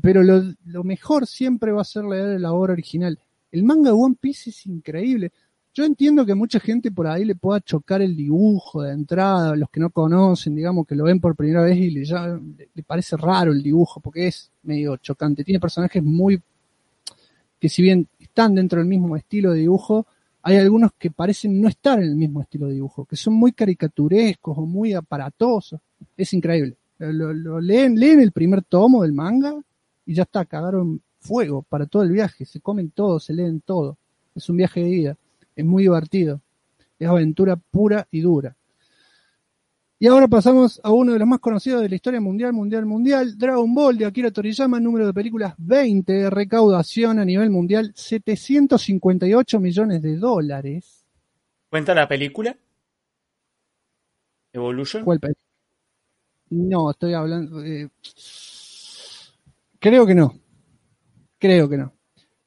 Pero lo, lo mejor siempre va a ser leer la obra original. El manga de One Piece es increíble. Yo entiendo que mucha gente por ahí le pueda chocar el dibujo de entrada, los que no conocen, digamos, que lo ven por primera vez y le, ya, le parece raro el dibujo, porque es medio chocante. Tiene personajes muy, que si bien están dentro del mismo estilo de dibujo, hay algunos que parecen no estar en el mismo estilo de dibujo, que son muy caricaturescos o muy aparatosos. Es increíble. Lo, leen, leen el primer tomo del manga y ya está, cagaron fuego para todo el viaje, se comen todo, se leen todo. Es un viaje de vida es muy divertido. Es aventura pura y dura. Y ahora pasamos a uno de los más conocidos de la historia mundial, mundial, mundial, Dragon Ball de Akira Toriyama, número de películas 20, recaudación a nivel mundial 758 millones de dólares. ¿Cuenta la película? ¿Evolution? ¿Cuál película? No, estoy hablando. Eh, creo que no. Creo que no.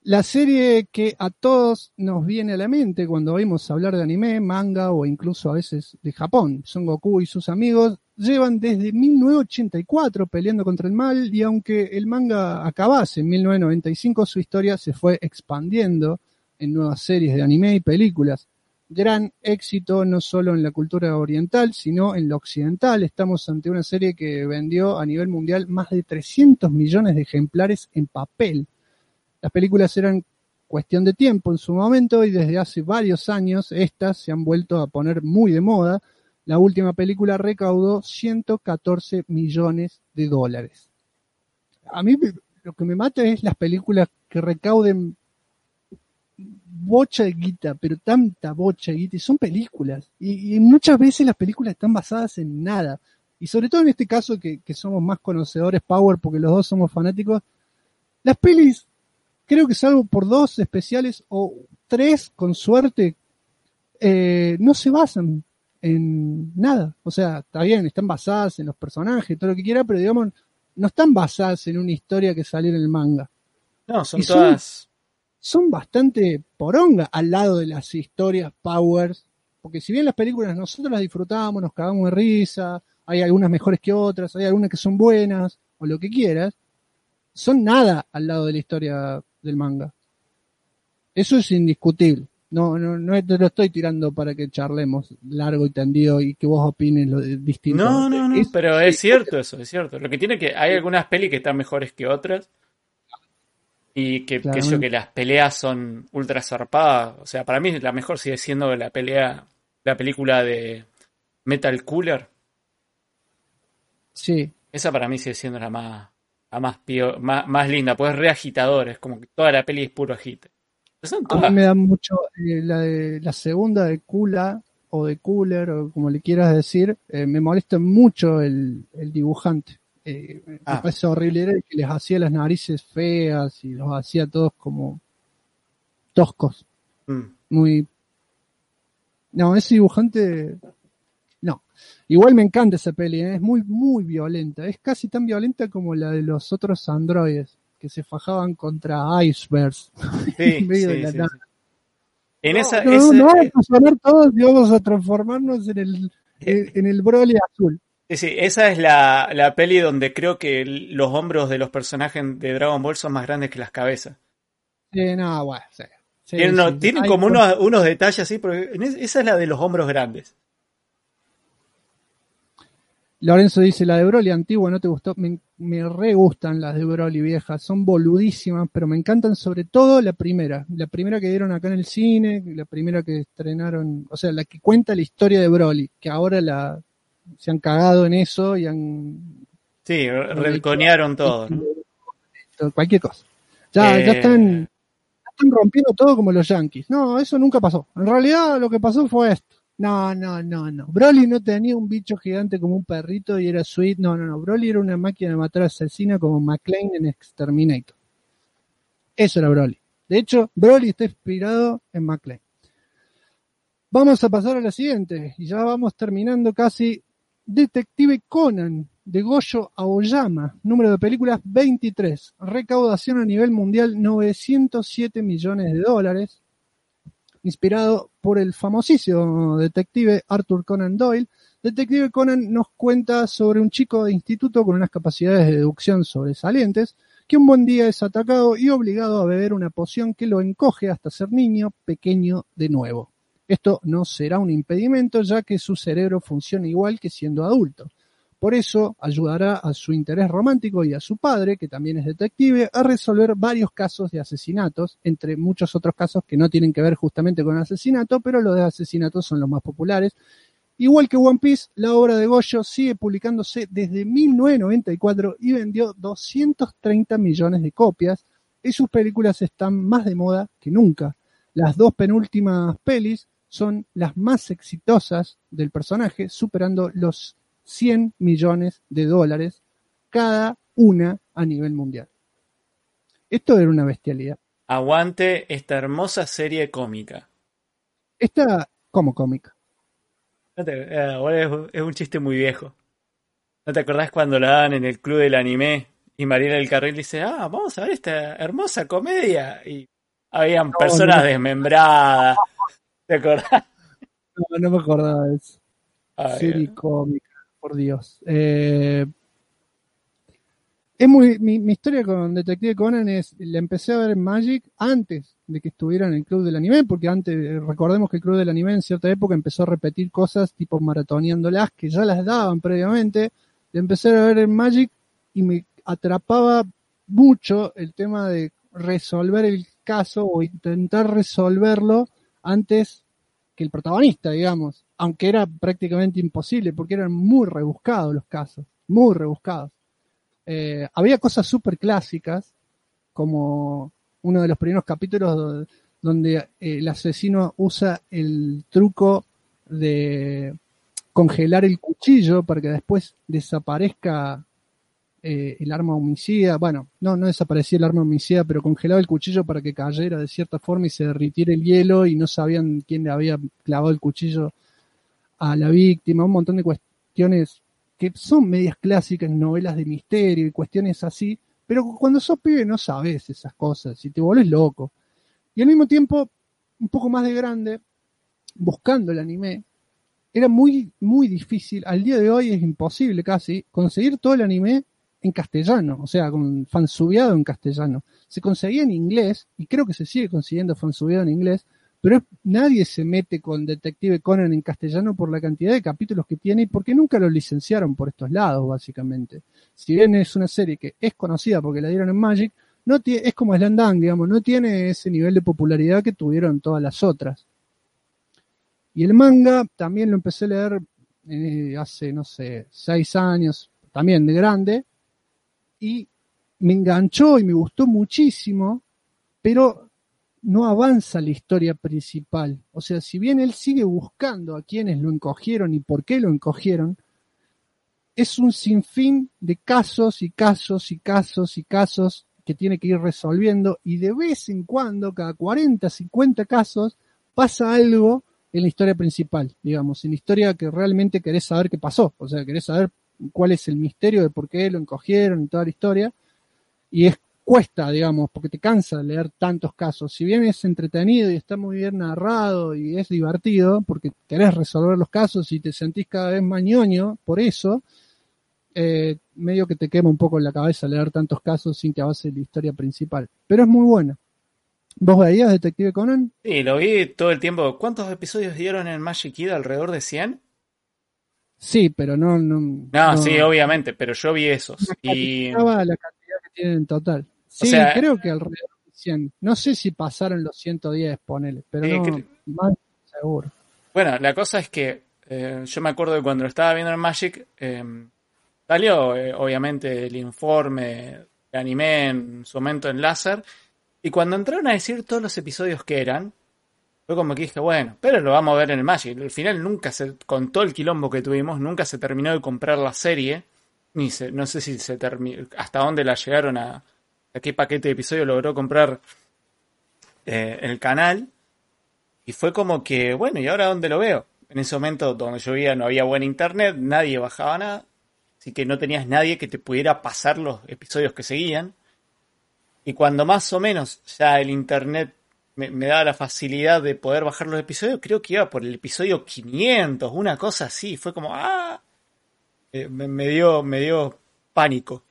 La serie que a todos nos viene a la mente cuando oímos hablar de anime, manga o incluso a veces de Japón, Son Goku y sus amigos, llevan desde 1984 peleando contra el mal y aunque el manga acabase en 1995, su historia se fue expandiendo en nuevas series de anime y películas. Gran éxito no solo en la cultura oriental, sino en la occidental. Estamos ante una serie que vendió a nivel mundial más de 300 millones de ejemplares en papel las películas eran cuestión de tiempo en su momento y desde hace varios años estas se han vuelto a poner muy de moda. La última película recaudó 114 millones de dólares. A mí lo que me mata es las películas que recauden bocha de guita, pero tanta bocha de guita, y son películas. Y, muchas veces las películas están basadas en nada. Y sobre todo en este caso que, que somos más conocedores Power porque los dos somos fanáticos, las pelis creo que salvo por dos especiales o tres con suerte, eh, no se basan en nada. O sea, está bien, están basadas en los personajes, todo lo que quiera, pero digamos, no están basadas en una historia que salió en el manga. No, son todas. Son, bastante poronga al lado de las historias Powers. Porque si bien las películas nosotros las disfrutamos, nos cagamos de risa, hay algunas mejores que otras, hay algunas que son buenas, o lo que quieras, son nada al lado de la historia del manga. Eso es indiscutible. No, no, no te lo estoy tirando para que charlemos largo y tendido y que vos opines lo distinto. No, no, no, pero es cierto eso, es cierto. Lo que tiene que hay algunas pelis que están mejores que otras y que, que, que las peleas son ultra zarpadas. O sea, para mí la mejor sigue siendo la pelea, la película de Metal Cooler. Sí. Esa para mí sigue siendo la más más, más, linda, pues es re agitador, es como que toda la peli es puro agite. A mí me da mucho eh, la, la segunda de Kula o de Cooler o como le quieras decir, eh, me molesta mucho el, dibujante. Eh, Me ah. parece horrible, era el que les hacía las narices feas y los hacía todos como toscos. Mm. Muy... No, ese dibujante no. Igual me encanta esa peli, ¿eh? es muy, muy violenta. Es casi tan violenta como la de los otros androides que se fajaban contra icebergs. en medio de la nada. En esa, no, no, vamos a sonar todos y vamos a transformarnos en el, eh, en el Broly azul. Sí, esa es la, la peli donde creo que los hombros de los personajes de Dragon Ball son más grandes que las cabezas. Sí, no, bueno, sí. tienen, como unos, unos, detalles así, porque esa es la de los hombros grandes. Lorenzo dice, la de Broly antigua no te gustó. Me, me re gustan las de Broly viejas. Son boludísimas, pero me encantan sobre todo la primera. La primera que dieron acá en el cine, la primera que estrenaron, o sea, la que cuenta la historia de Broly, que ahora la se han cagado en eso y han... Sí, reconearon todo. Cualquier cosa. Ya, ya eh. están, están rompiendo todo como los Yankees. No, eso nunca pasó. En realidad lo que pasó fue esto. No, no, no, no. Broly no tenía un bicho gigante como un perrito y era sweet. No, no, no. Broly era una máquina de matar asesina como McLean en Exterminator. Eso era Broly. De hecho, Broly está inspirado en McLean. Vamos a pasar a la siguiente. Y ya vamos terminando casi. Detective Conan, de Goyo Aoyama. Número de películas 23. Recaudación a nivel mundial 907 millones de dólares inspirado por el famosísimo detective Arthur Conan Doyle. Detective Conan nos cuenta sobre un chico de instituto con unas capacidades de deducción sobresalientes que un buen día es atacado y obligado a beber una poción que lo encoge hasta ser niño pequeño de nuevo. Esto no será un impedimento ya que su cerebro funciona igual que siendo adulto. Por eso ayudará a su interés romántico y a su padre, que también es detective, a resolver varios casos de asesinatos, entre muchos otros casos que no tienen que ver justamente con asesinato, pero los de asesinatos son los más populares. Igual que One Piece, la obra de Goyo sigue publicándose desde 1994 y vendió 230 millones de copias, y sus películas están más de moda que nunca. Las dos penúltimas pelis son las más exitosas del personaje, superando los 100 millones de dólares cada una a nivel mundial. Esto era una bestialidad. Aguante esta hermosa serie cómica. Esta, como cómica? Eh, es un chiste muy viejo. ¿No te acordás cuando la dan en el club del anime y Mariela del Carril dice, ah, vamos a ver esta hermosa comedia? Y habían personas desmembradas. ¿Te acordás? No, no me acordaba de eso. serie cómica por Dios. Eh, es muy, mi, historia con Detective Conan es, la empecé a ver en Magic antes de que estuviera en el Club del Anime, porque antes, recordemos que el Club del Anime en cierta época empezó a repetir cosas tipo maratoneándolas, que ya las daban previamente, la empecé a ver en Magic y me atrapaba mucho el tema de resolver el caso o intentar resolverlo antes que el protagonista, digamos aunque era prácticamente imposible porque eran muy rebuscados los casos, muy rebuscados. Eh, había cosas súper clásicas, como uno de los primeros capítulos donde eh, el asesino usa el truco de congelar el cuchillo para que después desaparezca eh, el arma homicida. Bueno, no, no desaparecía el arma homicida, pero congelaba el cuchillo para que cayera de cierta forma y se derritiera el hielo y no sabían quién le había clavado el cuchillo a la víctima, un montón de cuestiones que son medias clásicas novelas de misterio y cuestiones así, pero cuando sos pibe no sabes esas cosas y te volvés loco. Y al mismo tiempo, un poco más de grande, buscando el anime, era muy, muy difícil, al día de hoy es imposible casi, conseguir todo el anime en castellano, o sea, con fansubiado en castellano. Se conseguía en inglés, y creo que se sigue consiguiendo fansubiado en inglés, pero nadie se mete con Detective Conan en castellano por la cantidad de capítulos que tiene y porque nunca lo licenciaron por estos lados, básicamente. Si bien es una serie que es conocida porque la dieron en Magic, no es como Slandang, digamos, no tiene ese nivel de popularidad que tuvieron todas las otras. Y el manga también lo empecé a leer eh, hace, no sé, seis años, también de grande, y me enganchó y me gustó muchísimo, pero no avanza la historia principal. O sea, si bien él sigue buscando a quienes lo encogieron y por qué lo encogieron, es un sinfín de casos y casos y casos y casos que tiene que ir resolviendo y de vez en cuando, cada 40, 50 casos, pasa algo en la historia principal, digamos, en la historia que realmente querés saber qué pasó, o sea, querés saber cuál es el misterio de por qué lo encogieron y toda la historia, y es cuesta, digamos, porque te cansa leer tantos casos. Si bien es entretenido y está muy bien narrado y es divertido, porque querés resolver los casos y te sentís cada vez más ñoño por eso, eh, medio que te quema un poco la cabeza leer tantos casos sin que avance la historia principal. Pero es muy buena. ¿Vos veías Detective Conan? Sí, lo vi todo el tiempo. ¿Cuántos episodios dieron en Magic Kid? ¿Alrededor de 100? Sí, pero no... No, no, sí, obviamente, pero yo vi esos. Y... la cantidad que tienen en total. Sí, creo que alrededor de 100. No sé si pasaron los 110, ponele, pero no, más seguro. Bueno, la cosa es que eh, yo me acuerdo de cuando lo estaba viendo en Magic, eh, salió eh, obviamente el informe de anime en su momento en láser, y cuando entraron a decir todos los episodios que eran, fue como que dije, bueno, pero lo vamos a ver en el Magic. Al final nunca se, con todo el quilombo que tuvimos, nunca se terminó de comprar la serie, ni se, no sé si se terminó, hasta dónde la llegaron a, a qué paquete de episodio logró comprar el canal. Y fue como que, bueno, ¿y ahora dónde lo veo? En ese momento donde yo vivía no había buen internet, nadie bajaba nada, así que no tenías nadie que te pudiera pasar los episodios que seguían. Y cuando más o menos ya el internet me, daba la facilidad de poder bajar los episodios, creo que iba por el episodio 500, una cosa así, fue como, ah, eh, me, dio, me dio pánico.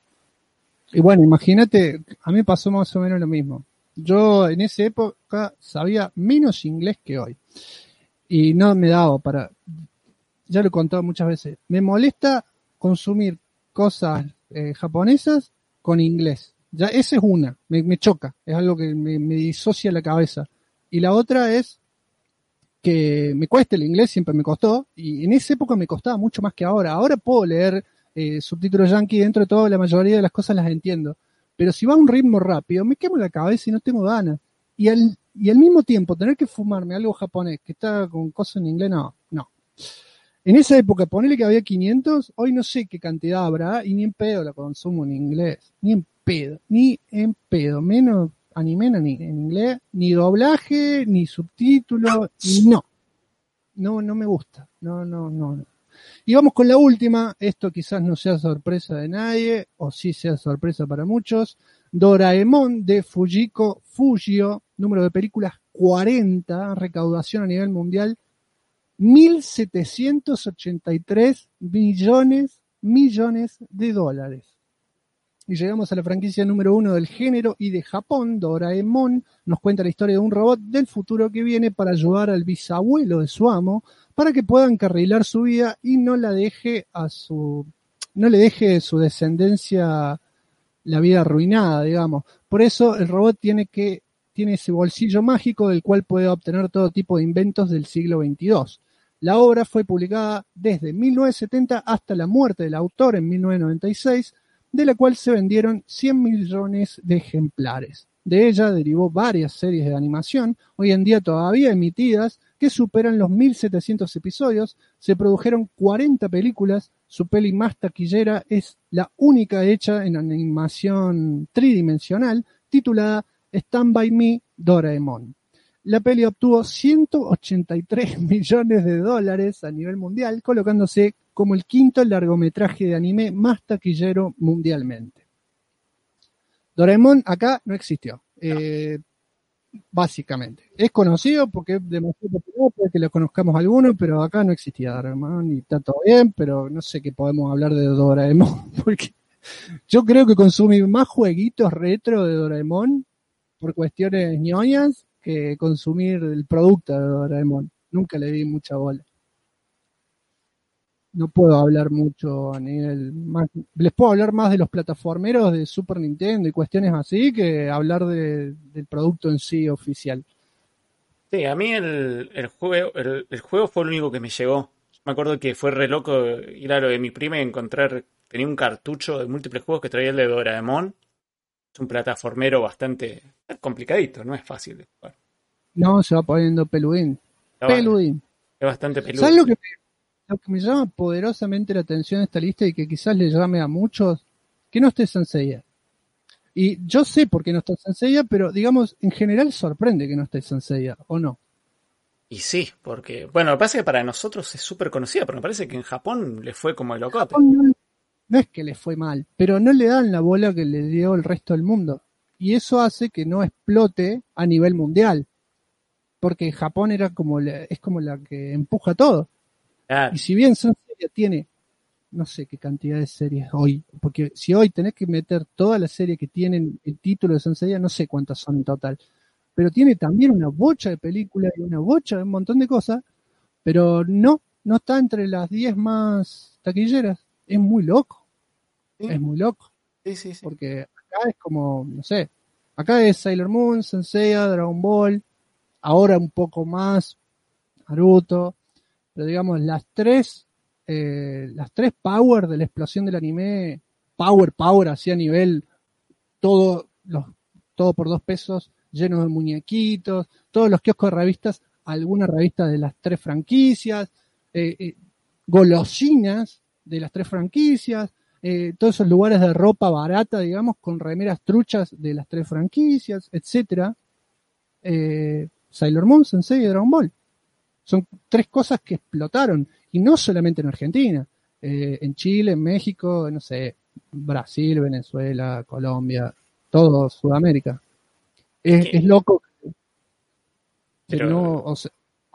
Y bueno, imagínate, a mí pasó más o menos lo mismo. Yo en esa época sabía menos inglés que hoy y no me daba para, ya lo he contado muchas veces, me molesta consumir cosas eh, japonesas con inglés. Ya esa es una, me, choca, es algo que me, disocia la cabeza. Y la otra es que me cuesta el inglés, siempre me costó, y en esa época me costaba mucho más que ahora. Ahora puedo leer eh, subtítulos yankee dentro de todo, la mayoría de las cosas las entiendo. Pero si va a un ritmo rápido, me quemo la cabeza y no tengo ganas. Y al, y mismo tiempo tener que fumarme algo japonés que está con cosas en inglés, no, no. En esa época, ponele que había 500, hoy no sé qué cantidad habrá y ni en pedo la consumo en inglés, ni en pedo, ni en pedo, menos anime ni en inglés, ni doblaje, ni subtítulo, no. No, no me gusta, no, no, no. Y vamos con la última, esto quizás no sea sorpresa de nadie, o sí sea sorpresa para muchos, Doraemon de Fujiko Fujio, número de películas 40, recaudación a nivel mundial 1.783 millones, millones de dólares. Y llegamos a la franquicia número uno del género y de Japón, Doraemon, nos cuenta la historia de un robot del futuro que viene para ayudar al bisabuelo de su amo para que pueda encarrilar su vida y no la deje a su, no le deje su descendencia la vida arruinada, digamos. Por eso el robot tiene que tiene ese bolsillo mágico del cual puede obtener todo tipo de inventos del siglo XXII. La obra fue publicada desde 1970 hasta la muerte del autor en 1996, de la cual se vendieron 100 millones de ejemplares. De ella derivó varias series de animación, hoy en día todavía emitidas, que superan los 1700 episodios, se produjeron 40 películas, su peli más taquillera es la única hecha en animación tridimensional, titulada Stand By Me Doraemon. La peli obtuvo 183 millones de dólares a nivel mundial, colocándose como el quinto largometraje de anime más taquillero mundialmente. Doraemon acá no existió. Eh, básicamente. Es conocido porque es demasiado popular, puede que lo conozcamos algunos, pero acá no existía Doraemon y está todo bien, pero no sé qué podemos hablar de Doraemon, porque yo creo que consumí más jueguitos retro de Doraemon por cuestiones ñoñas que consumir el producto de Doraemon. Nunca le di mucha bola. No puedo hablar mucho a nivel les puedo hablar más de los plataformeros de Super Nintendo y cuestiones así que hablar del producto en sí oficial. Sí, a mí el, juego, el, juego fue lo único que me llegó. Me acuerdo que fue re loco ir a lo de mi prima y encontrar, tenía un cartucho de múltiples juegos que traía el de Doraemon es un plataformero bastante complicadito, no es fácil de jugar. No, se va poniendo peludín. peludín. Es bastante peludín. ¿Sabes lo que, lo que me llama poderosamente la atención de esta lista y que quizás le llame a muchos? Que no esté Senseiya. Y yo sé por qué no está Senseiya, pero digamos, en general sorprende que no esté Senseiya, ¿o no? Y sí, porque, bueno, lo que pasa es que para nosotros es súper conocida, pero me parece que en Japón le fue como el locote no es que le fue mal, pero no le dan la bola que le dio el resto del mundo. Y eso hace que no explote a nivel mundial. Porque Japón era como es como la que empuja todo. Y si bien Senseiya tiene, no sé qué cantidad de series hoy, porque si hoy tenés que meter todas las series que tienen el título de Senseiya, no sé cuántas son en total. pero tiene también una bocha de películas y una bocha de un montón de cosas, pero no, no está entre las 10 más taquilleras. Es muy loco. Es muy loco. Sí, sí, sí. Porque acá es como, no sé, acá es Sailor Moon, Senseiya, Dragon Ball, ahora un poco más Naruto, pero digamos las tres, eh, las tres power de la explosión del anime, power, power, así a nivel todo, los, todo por dos pesos, lleno de muñequitos, todos los kioscos de revistas, alguna revista de las tres franquicias, eh, eh, golosinas de las tres franquicias, eh, todos esos lugares de ropa barata, digamos, con remeras truchas de las tres franquicias, etcétera. Eh, Sailor Moon, Sensei y Dragon Ball. Son tres cosas que explotaron, y no solamente en Argentina, eh, en Chile, en México, no sé, Brasil, Venezuela, Colombia, todo Sudamérica. Es, es loco Pero- no, o,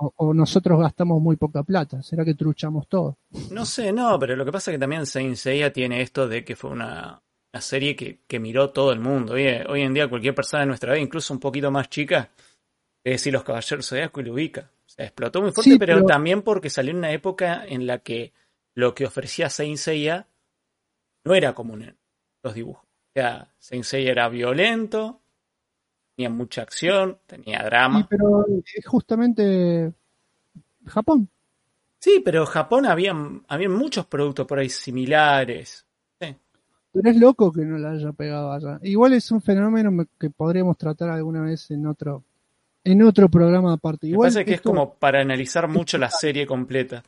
o- o nosotros gastamos muy poca plata. ¿Será que truchamos todo? No sé, no, pero lo que pasa es que también Saint Seiya tiene esto de que fue una, una serie que, que miró todo el mundo. Hoy, hoy en día cualquier persona de nuestra edad, incluso un poquito más chica, ve decir Los Caballeros Zodiaco y lo ubica. O sea, explotó muy fuerte, Sí, pero, pero- también porque salió en una época en la que lo que ofrecía Saint Seiya no era común en los dibujos. O sea, Saint Seiya era violento, tenía mucha acción, tenía Sí, drama. pero es justamente Japón. Sí, pero en Japón había, había muchos productos por ahí similares. Pero es loco que no la haya pegado allá. Igual es un fenómeno me- que podríamos tratar alguna vez en otro en otro programa aparte. Me Igual parece que es como para analizar mucho la serie completa.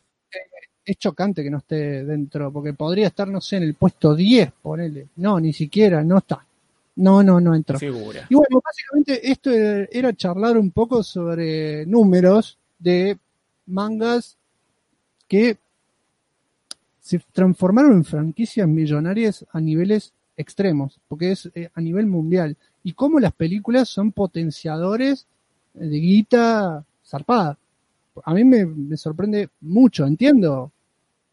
es chocante que no esté dentro, porque podría estar, no sé, en el puesto 10, ponele. No, ni siquiera, no está. No, no, no entró. Figura. Y bueno, básicamente esto era charlar un poco sobre números de mangas que se transformaron en franquicias millonarias a niveles extremos, porque es eh, a nivel mundial. Y cómo las películas son potenciadores de guita zarpada. A mí me, me sorprende mucho, entiendo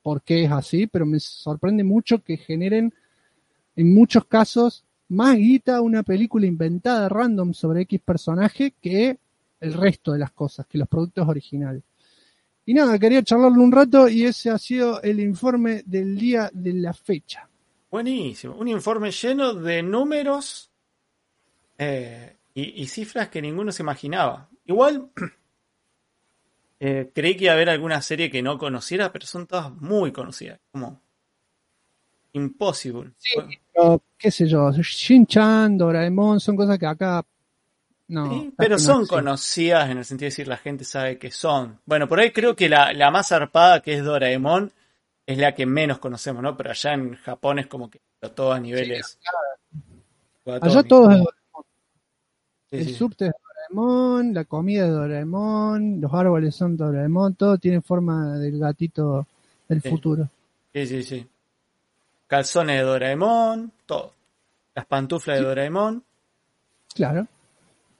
por qué es así, pero me sorprende mucho que generen en muchos casos más guita una película inventada random sobre X personaje que el resto de las cosas, que los productos originales. Y nada, quería charlarlo un rato y ese ha sido el informe del día de la fecha. Buenísimo. Un informe lleno de números eh, y, cifras que ninguno se imaginaba. Igual eh, creí que iba a haber alguna serie que no conociera, pero son todas muy conocidas. Como Impossible. Bueno, Pero, qué sé yo, Shin-Chan, Doraemon, son cosas que acá no. sí, pero no son conocidas en el sentido de decir la gente sabe que son. Bueno, por ahí creo que la, la más zarpada que es Doraemon es la que menos conocemos, ¿no? Pero allá en Japón es como que todo a niveles. Allá todo es Doraemon. Sí, El sí. subte es Doraemon, la comida es Doraemon, los árboles son Doraemon, todo tiene forma del gatito del Sí. futuro. Sí, sí, sí. Calzones de Doraemon, todo. Las pantuflas de Doraemon. Claro.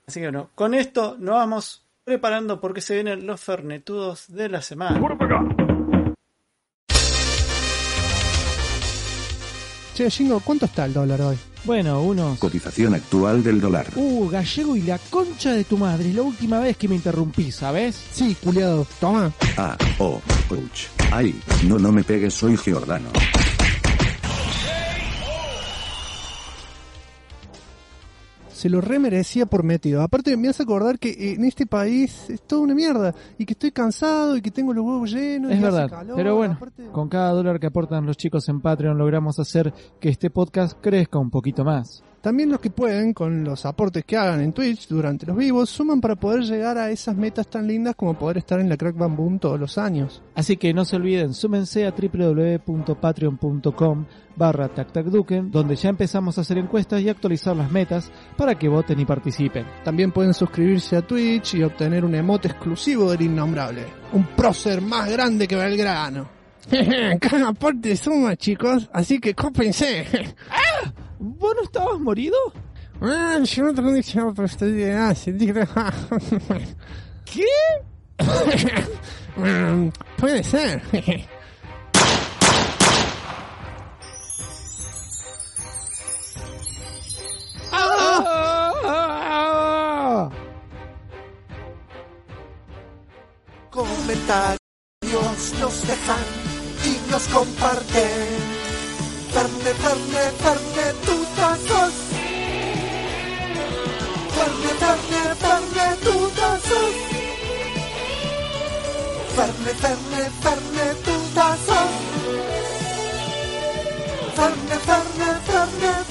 Así que bueno, con esto nos vamos preparando porque se vienen los fernetudos de la semana. Che, Jingo, ¿cuánto está el dólar hoy? Bueno, unos... Cotización actual del dólar. Uh, gallego y la concha de tu madre. Es la última vez que me interrumpí, ¿sabes? Sí, culiado. Toma. Ah, oh, ouch. Ay, no, no me pegues, soy Giordano. Se lo remerecía por metido. Aparte, me hace acordar que en este país es toda una mierda. Y que estoy cansado y que tengo los huevos llenos. Es y hace verdad, calor, pero bueno, aparte- con cada dólar que aportan los chicos en Patreon logramos hacer que este podcast crezca un poquito más. También los que pueden, con los aportes que hagan en Twitch durante los vivos, suman para poder llegar a esas metas tan lindas como poder estar en la Crack Bam Boom todos los años. Así que no se olviden, súmense a www.patreon.com barra tactacduken, donde ya empezamos a hacer encuestas y actualizar las metas para que voten y participen. También pueden suscribirse a Twitch y obtener un emote exclusivo del innombrable. Un prócer más grande que Belgrano. Cada aporte suma, chicos, así que cópense. ¿Vos no estabas morido? ¿Qué? Puede ser. ¡Ah! Comentarios nos dejan y nos comparten. Ferne, ferne, ferne, tutazos. Ferne, ferne, ferne, tutazos. Ferne, ferne, ferne, tutazos. Ferne, ferne, ferne,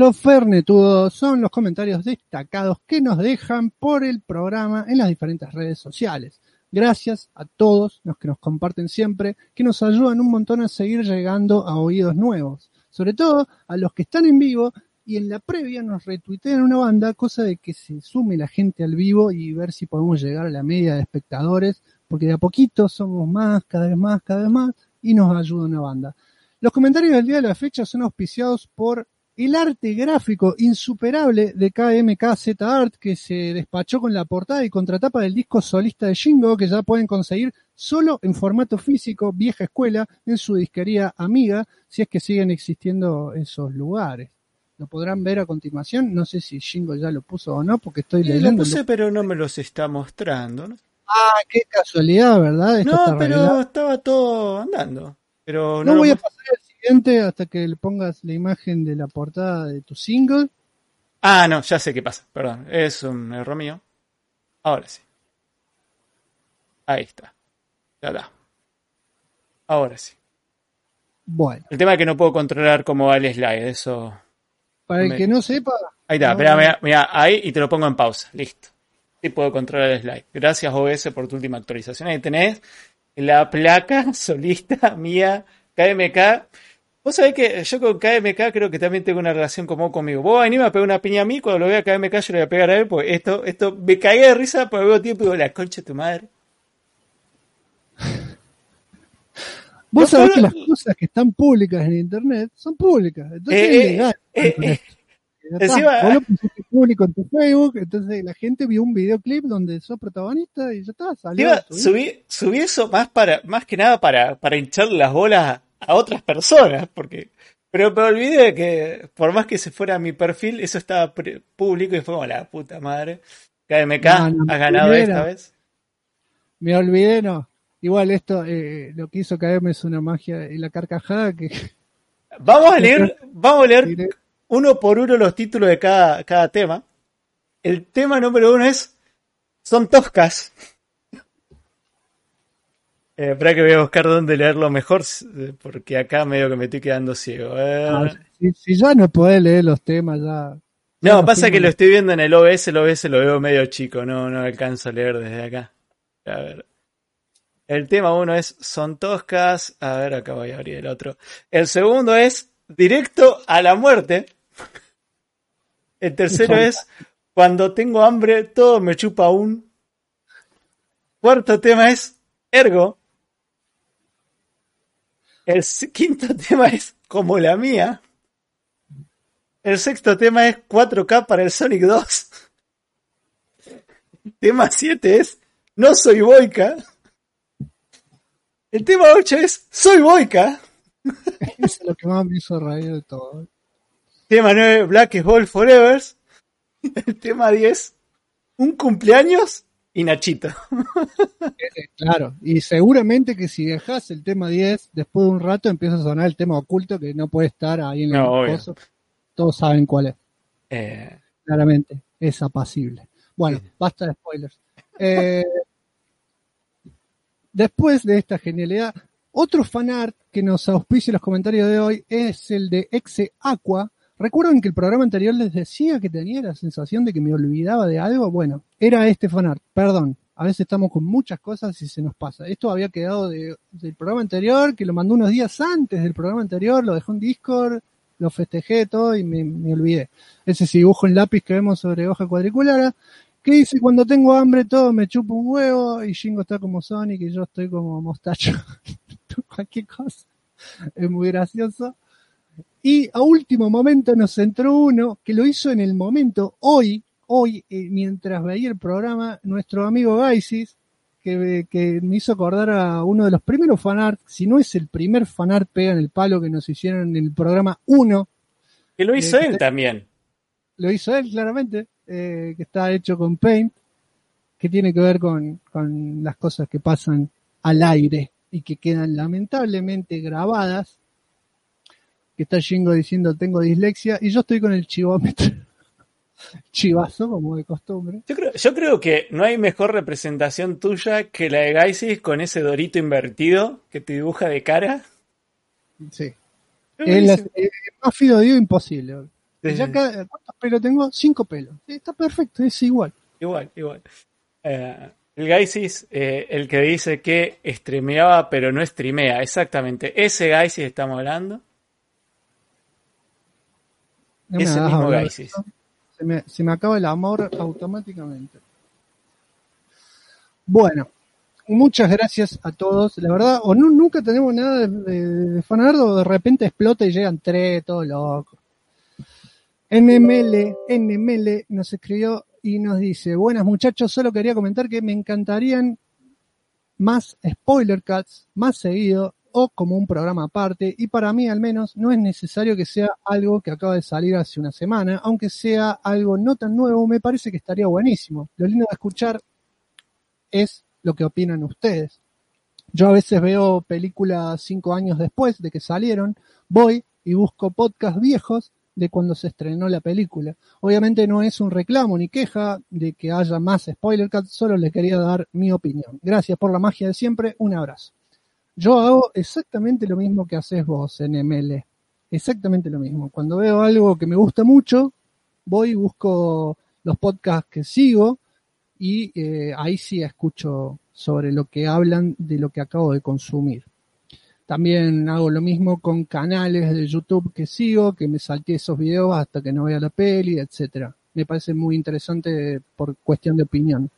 Los fernetudos son los comentarios destacados que nos dejan por el programa en las diferentes redes sociales. Gracias a todos los que nos comparten siempre, que nos ayudan un montón a seguir llegando a oídos nuevos. Sobre todo a los que están en vivo y en la previa nos retuitean una banda, cosa de que se sume la gente al vivo y ver si podemos llegar a la media de espectadores, porque de a poquito somos más, cada vez más, cada vez más, y nos ayuda una banda. Los comentarios del día de la fecha son auspiciados por el arte gráfico insuperable de KMKZ Art que se despachó con la portada y contratapa del disco solista de Shingo que ya pueden conseguir solo en formato físico, vieja escuela, en su disquería amiga, si es que siguen existiendo esos lugares. Lo podrán ver a continuación, no sé si Shingo ya lo puso o no, porque estoy leyendo. Lo puse, pero no me los está mostrando. Ah, qué casualidad, ¿verdad? no, pero estaba todo andando. Pero no, voy a pasar hasta que le pongas la imagen de la portada de tu single. Ah, no, ya sé qué pasa, perdón, es un error mío. Ahora sí. Ahí está. Ya da. Ahora sí. Bueno. El tema es que no puedo controlar cómo va el slide, eso. Para el que no sepa. Ahí está, mira, mira, ahí y te lo pongo en pausa, listo. Sí puedo controlar el slide. Gracias OBS por tu última actualización. Ahí tenés la placa solista mía KMK Vos sabés que yo con KMK creo que también tengo una relación común conmigo. Vos venís a pegar una piña a mí, cuando lo vea KMK yo le voy a pegar a él, porque esto, esto me cagué de risa, porque veo tiempo y digo, la concha de tu madre. Vos sabés que las cosas que están públicas en internet son públicas, entonces es eh, ilegal. Eh, eh, encima, vos lo pusiste público en tu Facebook, entonces la gente vio un videoclip donde sos protagonista y ya está, salió. subí, subí eso más para, más que nada para, para hinchar las bolas a otras personas, porque... Pero me olvidé que, por más que se fuera a mi perfil, eso estaba público y fue como la puta madre. KMK ha ganado esta vez. Me olvidé, no. Igual esto, eh, lo que hizo KM es una magia y la carcajada que... Vamos a leer, vamos a leer uno por uno los títulos de cada, cada tema. El tema número uno es Son Toscas. Eh, espera que voy a buscar dónde leerlo mejor, eh, porque acá medio que me estoy quedando ciego. Ah, si, ya no podés leer los temas, ya. No, pasa que lo estoy viendo en el OBS, el OBS lo veo medio chico, no, no alcanzo a leer desde acá. A ver. El tema uno es Son Toscas. A ver, acá voy a abrir el otro. El segundo es Directo a la muerte. El tercero es Cuando tengo hambre, todo me chupa aún. Cuarto tema es Ergo. El quinto tema es como la mía. El sexto tema es 4K para el Sonic 2. tema 7 es No soy Boica. El tema 8 es Soy Boica. es lo que más me hizo reír de todo. Tema 9, Black is Ball Forever. El tema 10, Un cumpleaños y Nachito. Eh, claro, y seguramente que si dejas el tema 10, después de un rato empieza a sonar el tema oculto que no puede estar ahí en el Todos saben cuál es. Eh. Claramente, es apacible. Bueno, basta de spoilers. Eh, después de esta genialidad, otro fanart que nos auspicia los comentarios de hoy es el de Exe Aqua, ¿Recuerdan que el programa anterior les decía que tenía la sensación de que me olvidaba de algo? Bueno, era este fanart, perdón. A veces estamos con muchas cosas y se nos pasa. Esto había quedado del programa anterior, que lo mandó unos días antes del programa anterior, lo dejó en Discord, lo festejé todo y me, olvidé. Ese dibujo en lápiz que vemos sobre hoja cuadricular, que dice cuando tengo hambre todo me chupa un huevo y Jingo está como Sonic y yo estoy como mostacho. Cualquier cosa. Es muy gracioso. Y a último momento nos entró uno que lo hizo en el momento, hoy, hoy, eh, mientras veía el programa, nuestro amigo Gaisis, que, que, me hizo acordar a uno de los primeros fanart, si no es el primer fanart pega en el palo que nos hicieron en el programa 1. Que lo hizo él también. lo hizo él claramente, eh, que está hecho con Paint, que tiene que ver con, con las cosas que pasan al aire y que quedan lamentablemente grabadas. Que está Jingo diciendo tengo dislexia y yo estoy con el chivómetro. Chivazo, como de costumbre. Yo creo, yo creo que no hay mejor representación tuya que la de Gaisis con ese dorito invertido que te dibuja de cara. Sí. Es más fidedigno imposible. Ya ¿Cuántos pelos tengo? Cinco pelos. Está perfecto, es igual. Igual, igual. Eh, el Gaisis, eh, el que dice que streameaba pero no streamea, exactamente. Ese Gaisis estamos hablando. Ese mismo Gaisis. Se me, se me acaba el amor automáticamente. Bueno, muchas gracias a todos. La verdad, o no, nunca tenemos nada de, de, o de repente explota y llegan tres, todo loco. NML, NML nos escribió y nos dice, buenas muchachos, solo quería comentar que me encantarían más spoiler cuts, más seguido o como un programa aparte y para mí al menos no es necesario que sea algo que acaba de salir hace una semana, aunque sea algo no tan nuevo, me parece que estaría buenísimo. Lo lindo de escuchar es lo que opinan ustedes. Yo a veces veo películas cinco años después de que salieron, voy y busco podcasts viejos de cuando se estrenó la película. Obviamente no es un reclamo ni queja de que haya más spoiler solo le quería dar mi opinión. Gracias por la magia de siempre, un abrazo. Yo hago exactamente lo mismo que haces vos en ML. Exactamente lo mismo. Cuando veo algo que me gusta mucho, voy y busco los podcasts que sigo y eh, ahí sí escucho sobre lo que hablan de lo que acabo de consumir. También hago lo mismo con canales de YouTube que sigo, que me salté esos videos hasta que no vea la peli, etcétera. Me parece muy interesante por cuestión de opinión.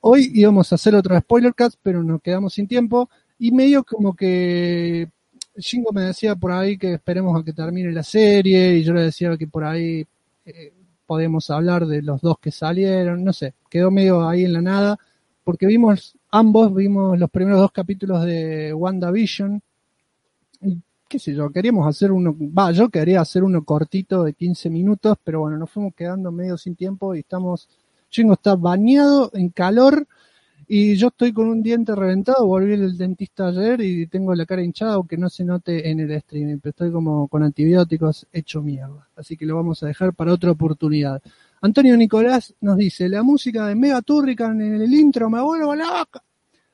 Hoy íbamos a hacer otro spoiler cast, pero nos quedamos sin tiempo y medio como que Shingo me decía por ahí que esperemos a que termine la serie y yo le decía que por ahí eh, podemos hablar de los dos que salieron, no sé, quedó medio ahí en la nada porque vimos ambos vimos los primeros dos capítulos de WandaVision qué sé yo, queríamos hacer uno, va, yo quería hacer uno cortito de 15 minutos, pero bueno, nos fuimos quedando medio sin tiempo y estamos, Chingo está bañado en calor y yo estoy con un diente reventado, volví el dentista ayer y tengo la cara hinchada, aunque no se note en el streaming, pero estoy como con antibióticos hecho mierda, así que lo vamos a dejar para otra oportunidad. Antonio Nicolás nos dice, la música de Mega Turrican en el intro me vuelvo loca.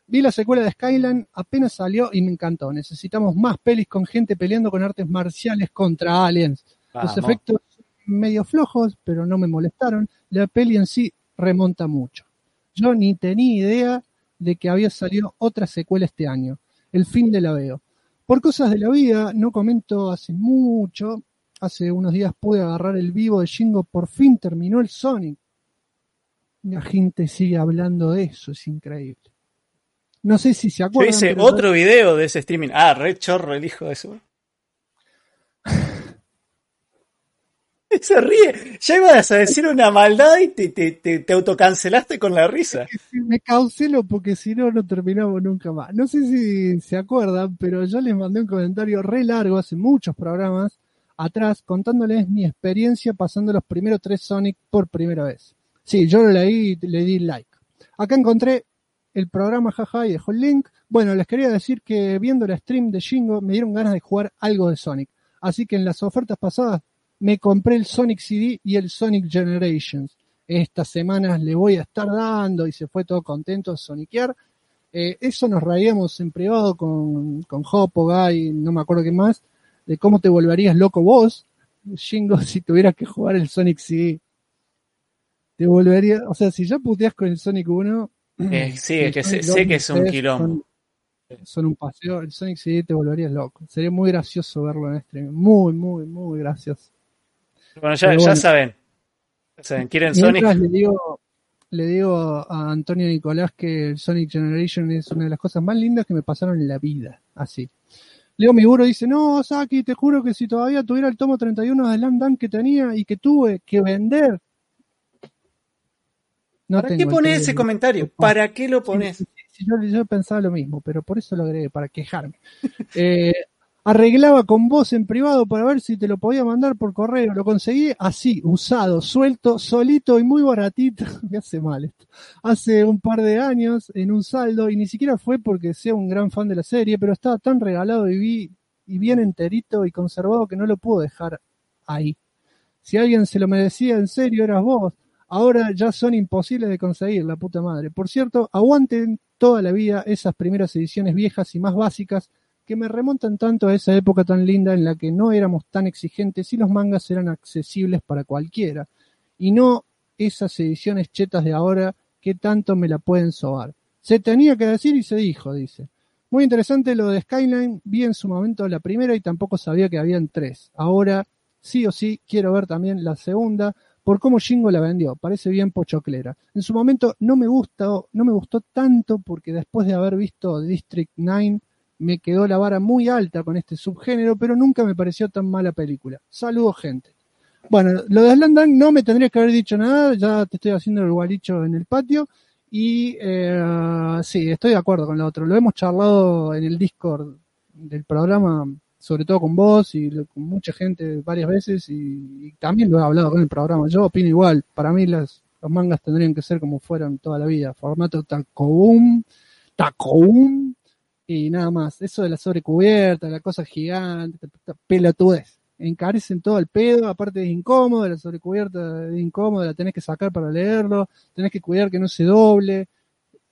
Vi la secuela de Skyline, apenas salió y me encantó. Necesitamos más pelis con gente peleando con artes marciales contra aliens. Los efectos medio flojos, pero no me molestaron. La peli en sí remonta mucho. Yo ni tenía idea de que había salido otra secuela este año. El fin de la veo. Por cosas de la vida, no comento hace mucho. Hace unos días pude agarrar el vivo de Shingo, por fin terminó el Sonic. La gente sigue hablando de eso, es increíble. No sé si se acuerdan. Yo hice otro video de ese streaming. Ah, red chorro el hijo de eso. se ríe. Ya ibas a decir una maldad y te, te, te, autocancelaste con la risa. Me cancelo porque si no, no terminamos nunca más. No sé si se acuerdan, pero yo les mandé un comentario re largo hace muchos programas atrás contándoles mi experiencia pasando los primeros tres Sonic por primera vez. Sí, yo lo leí y le di like. Acá encontré el programa jaja y dejó el link. Bueno, les quería decir que viendo la stream de Shingo me dieron ganas de jugar algo de Sonic. Así que en las ofertas pasadas me compré el Sonic CD y el Sonic Generations. Estas semanas le voy a estar dando y se fue todo contento a Sonikear. Eh, eso nos reíamos en privado con, con Hopo, Guy, no me acuerdo qué más, de cómo te volverías loco vos, Shingo, si tuvieras que jugar el Sonic CD. Te volvería, o sea, si ya puteas con el Sonic 1, eh, sí, es que sé, que es un quilombo. Son, un paseo. El Sonic CD te volverías loco. Sería muy gracioso verlo en stream. Muy, muy, muy gracioso. Bueno, ya, ya saben. ¿Quieren Sonic? Le digo, le digo a Antonio Nicolás que Sonic Generation es una de las cosas más lindas que me pasaron en la vida. Así. Leo Miguro dice, no, Saki, te juro que si todavía tuviera el tomo 31 de Land que tenía y que tuve que vender, ¿Para qué pones ese comentario? ¿Para qué lo pones? yo, pensaba lo mismo, pero por eso lo agregué, para quejarme. Eh, arreglaba con vos en privado para ver si te lo podía mandar por correo. Lo conseguí así, usado, suelto, solito y muy baratito. Me hace mal esto. Hace un par de años en un saldo y ni siquiera fue porque sea un gran fan de la serie, pero estaba tan regalado y, vi, y bien enterito y conservado que no lo puedo dejar ahí. Si alguien se lo merecía en serio, eras vos. Ahora ya son imposibles de conseguir, la puta madre. Por cierto, aguanten toda la vida esas primeras ediciones viejas y más básicas que me remontan tanto a esa época tan linda en la que no éramos tan exigentes y los mangas eran accesibles para cualquiera, y no esas ediciones chetas de ahora que tanto me la pueden sobar. Se tenía que decir y se dijo, dice. Muy interesante lo de Skyline, vi en su momento la primera y tampoco sabía que habían tres. Ahora, sí o sí, quiero ver también la segunda, por cómo Shingo la vendió, parece bien pochoclera. En su momento no me gustó, no me gustó tanto porque después de haber visto District 9 me quedó la vara muy alta con este subgénero, pero nunca me pareció tan mala película. Saludos, gente. Bueno, lo de Slandang no me tendría que haber dicho nada, ya te estoy haciendo el gualicho en el patio. Y eh, sí, estoy de acuerdo con lo otro. Lo hemos charlado en el Discord del programa, sobre todo con vos y con mucha gente varias veces. Y, también lo he hablado con el programa. Yo opino igual. Para mí las, los mangas tendrían que ser como fueron toda la vida. Formato tacoum, tacoum, y nada más. Eso de la sobrecubierta, la cosa gigante, pelotudez. Encarecen todo el pedo, aparte es incómodo, la sobrecubierta es incómoda, la tenés que sacar para leerlo, tenés que cuidar que no se doble.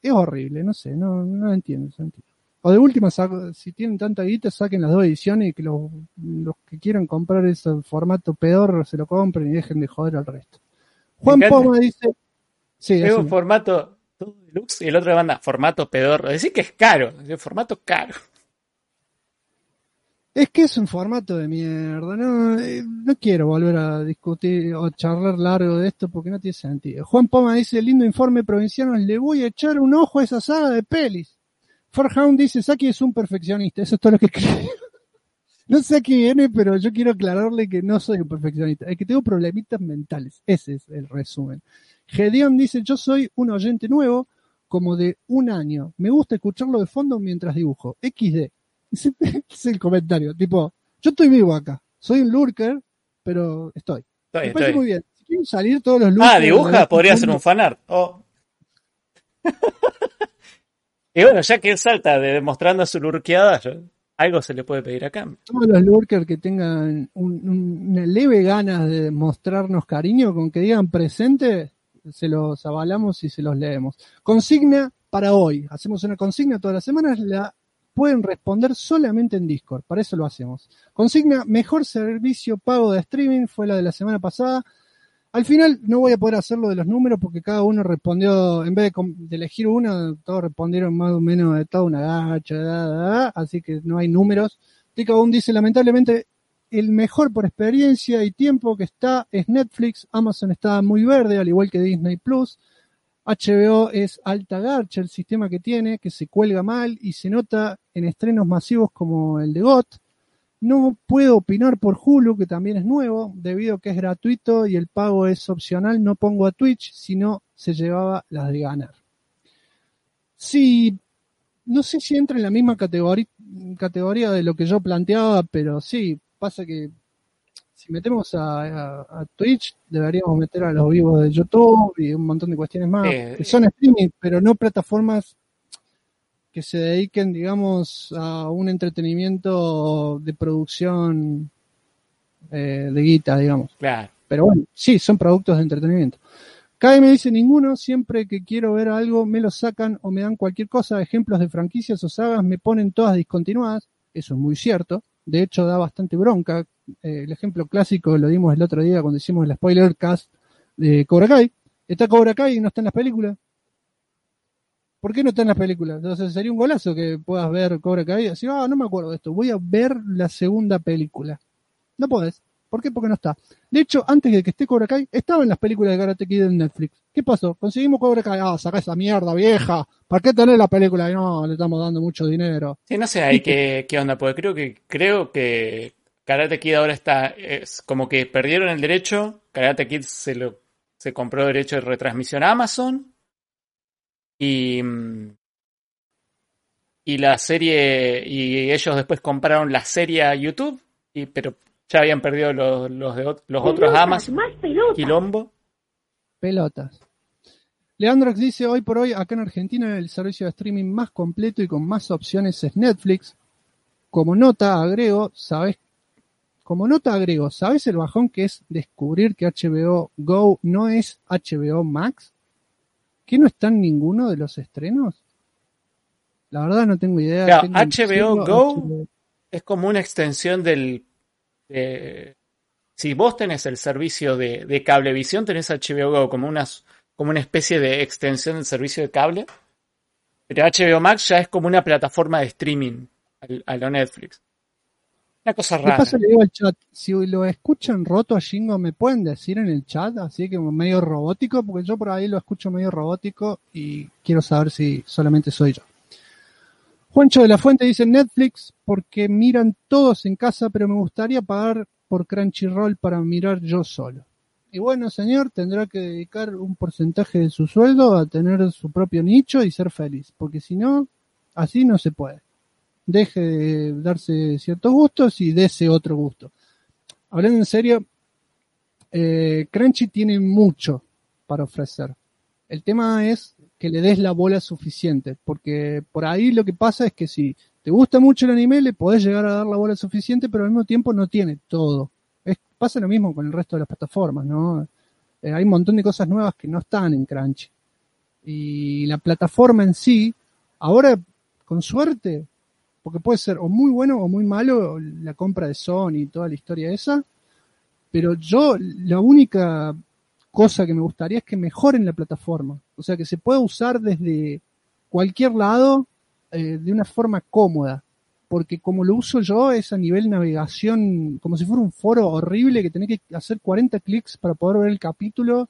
Es horrible, no sé, no, no entiendo, entiendo. O de última, si tienen tanta guita, saquen las dos ediciones y que los, los que quieran comprar ese formato peor se lo compren y dejen de joder al resto. Juan Poma dice... Sí, es un formato y el otro de banda formato pedorro. Decir que es caro, es formato caro. Es que es un formato de mierda, no, eh, no quiero volver a discutir o charlar largo de esto porque no tiene sentido. Juan Poma dice, lindo informe provinciano, le voy a echar un ojo a esa saga de pelis. Forhound dice, Saki es un perfeccionista, eso es todo lo que creo. no sé a qué viene, pero yo quiero aclararle que no soy un perfeccionista, es que tengo problemitas mentales, ese es el resumen. Gedeon dice, yo soy un oyente nuevo, como de un año. Me gusta escucharlo de fondo mientras dibujo. XD. Es el comentario. Tipo, yo estoy vivo acá. Soy un lurker, pero estoy. Me parece muy bien. Si quieren salir todos los lurkers... Ah, dibuja, podría ser un fanart. Oh. y bueno, ya que él salta de demostrando su lurkeada, algo se le puede pedir acá. Todos los lurkers que tengan una leve ganas de mostrarnos cariño, con que digan presente, se los avalamos y se los leemos. Consigna para hoy. Hacemos una consigna todas las semanas, la pueden responder solamente en Discord, para eso lo hacemos. Consigna, mejor servicio pago de streaming, fue la de la semana pasada. Al final no voy a poder hacerlo de los números porque cada uno respondió, en vez de, elegir uno, todos respondieron más o menos de toda una gacha, así que no hay números. Tica dice, lamentablemente el mejor por experiencia y tiempo que está es Netflix, Amazon está muy verde, al igual que Disney Plus. HBO es alta garcha el sistema que tiene, que se cuelga mal y se nota en estrenos masivos como el de GOT. No puedo opinar por Hulu, que también es nuevo, debido a que es gratuito y el pago es opcional. No pongo a Twitch, sino se llevaba las de ganar. Sí, no sé si entra en la misma categoría, categoría de lo que yo planteaba, pero sí, pasa que si metemos a, Twitch, deberíamos meter a los vivos de YouTube y un montón de cuestiones más, que son streaming, pero no plataformas que se dediquen, digamos, a un entretenimiento de producción eh, de guita, digamos. Claro. Pero bueno, sí, son productos de entretenimiento. Cada me dice ninguno, siempre que quiero ver algo me lo sacan o me dan cualquier cosa, ejemplos de franquicias o sagas me ponen todas discontinuadas, eso es muy cierto, de hecho da bastante bronca. Eh, el ejemplo clásico lo dimos el otro día cuando hicimos el spoiler cast de Cobra Kai. Está Cobra Kai y no está en las películas. ¿Por qué no está en las películas? Entonces sería un golazo que puedas ver Cobra Kai y decir, ah, no me acuerdo de esto, voy a ver la segunda película. No podés. ¿Por qué? Porque no está. De hecho, antes de que esté Cobra Kai, estaba en las películas de Karate Kid en Netflix. ¿Qué pasó? Conseguimos Cobra Kai. Ah, saca esa mierda vieja. ¿Para qué tener la película? Y no, le estamos dando mucho dinero. Sí, no sé ahí qué, qué onda, porque creo que, creo que Karate Kid ahora está, es como que perdieron el derecho. Karate Kid se lo, se compró derecho de retransmisión a Amazon. Y, y la serie, y ellos después compraron la serie a YouTube, y, pero ya habían perdido los, los, de, los otros amas. Más pelotas. Quilombo. Pelotas. Leandrox dice, hoy por hoy acá en Argentina el servicio de streaming más completo y con más opciones es Netflix. Como nota agrego, ¿sabes? Como nota agrego, ¿sabes el bajón que es descubrir que HBO Go no es HBO Max? ¿Que no está en ninguno de los estrenos? La verdad no tengo idea. Claro, Tengo HBO Go HBO. es como una extensión del... si vos tenés el servicio de, de cablevisión, tenés HBO Go como una, como una especie de extensión del servicio de cable. Pero HBO Max ya es como una plataforma de streaming a lo Netflix. Una cosa ¿Qué rara. pasa? Le digo al chat, si lo escuchan roto a Shingo, ¿me pueden decir en el chat? Así que medio robótico, porque yo por ahí lo escucho medio robótico y quiero saber si solamente soy yo. Juancho de la Fuente dice Netflix porque miran todos en casa, pero me gustaría pagar por Crunchyroll para mirar yo solo. Y bueno, señor, tendrá que dedicar un porcentaje de su sueldo a tener su propio nicho y ser feliz, porque si no, así no se puede. Deje de darse ciertos gustos y dese otro gusto. Hablando en serio, eh, Crunchy tiene mucho para ofrecer. El tema es que le des la bola suficiente, porque por ahí lo que pasa es que si te gusta mucho el anime, le podés llegar a dar la bola suficiente, pero al mismo tiempo no tiene todo. Es, pasa lo mismo con el resto de las plataformas, ¿no? Eh, hay un montón de cosas nuevas que no están en Crunchy. Y la plataforma en sí, ahora, con suerte, porque puede ser o muy bueno o muy malo la compra de Sony y toda la historia esa, pero yo la única cosa que me gustaría es que mejoren la plataforma, o sea, que se pueda usar desde cualquier lado eh, de una forma cómoda, porque como lo uso yo es a nivel navegación, como si fuera un foro horrible que tenés que hacer 40 clics para poder ver el capítulo.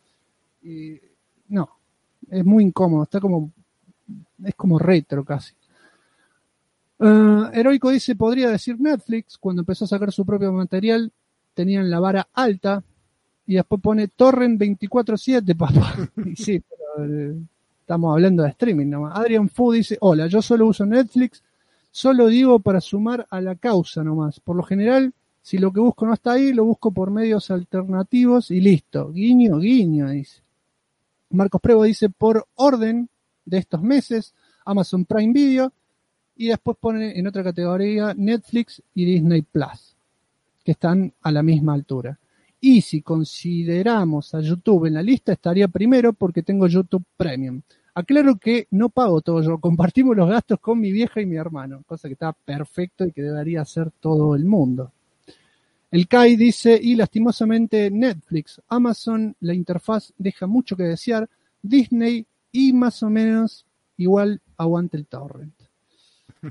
no, es muy incómodo, está como, es como retro casi. Uh, Heroico dice, podría decir Netflix, cuando empezó a sacar su propio material, tenían la vara alta, y después pone Torrent 24-7, papá. y sí, pero eh, estamos hablando de streaming nomás. Adrian Fu dice, hola, yo solo uso Netflix, solo digo para sumar a la causa nomás. Por lo general, si lo que busco no está ahí, lo busco por medios alternativos y listo. Guiño, guiño, dice. Marcos Prevo dice, por orden de estos meses, Amazon Prime Video, y después pone en otra categoría Netflix y Disney Plus, que están a la misma altura. Y si consideramos a YouTube en la lista, estaría primero porque tengo YouTube Premium. Aclaro que no pago todo yo, compartimos los gastos con mi vieja y mi hermano, cosa que está perfecto y que debería hacer todo el mundo. El Kai dice, y lastimosamente Netflix, Amazon, la interfaz deja mucho que desear, Disney y más o menos igual aguante el torrent.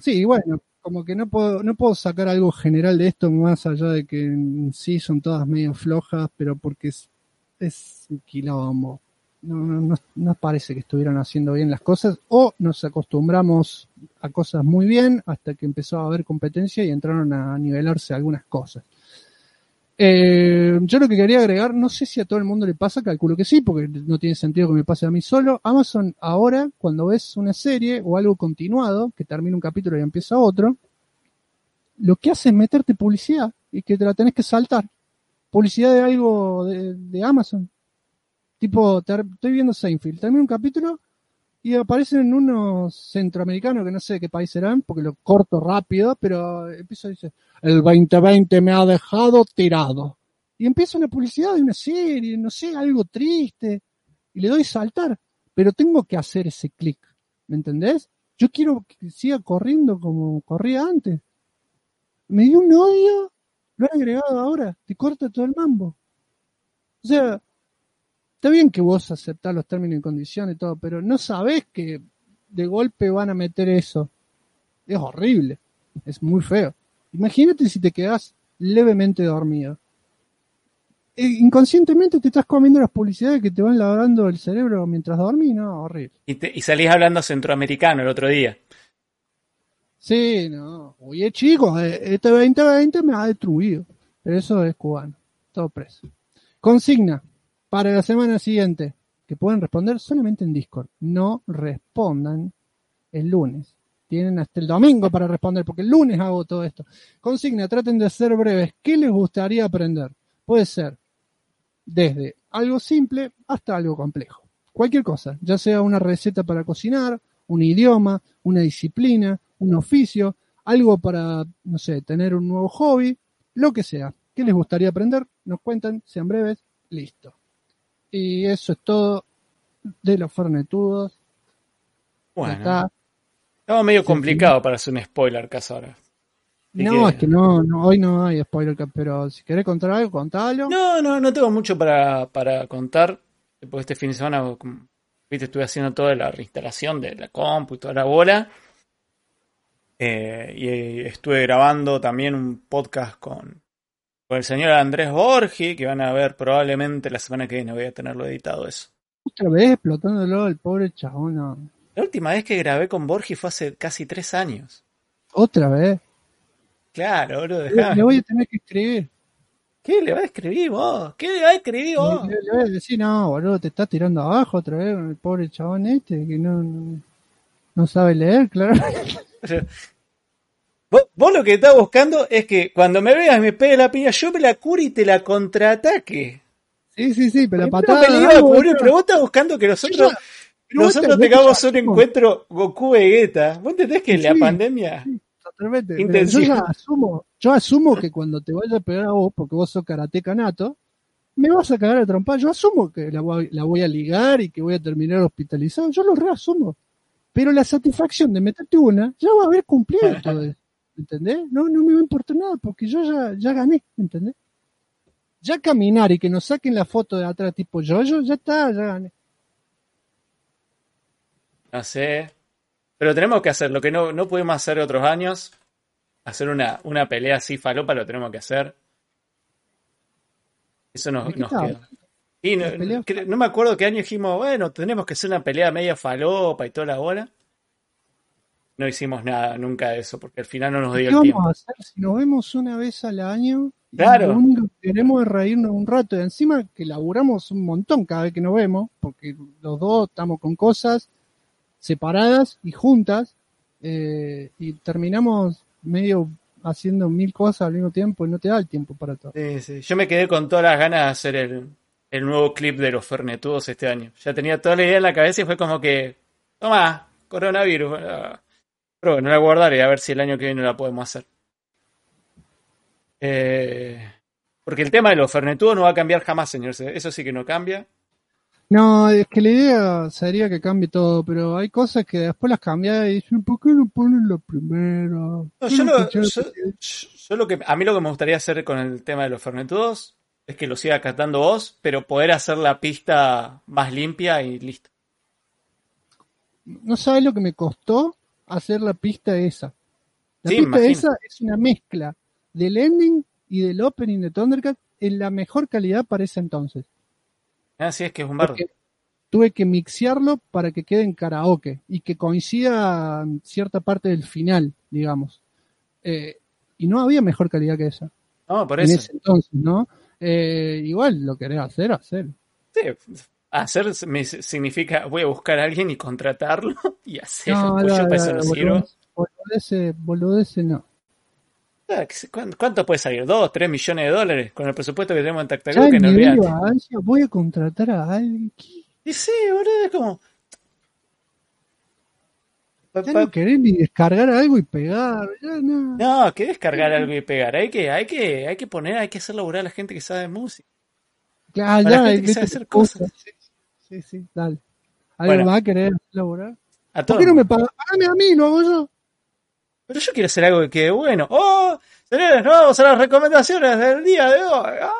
Sí, bueno, como que no puedo, no puedo sacar algo general de esto más allá de que sí son todas medio flojas, pero porque es, es un quilombo. No, no, no, no parece que estuvieran haciendo bien las cosas o nos acostumbramos a cosas muy bien hasta que empezó a haber competencia y entraron a nivelarse algunas cosas. Eh, yo lo que quería agregar, no sé si a todo el mundo le pasa, calculo que sí, porque no tiene sentido que me pase a mí solo. Amazon ahora, cuando ves una serie o algo continuado, que termina un capítulo y empieza otro, lo que hace es meterte publicidad y que te la tenés que saltar. Publicidad de algo de, Amazon. Tipo, estoy viendo Seinfeld, termina un capítulo y aparecen unos centroamericanos que no sé de qué país serán, porque lo corto rápido, pero empiezo a decir, el 2020 me ha dejado tirado. Y empieza una publicidad de una serie, no sé, algo triste, y le doy saltar, pero tengo que hacer ese clic, ¿me entendés? Yo quiero que siga corriendo como corría antes. Me dio un odio, lo han agregado ahora, te corta todo el mambo. O sea, Está bien que vos aceptás los términos y condiciones y todo, pero no sabés que de golpe van a meter eso. Es horrible. Es muy feo. Imagínate si te quedás levemente dormido. E inconscientemente te estás comiendo las publicidades que te van lavrando el cerebro mientras dormís, ¿no? Horrible. Y, te, y salís hablando centroamericano el otro día. Sí, no. Oye, chicos, este 2020 me ha destruido. Pero eso es cubano. Todo preso. Consigna para la semana siguiente, que pueden responder solamente en Discord. No respondan el lunes. tienen hasta el domingo para responder, porque el lunes hago todo esto. Consigna, traten de ser breves. ¿Qué les gustaría aprender? Puede ser desde algo simple hasta algo complejo. Cualquier cosa, ya sea una receta para cocinar, un idioma, una disciplina, un oficio, algo para, no sé, tener un nuevo hobby, lo que sea. ¿Qué les gustaría aprender? Nos cuentan, sean breves, listo. Y eso es todo de los fornetudos. Bueno. Estaba medio complicado para hacer un spoiler caso ahora. no, es que no, no, hoy no hay spoiler, pero si querés contar algo, contalo. No, no, no tengo mucho para, para contar. Después de este fin de semana, viste, estuve haciendo toda la reinstalación de la compu y toda la bola. Eh, y estuve grabando también un podcast con, con el señor Andrés Borgi, que van a ver probablemente la semana que viene. Voy a tenerlo editado eso. Otra vez explotándolo el pobre chabón. La última vez que grabé con Borgi fue hace casi tres años. ¿Otra vez? Claro, bro, dejá. Le voy a tener que escribir. ¿Qué le va a escribir vos? ¿Qué le va a escribir vos? Le, voy a decir, no, boludo, te estás tirando abajo otra vez con el pobre chabón este que no, no, sabe leer, claro. vos, lo que estás buscando es que cuando me veas y me pegue la piña, yo me la cure y te la contraataque. Sí, sí, sí, pero la patada. pero vos estás buscando que nosotros, nosotros tengamos un encuentro Goku-Vegeta. ¿Vos entendés que la pandemia... totalmente. Yo asumo, yo asumo que cuando te vaya a pegar a vos, porque vos sos karateca nato, me vas a cagar a trompar. Yo asumo que la voy, la voy a ligar y que voy a terminar hospitalizado. Yo lo reasumo. Pero la satisfacción de meterte una ya va a haber cumplido todo eso. ¿Entendés? No, no me va a importar nada porque yo ya, ya gané. ¿Entendés? Ya caminar y que nos saquen la foto de atrás tipo yo, yo ya está, ya gané. No sé. Pero tenemos que hacer lo que no, no pudimos hacer otros años. Hacer una, una pelea así falopa lo tenemos que hacer. Eso nos, nos queda. Y no, me acuerdo qué año dijimos, bueno, tenemos que hacer una pelea media falopa y toda la bola. No hicimos nada nunca de eso, porque al final no nos dio el tiempo. vamos a hacer si nos vemos una vez al año? Claro. Lo único que queremos es reírnos un rato. Y encima que laburamos un montón cada vez que nos vemos, porque los dos estamos con cosas separadas y juntas, eh, y terminamos medio haciendo mil cosas al mismo tiempo y no te da el tiempo para todo. Sí, sí. Yo me quedé con todas las ganas de hacer el, el nuevo clip de los Fernetudos este año. Ya tenía toda la idea en la cabeza y fue como que, toma, coronavirus. Pero bueno, la guardaré a ver si el año que viene la podemos hacer. Eh, porque el tema de los Fernetudos no va a cambiar jamás, señor. Eso sí que no cambia. No, es que la idea sería que cambie todo, pero hay cosas que después las cambias y dicen, ¿por qué no ponen lo primero? yo, lo, que, a mí lo que me gustaría hacer con el tema de los fernetudos es que lo siga cantando vos, pero poder hacer la pista más limpia y listo. No sabes lo que me costó hacer la pista esa. La pista esa es una mezcla del ending y del opening de Thundercat en la mejor calidad para ese entonces. Así ah, es que es un bardo. Tuve que mixearlo para que quede en karaoke y que coincida cierta parte del final, digamos. Eh, y no había mejor calidad que esa. No, por eso. En ese entonces, ¿no? Eh, igual lo querés hacer, hacer. Sí, hacer significa voy a buscar a alguien y contratarlo y hacer no, un pollo para Boludece no. ¿Cuánto puede salir? ¿Dos, tres millones de dólares con el presupuesto que tenemos en Tactago? Que no voy a contratar a alguien. Y sí, boludo, es como. Ya no querés ni descargar algo y pegar, ya no. No, que descargar algo y pegar. Hay que, hay que, hay que poner, hay que hacer laburar a la gente que sabe música. Ya, ya, la gente que sabe hacer cosas. Sí, sí, dale. ¿Alguien va a querer laburar? ¿Por qué no me pagas? Pagame a mí, lo hago yo. Pero yo quiero hacer algo que quede bueno. ¡Oh! Señores, vamos a las recomendaciones del día de hoy. ¡Ah!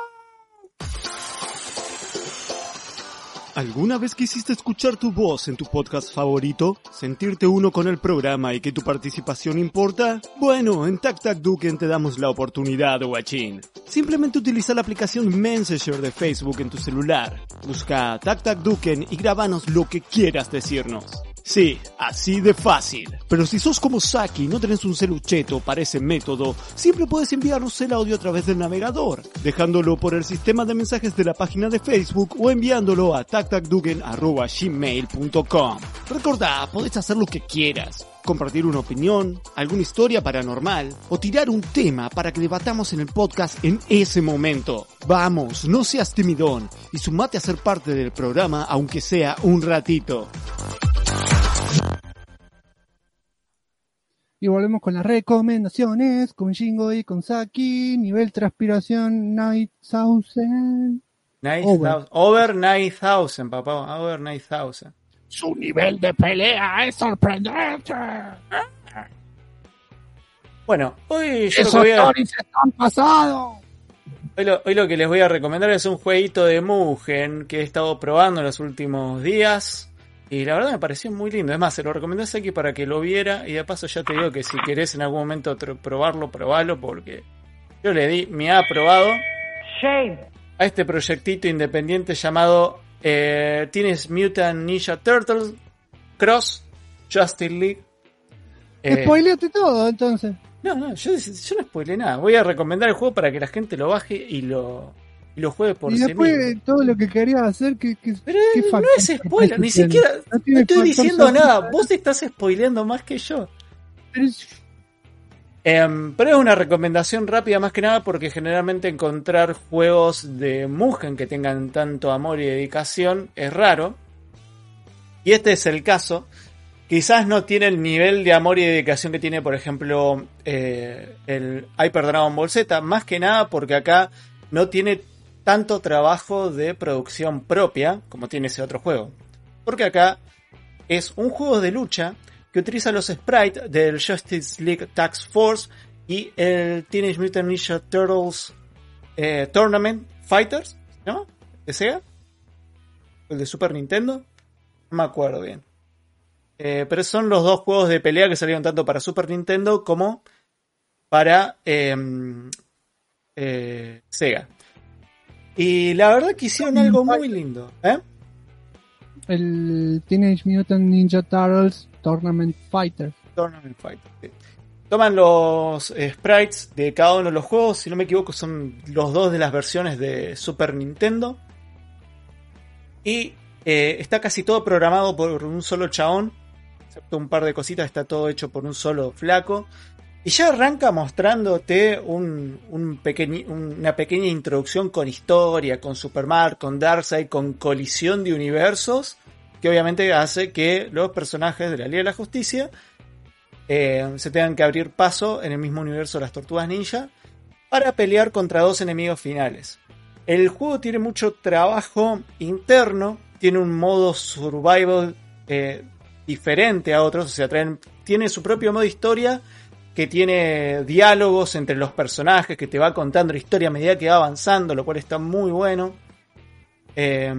¿Alguna vez quisiste escuchar tu voz en tu podcast favorito? ¿Sentirte uno con el programa y que tu participación importa? Bueno, en Tac Tac Duken te damos la oportunidad, guachín. Simplemente utiliza la aplicación Messenger de Facebook en tu celular. Busca Tac Tac Duken y grabanos lo que quieras decirnos. Sí, así de fácil. Pero si sos como Saki y no tenés un celucheto para ese método, siempre puedes enviarnos el audio a través del navegador, dejándolo por el sistema de mensajes de la página de Facebook o enviándolo a tactacdugen.gmail.com. Recordá, podés hacer lo que quieras. compartir una opinión, alguna historia paranormal o tirar un tema para que debatamos en el podcast en ese momento. Vamos, no seas timidón y sumate a ser parte del programa aunque sea un ratito. Y volvemos con las recomendaciones, con Shingo y con Saki, nivel transpiración 9000. Over. over 9000, papá, over 9000. Su nivel de pelea es sorprendente. Bueno, hoy yo Esos voy a... están pasados. Hoy lo, hoy lo, que les voy a recomendar es un jueguito de Mugen que he estado probando en los últimos días. Y la verdad me pareció muy lindo. Es más, se lo recomendé a Seki para que lo viera. Y de paso ya te digo que si querés en algún momento probarlo, probalo. Porque yo le di mi aprobado a este proyectito independiente llamado eh, tienes Mutant Ninja Turtles, Cross, Justice League. Eh, Spoileate todo, entonces. No, no, yo, yo no spoilé nada. Voy a recomendar el juego para que la gente lo baje y lo, y lo juegue por Y después todo lo que quería hacer, que, que Pero no es spoiler, ni siquiera. No, estoy diciendo nada. Vos estás spoileando más que yo. Pero Em, pero es una recomendación rápida más que nada porque generalmente encontrar juegos de Mugen que tengan tanto amor y dedicación es raro. Y este es el caso. Quizás no tiene el nivel de amor y dedicación que tiene, por ejemplo, eh, el Hyper Dragon Ball Z. Más que nada porque acá no tiene tanto trabajo de producción propia como tiene ese otro juego. Porque acá es un juego de lucha que utiliza los sprites del Justice League Tax Force y el Teenage Mutant Ninja Turtles eh, Tournament Fighters, ¿no? ¿De Sega? ¿El de Super Nintendo? No me acuerdo bien. Eh, pero son los dos juegos de pelea que salieron tanto para Super Nintendo como para em, eh, Sega. Y la verdad que hicieron algo muy lindo. ¿eh? El Teenage Mutant Ninja Turtles Tournament Fighter. Tournament Fighter. Toman los eh, sprites de cada uno de los juegos, si no me equivoco son los dos de las versiones de Super Nintendo. Y eh, está casi todo programado por un solo chabón, excepto un par de cositas, está todo hecho por un solo flaco. Y ya arranca mostrándote un, una pequeña introducción con historia, con Superman, con Darkseid, con colisión de universos que obviamente hace que los personajes de la Liga de la Justicia eh, se tengan que abrir paso en el mismo universo de las Tortugas Ninja para pelear contra dos enemigos finales. El juego tiene mucho trabajo interno, tiene un modo survival eh, diferente a otros, o sea, tiene su propio modo historia que tiene diálogos entre los personajes, que te va contando la historia a medida que va avanzando, lo cual está muy bueno. Eh,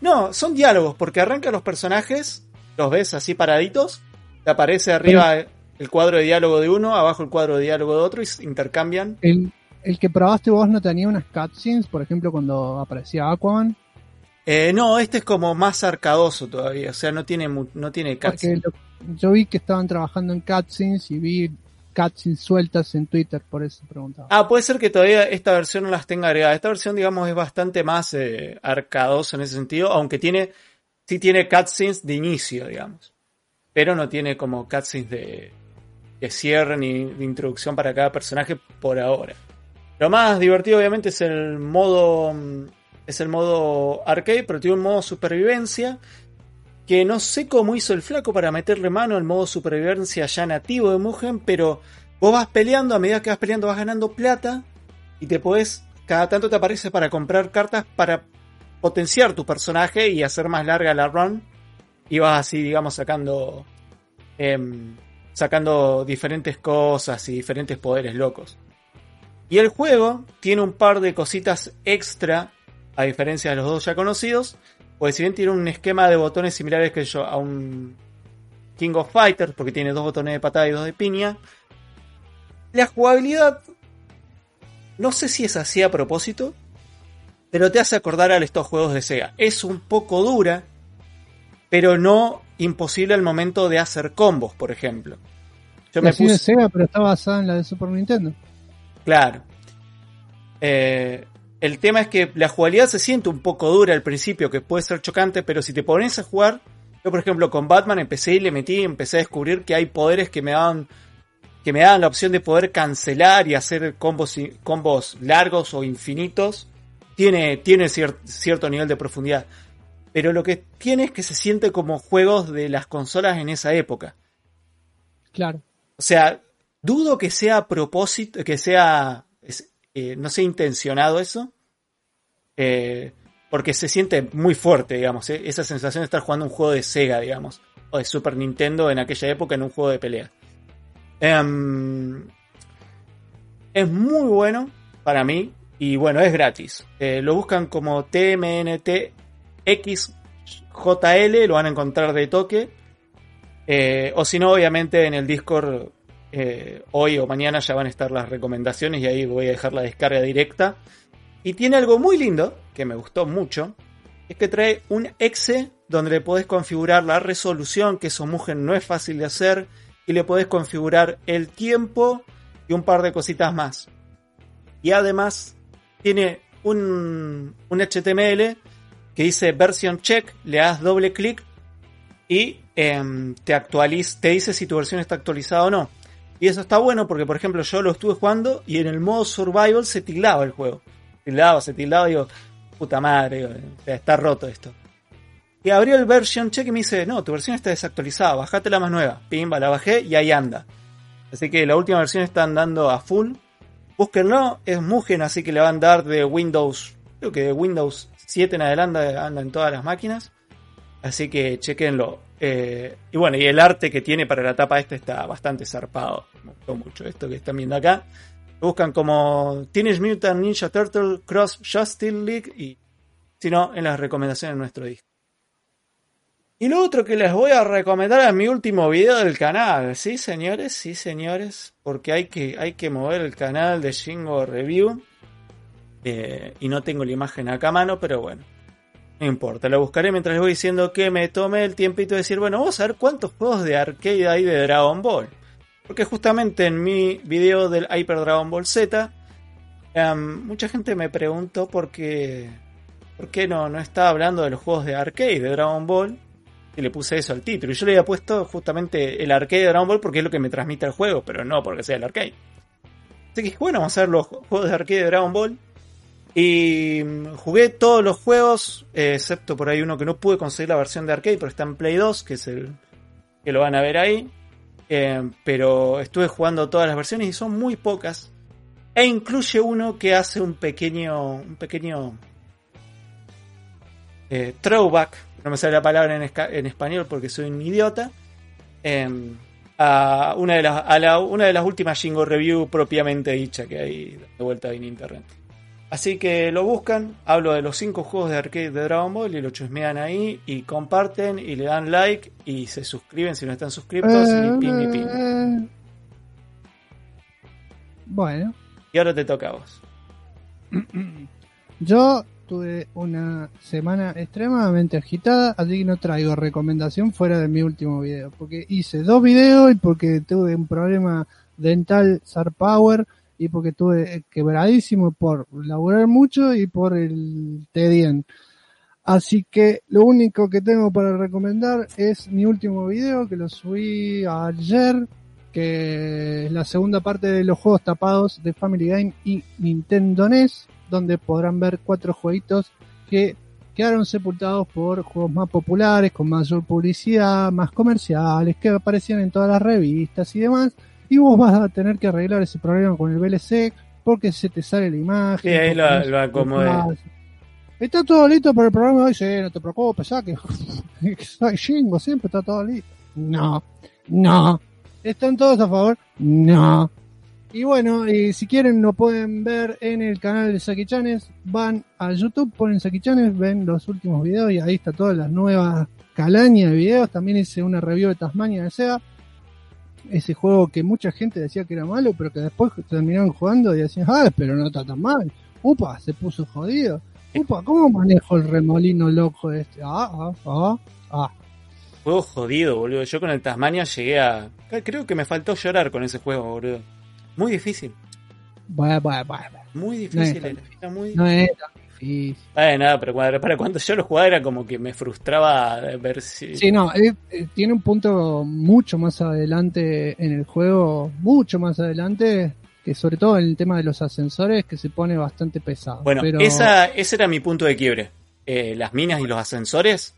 no, son diálogos, porque arrancan los personajes, los ves así paraditos, te aparece arriba el cuadro de diálogo de uno, abajo el cuadro de diálogo de otro y intercambian. El, el que probaste vos no tenía unas cutscenes, por ejemplo, cuando aparecía Aquaman. Eh, no, este es como más arcadoso todavía, o sea, no tiene, no tiene cutscenes. Yo vi que estaban trabajando en cutscenes y vi cutscenes sueltas en Twitter, por eso preguntaba. Ah, puede ser que todavía esta versión no las tenga agregadas. Esta versión, digamos, es bastante más eh, arcadosa en ese sentido, aunque tiene, sí tiene cutscenes de inicio, digamos. Pero no tiene como cutscenes de, de cierre ni de introducción para cada personaje por ahora. Lo más divertido, obviamente, es el modo. Es el modo arcade, pero tiene un modo supervivencia que no sé cómo hizo el flaco para meterle mano al modo supervivencia ya nativo de Mugen, pero vos vas peleando, a medida que vas peleando vas ganando plata y te podés, cada tanto te aparece para comprar cartas para potenciar tu personaje y hacer más larga la run y vas así, digamos, sacando, em, sacando diferentes cosas y diferentes poderes locos. Y el juego tiene un par de cositas extra, a diferencia de los dos ya conocidos, pues si bien tiene un esquema de botones similares que yo a un King of Fighters, porque tiene dos botones de patada y dos de piña, la jugabilidad no sé si es así a propósito, pero te hace acordar a estos juegos de Sega. Es un poco dura, pero no imposible al momento de hacer combos, por ejemplo. Yo me puse... de Sega, pero está basada en la de Super Nintendo. Claro. Eh, el tema es que la jugabilidad se siente un poco dura al principio, que puede ser chocante, pero si te pones a jugar, Yo, por ejemplo, con Batman empecé y le metí, empecé a descubrir que hay poderes que me dan que me dan la opción de poder cancelar y hacer combos, combos largos o infinitos. Tiene, tiene cierto nivel de profundidad. Pero lo que tiene es que se siente como juegos de las consolas en esa época. Claro. O sea, dudo que sea a propósito, que sea, eh, no sea intencionado eso. Eh, porque se siente muy fuerte, digamos, ¿eh? esa sensación de estar jugando un juego de Sega, digamos, o de Super Nintendo en aquella época en un juego de pelea. Em, es muy bueno para mí y bueno, es gratis. Eh, lo buscan como TMNTXJL, lo van a encontrar de toque. O si no, obviamente en el Discord hoy o mañana ya van a estar las recomendaciones y ahí voy a dejar la descarga directa. Y tiene algo muy lindo, que me gustó mucho, es que trae un exe donde le podés configurar la resolución, que eso Mugen no es fácil de hacer, y le podés configurar el tiempo y un par de cositas más. Y además tiene un, un HTML que dice version check, le das doble clic y em, te actualiza, te dice si tu versión está actualizada o no. Y eso está bueno porque, por ejemplo, yo lo estuve jugando y en el modo survival se tildaba el juego tildaba, se tildaba, digo, puta madre, está roto esto. Y abrió el version check y me dice, no, tu versión está desactualizada, bajate la más nueva. Pimba, la bajé y ahí anda. Así que la última versión está andando a full. Búsquenlo, es Mugen, así que le van a dar de Windows, creo que de Windows 7 en adelante anda en todas las máquinas. Así que chequenlo. Eh, y bueno, y el arte que tiene para la tapa esta está bastante zarpado. Me gustó mucho esto que están viendo acá buscan como Teenage Mutant Ninja Turtle Cross Justice League y si no, en las recomendaciones de nuestro disco. Y lo otro que les voy a recomendar es mi último video del canal. Sí, señores, sí, señores. Porque hay que, hay que mover el canal de Shingo Review. Eh, y no tengo la imagen acá a mano, pero bueno. No importa, la buscaré mientras les voy diciendo que me tome el tiempito de decir, bueno, vamos a ver cuántos juegos de arcade hay de Dragon Ball. Porque justamente en mi video del Hyper Dragon Ball Z, em, mucha gente me preguntó por qué, por qué no, no estaba hablando de los juegos de arcade de Dragon Ball. Y le puse eso al título. Y yo le había puesto justamente el arcade de Dragon Ball porque es lo que me transmite el juego, pero no porque sea el arcade. Así que bueno, vamos a ver los juegos de arcade de Dragon Ball. Y mm, jugué todos los juegos, eh, excepto por ahí uno que no pude conseguir la versión de arcade, pero está en Play 2, que es el que lo van a ver ahí. Eh, pero estuve jugando todas las versiones y son muy pocas. E incluye uno que hace un pequeño. un pequeño. Eh, throwback. No me sale la palabra en, español porque soy un idiota. Em, a, una de las, a una de las últimas Jingo Review propiamente dicha que hay de vuelta en internet. Así que lo buscan, hablo de los 5 juegos de arcade de Dragon Ball y lo chusmean ahí y comparten y le dan like y se suscriben si no están suscritos y pin y pin. Bueno. Y ahora te toca a vos. Yo tuve una semana extremadamente agitada, así que no traigo recomendación fuera de mi último video, porque hice dos videos y porque tuve un problema dental SAR Power y porque estuve quebradísimo por laburar mucho y por el TEDIEN. Así que lo único que tengo para recomendar es mi último video que lo subí ayer, que es la segunda parte de los juegos tapados de Family Game y Nintendo NES, donde podrán ver cuatro jueguitos que quedaron sepultados por juegos más populares, con mayor publicidad, más comerciales, que aparecían en todas las revistas y demás y vos vas a tener que arreglar ese problema con el VLC porque se te sale la imagen. Sí, ahí lo, lo acomodé. Está todo listo para el programa hoy, sí, no te preocupes, ya que Jingo siempre está todo listo. No, no. ¿Están todos a favor? No. Y bueno, y si quieren lo pueden ver en el canal de Saki Chanes, van a YouTube, ponen Saki Chanes, ven los últimos videos y ahí está todas las nuevas calañas de videos. También hice una review de Tasmania de Sega ese juego que mucha gente decía que era malo, pero que después terminaron jugando y decían, ah, pero no está tan mal. Upa, se puso jodido. Upa, ¿cómo manejo el remolino loco este? Ah, ah, ah, ah. Juego jodido, boludo. Yo con el Tasmania llegué a. Creo que me faltó llorar con ese juego, boludo. Muy difícil. Bueno, bueno, bueno. Muy difícil, no era, muy no era difícil. nada, pero cuando, para cuando yo lo jugaba era como que me frustraba ver si... Sí, no, eh, eh, tiene un punto mucho más adelante en el juego, mucho más adelante, que sobre todo en el tema de los ascensores, que se pone bastante pesado. Bueno, esa, ese era mi punto de quiebre. Eh, las minas y los ascensores,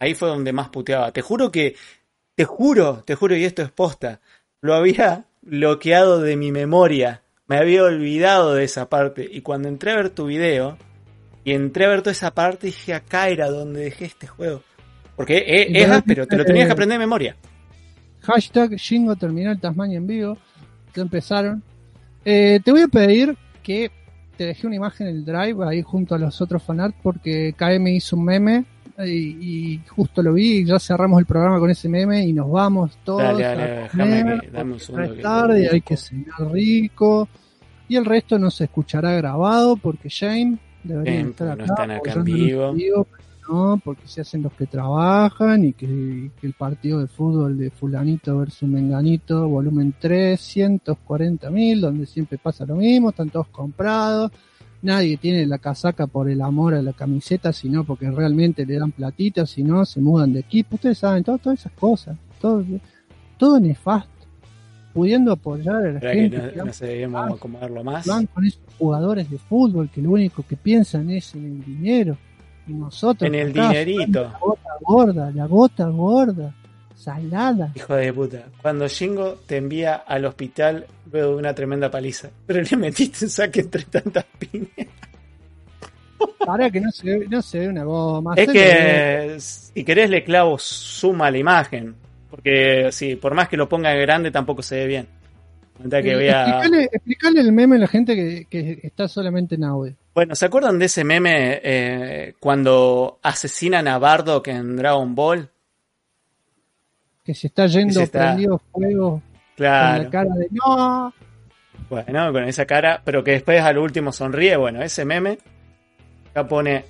ahí fue donde más puteaba. Te juro que, te juro, te juro, y esto es posta, lo había bloqueado de mi memoria. Me había olvidado de esa parte. Y cuando entré a ver tu video, y entré a ver toda esa parte, dije, acá era donde dejé este juego. Porque es, pero te lo tenías que aprender de memoria. Hashtag Shingo Terminal Tasmania en vivo. Que empezaron. Eh, te voy a pedir que te dejé una imagen en el drive ahí junto a los otros fanart porque KM hizo un meme y, justo lo vi y ya cerramos el programa con ese meme y nos vamos todos. Dale, dale, déjame que, dame un tarde, hay que cenar rico y el resto no se escuchará grabado porque Shane debería estar acá. No están acá en vivo. no, porque se hacen los que trabajan y que, el partido de fútbol de fulanito versus menganito, volumen 340 mil, donde siempre pasa lo mismo, están todos comprados nadie tiene la casaca por el amor a la camiseta, sino porque realmente le dan platita, sino se mudan de equipo. Ustedes saben, todo, todas esas cosas. Todo, todo nefasto. Pudiendo apoyar a la gente. no, se acomodarlo más. Van con esos jugadores de fútbol que lo único que piensan es en el dinero. Y nosotros. En el dinerito. La gota gorda, la gota gorda salada. Hijo de puta. Cuando Shingo te envía al hospital luego de una tremenda paliza, pero le metiste un saque entre tantas piñas. Para que no se, ve, no se ve una goma. Es que si querés le clavo suma la imagen. Porque si por más que lo ponga grande tampoco se ve bien. Que voy a... explicarle, el meme a la gente que, que, está solamente en audio. Bueno, ¿se acuerdan de ese meme eh, cuando asesinan a Bardock en Dragon Ball? que se está yendo prendido fuego claro. con la cara de no. Bueno, con esa cara, pero que después al último sonríe. Bueno, ese meme acá pone.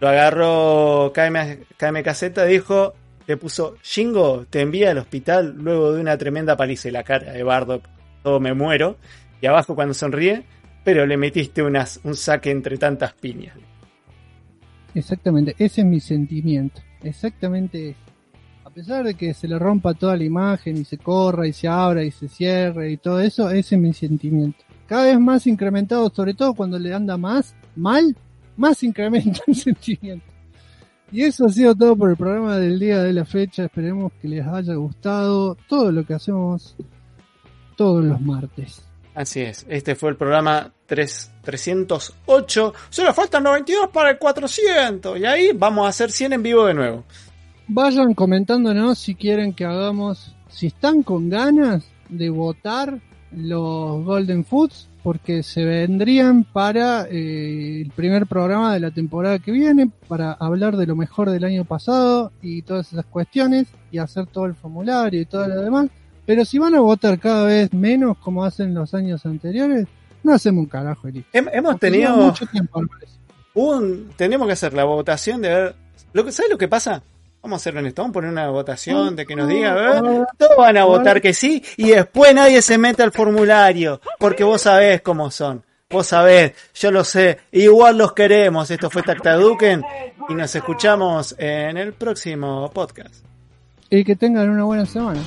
Lo agarró KM, KM Caseta, dijo, le puso, Shingo, te envía al hospital luego de una tremenda paliza y la cara de Bardo, todo me muero. Y abajo cuando sonríe, pero le metiste unas, un saque entre tantas piñas. Exactamente, ese es mi sentimiento. Exactamente a pesar de que se le rompa toda la imagen y se corra y se abra y se cierre y todo eso, ese es mi sentimiento. Cada vez más incrementado, sobre todo cuando le anda más mal, más incrementa el sentimiento. Y eso ha sido todo por el programa del día de la fecha. Esperemos que les haya gustado todo lo que hacemos todos los martes. Así es, este fue el programa 3, 308. Solo faltan 92 para el 400. Y ahí vamos a hacer 100 en vivo de nuevo vayan comentándonos si quieren que hagamos, si están con ganas de votar los Golden Foods, porque se vendrían para eh, el primer programa de la temporada que viene, para hablar de lo mejor del año pasado y todas esas cuestiones, y hacer todo el formulario y todo lo demás. Pero si van a votar cada vez menos como hacen los años anteriores, no hacemos un carajo. Hemos tenido mucho tiempo. Un, tenemos que hacer la votación de ver. Lo que, ¿Sabes lo que pasa? Vamos a hacerlo en esto, vamos a poner una votación de que nos diga, ver, todos van a votar que sí y después nadie se mete al formulario, porque vos sabés cómo son. Vos sabés, yo lo sé, igual los queremos. Esto fue Tactaduken y nos escuchamos en el próximo podcast. Y que tengan una buena semana.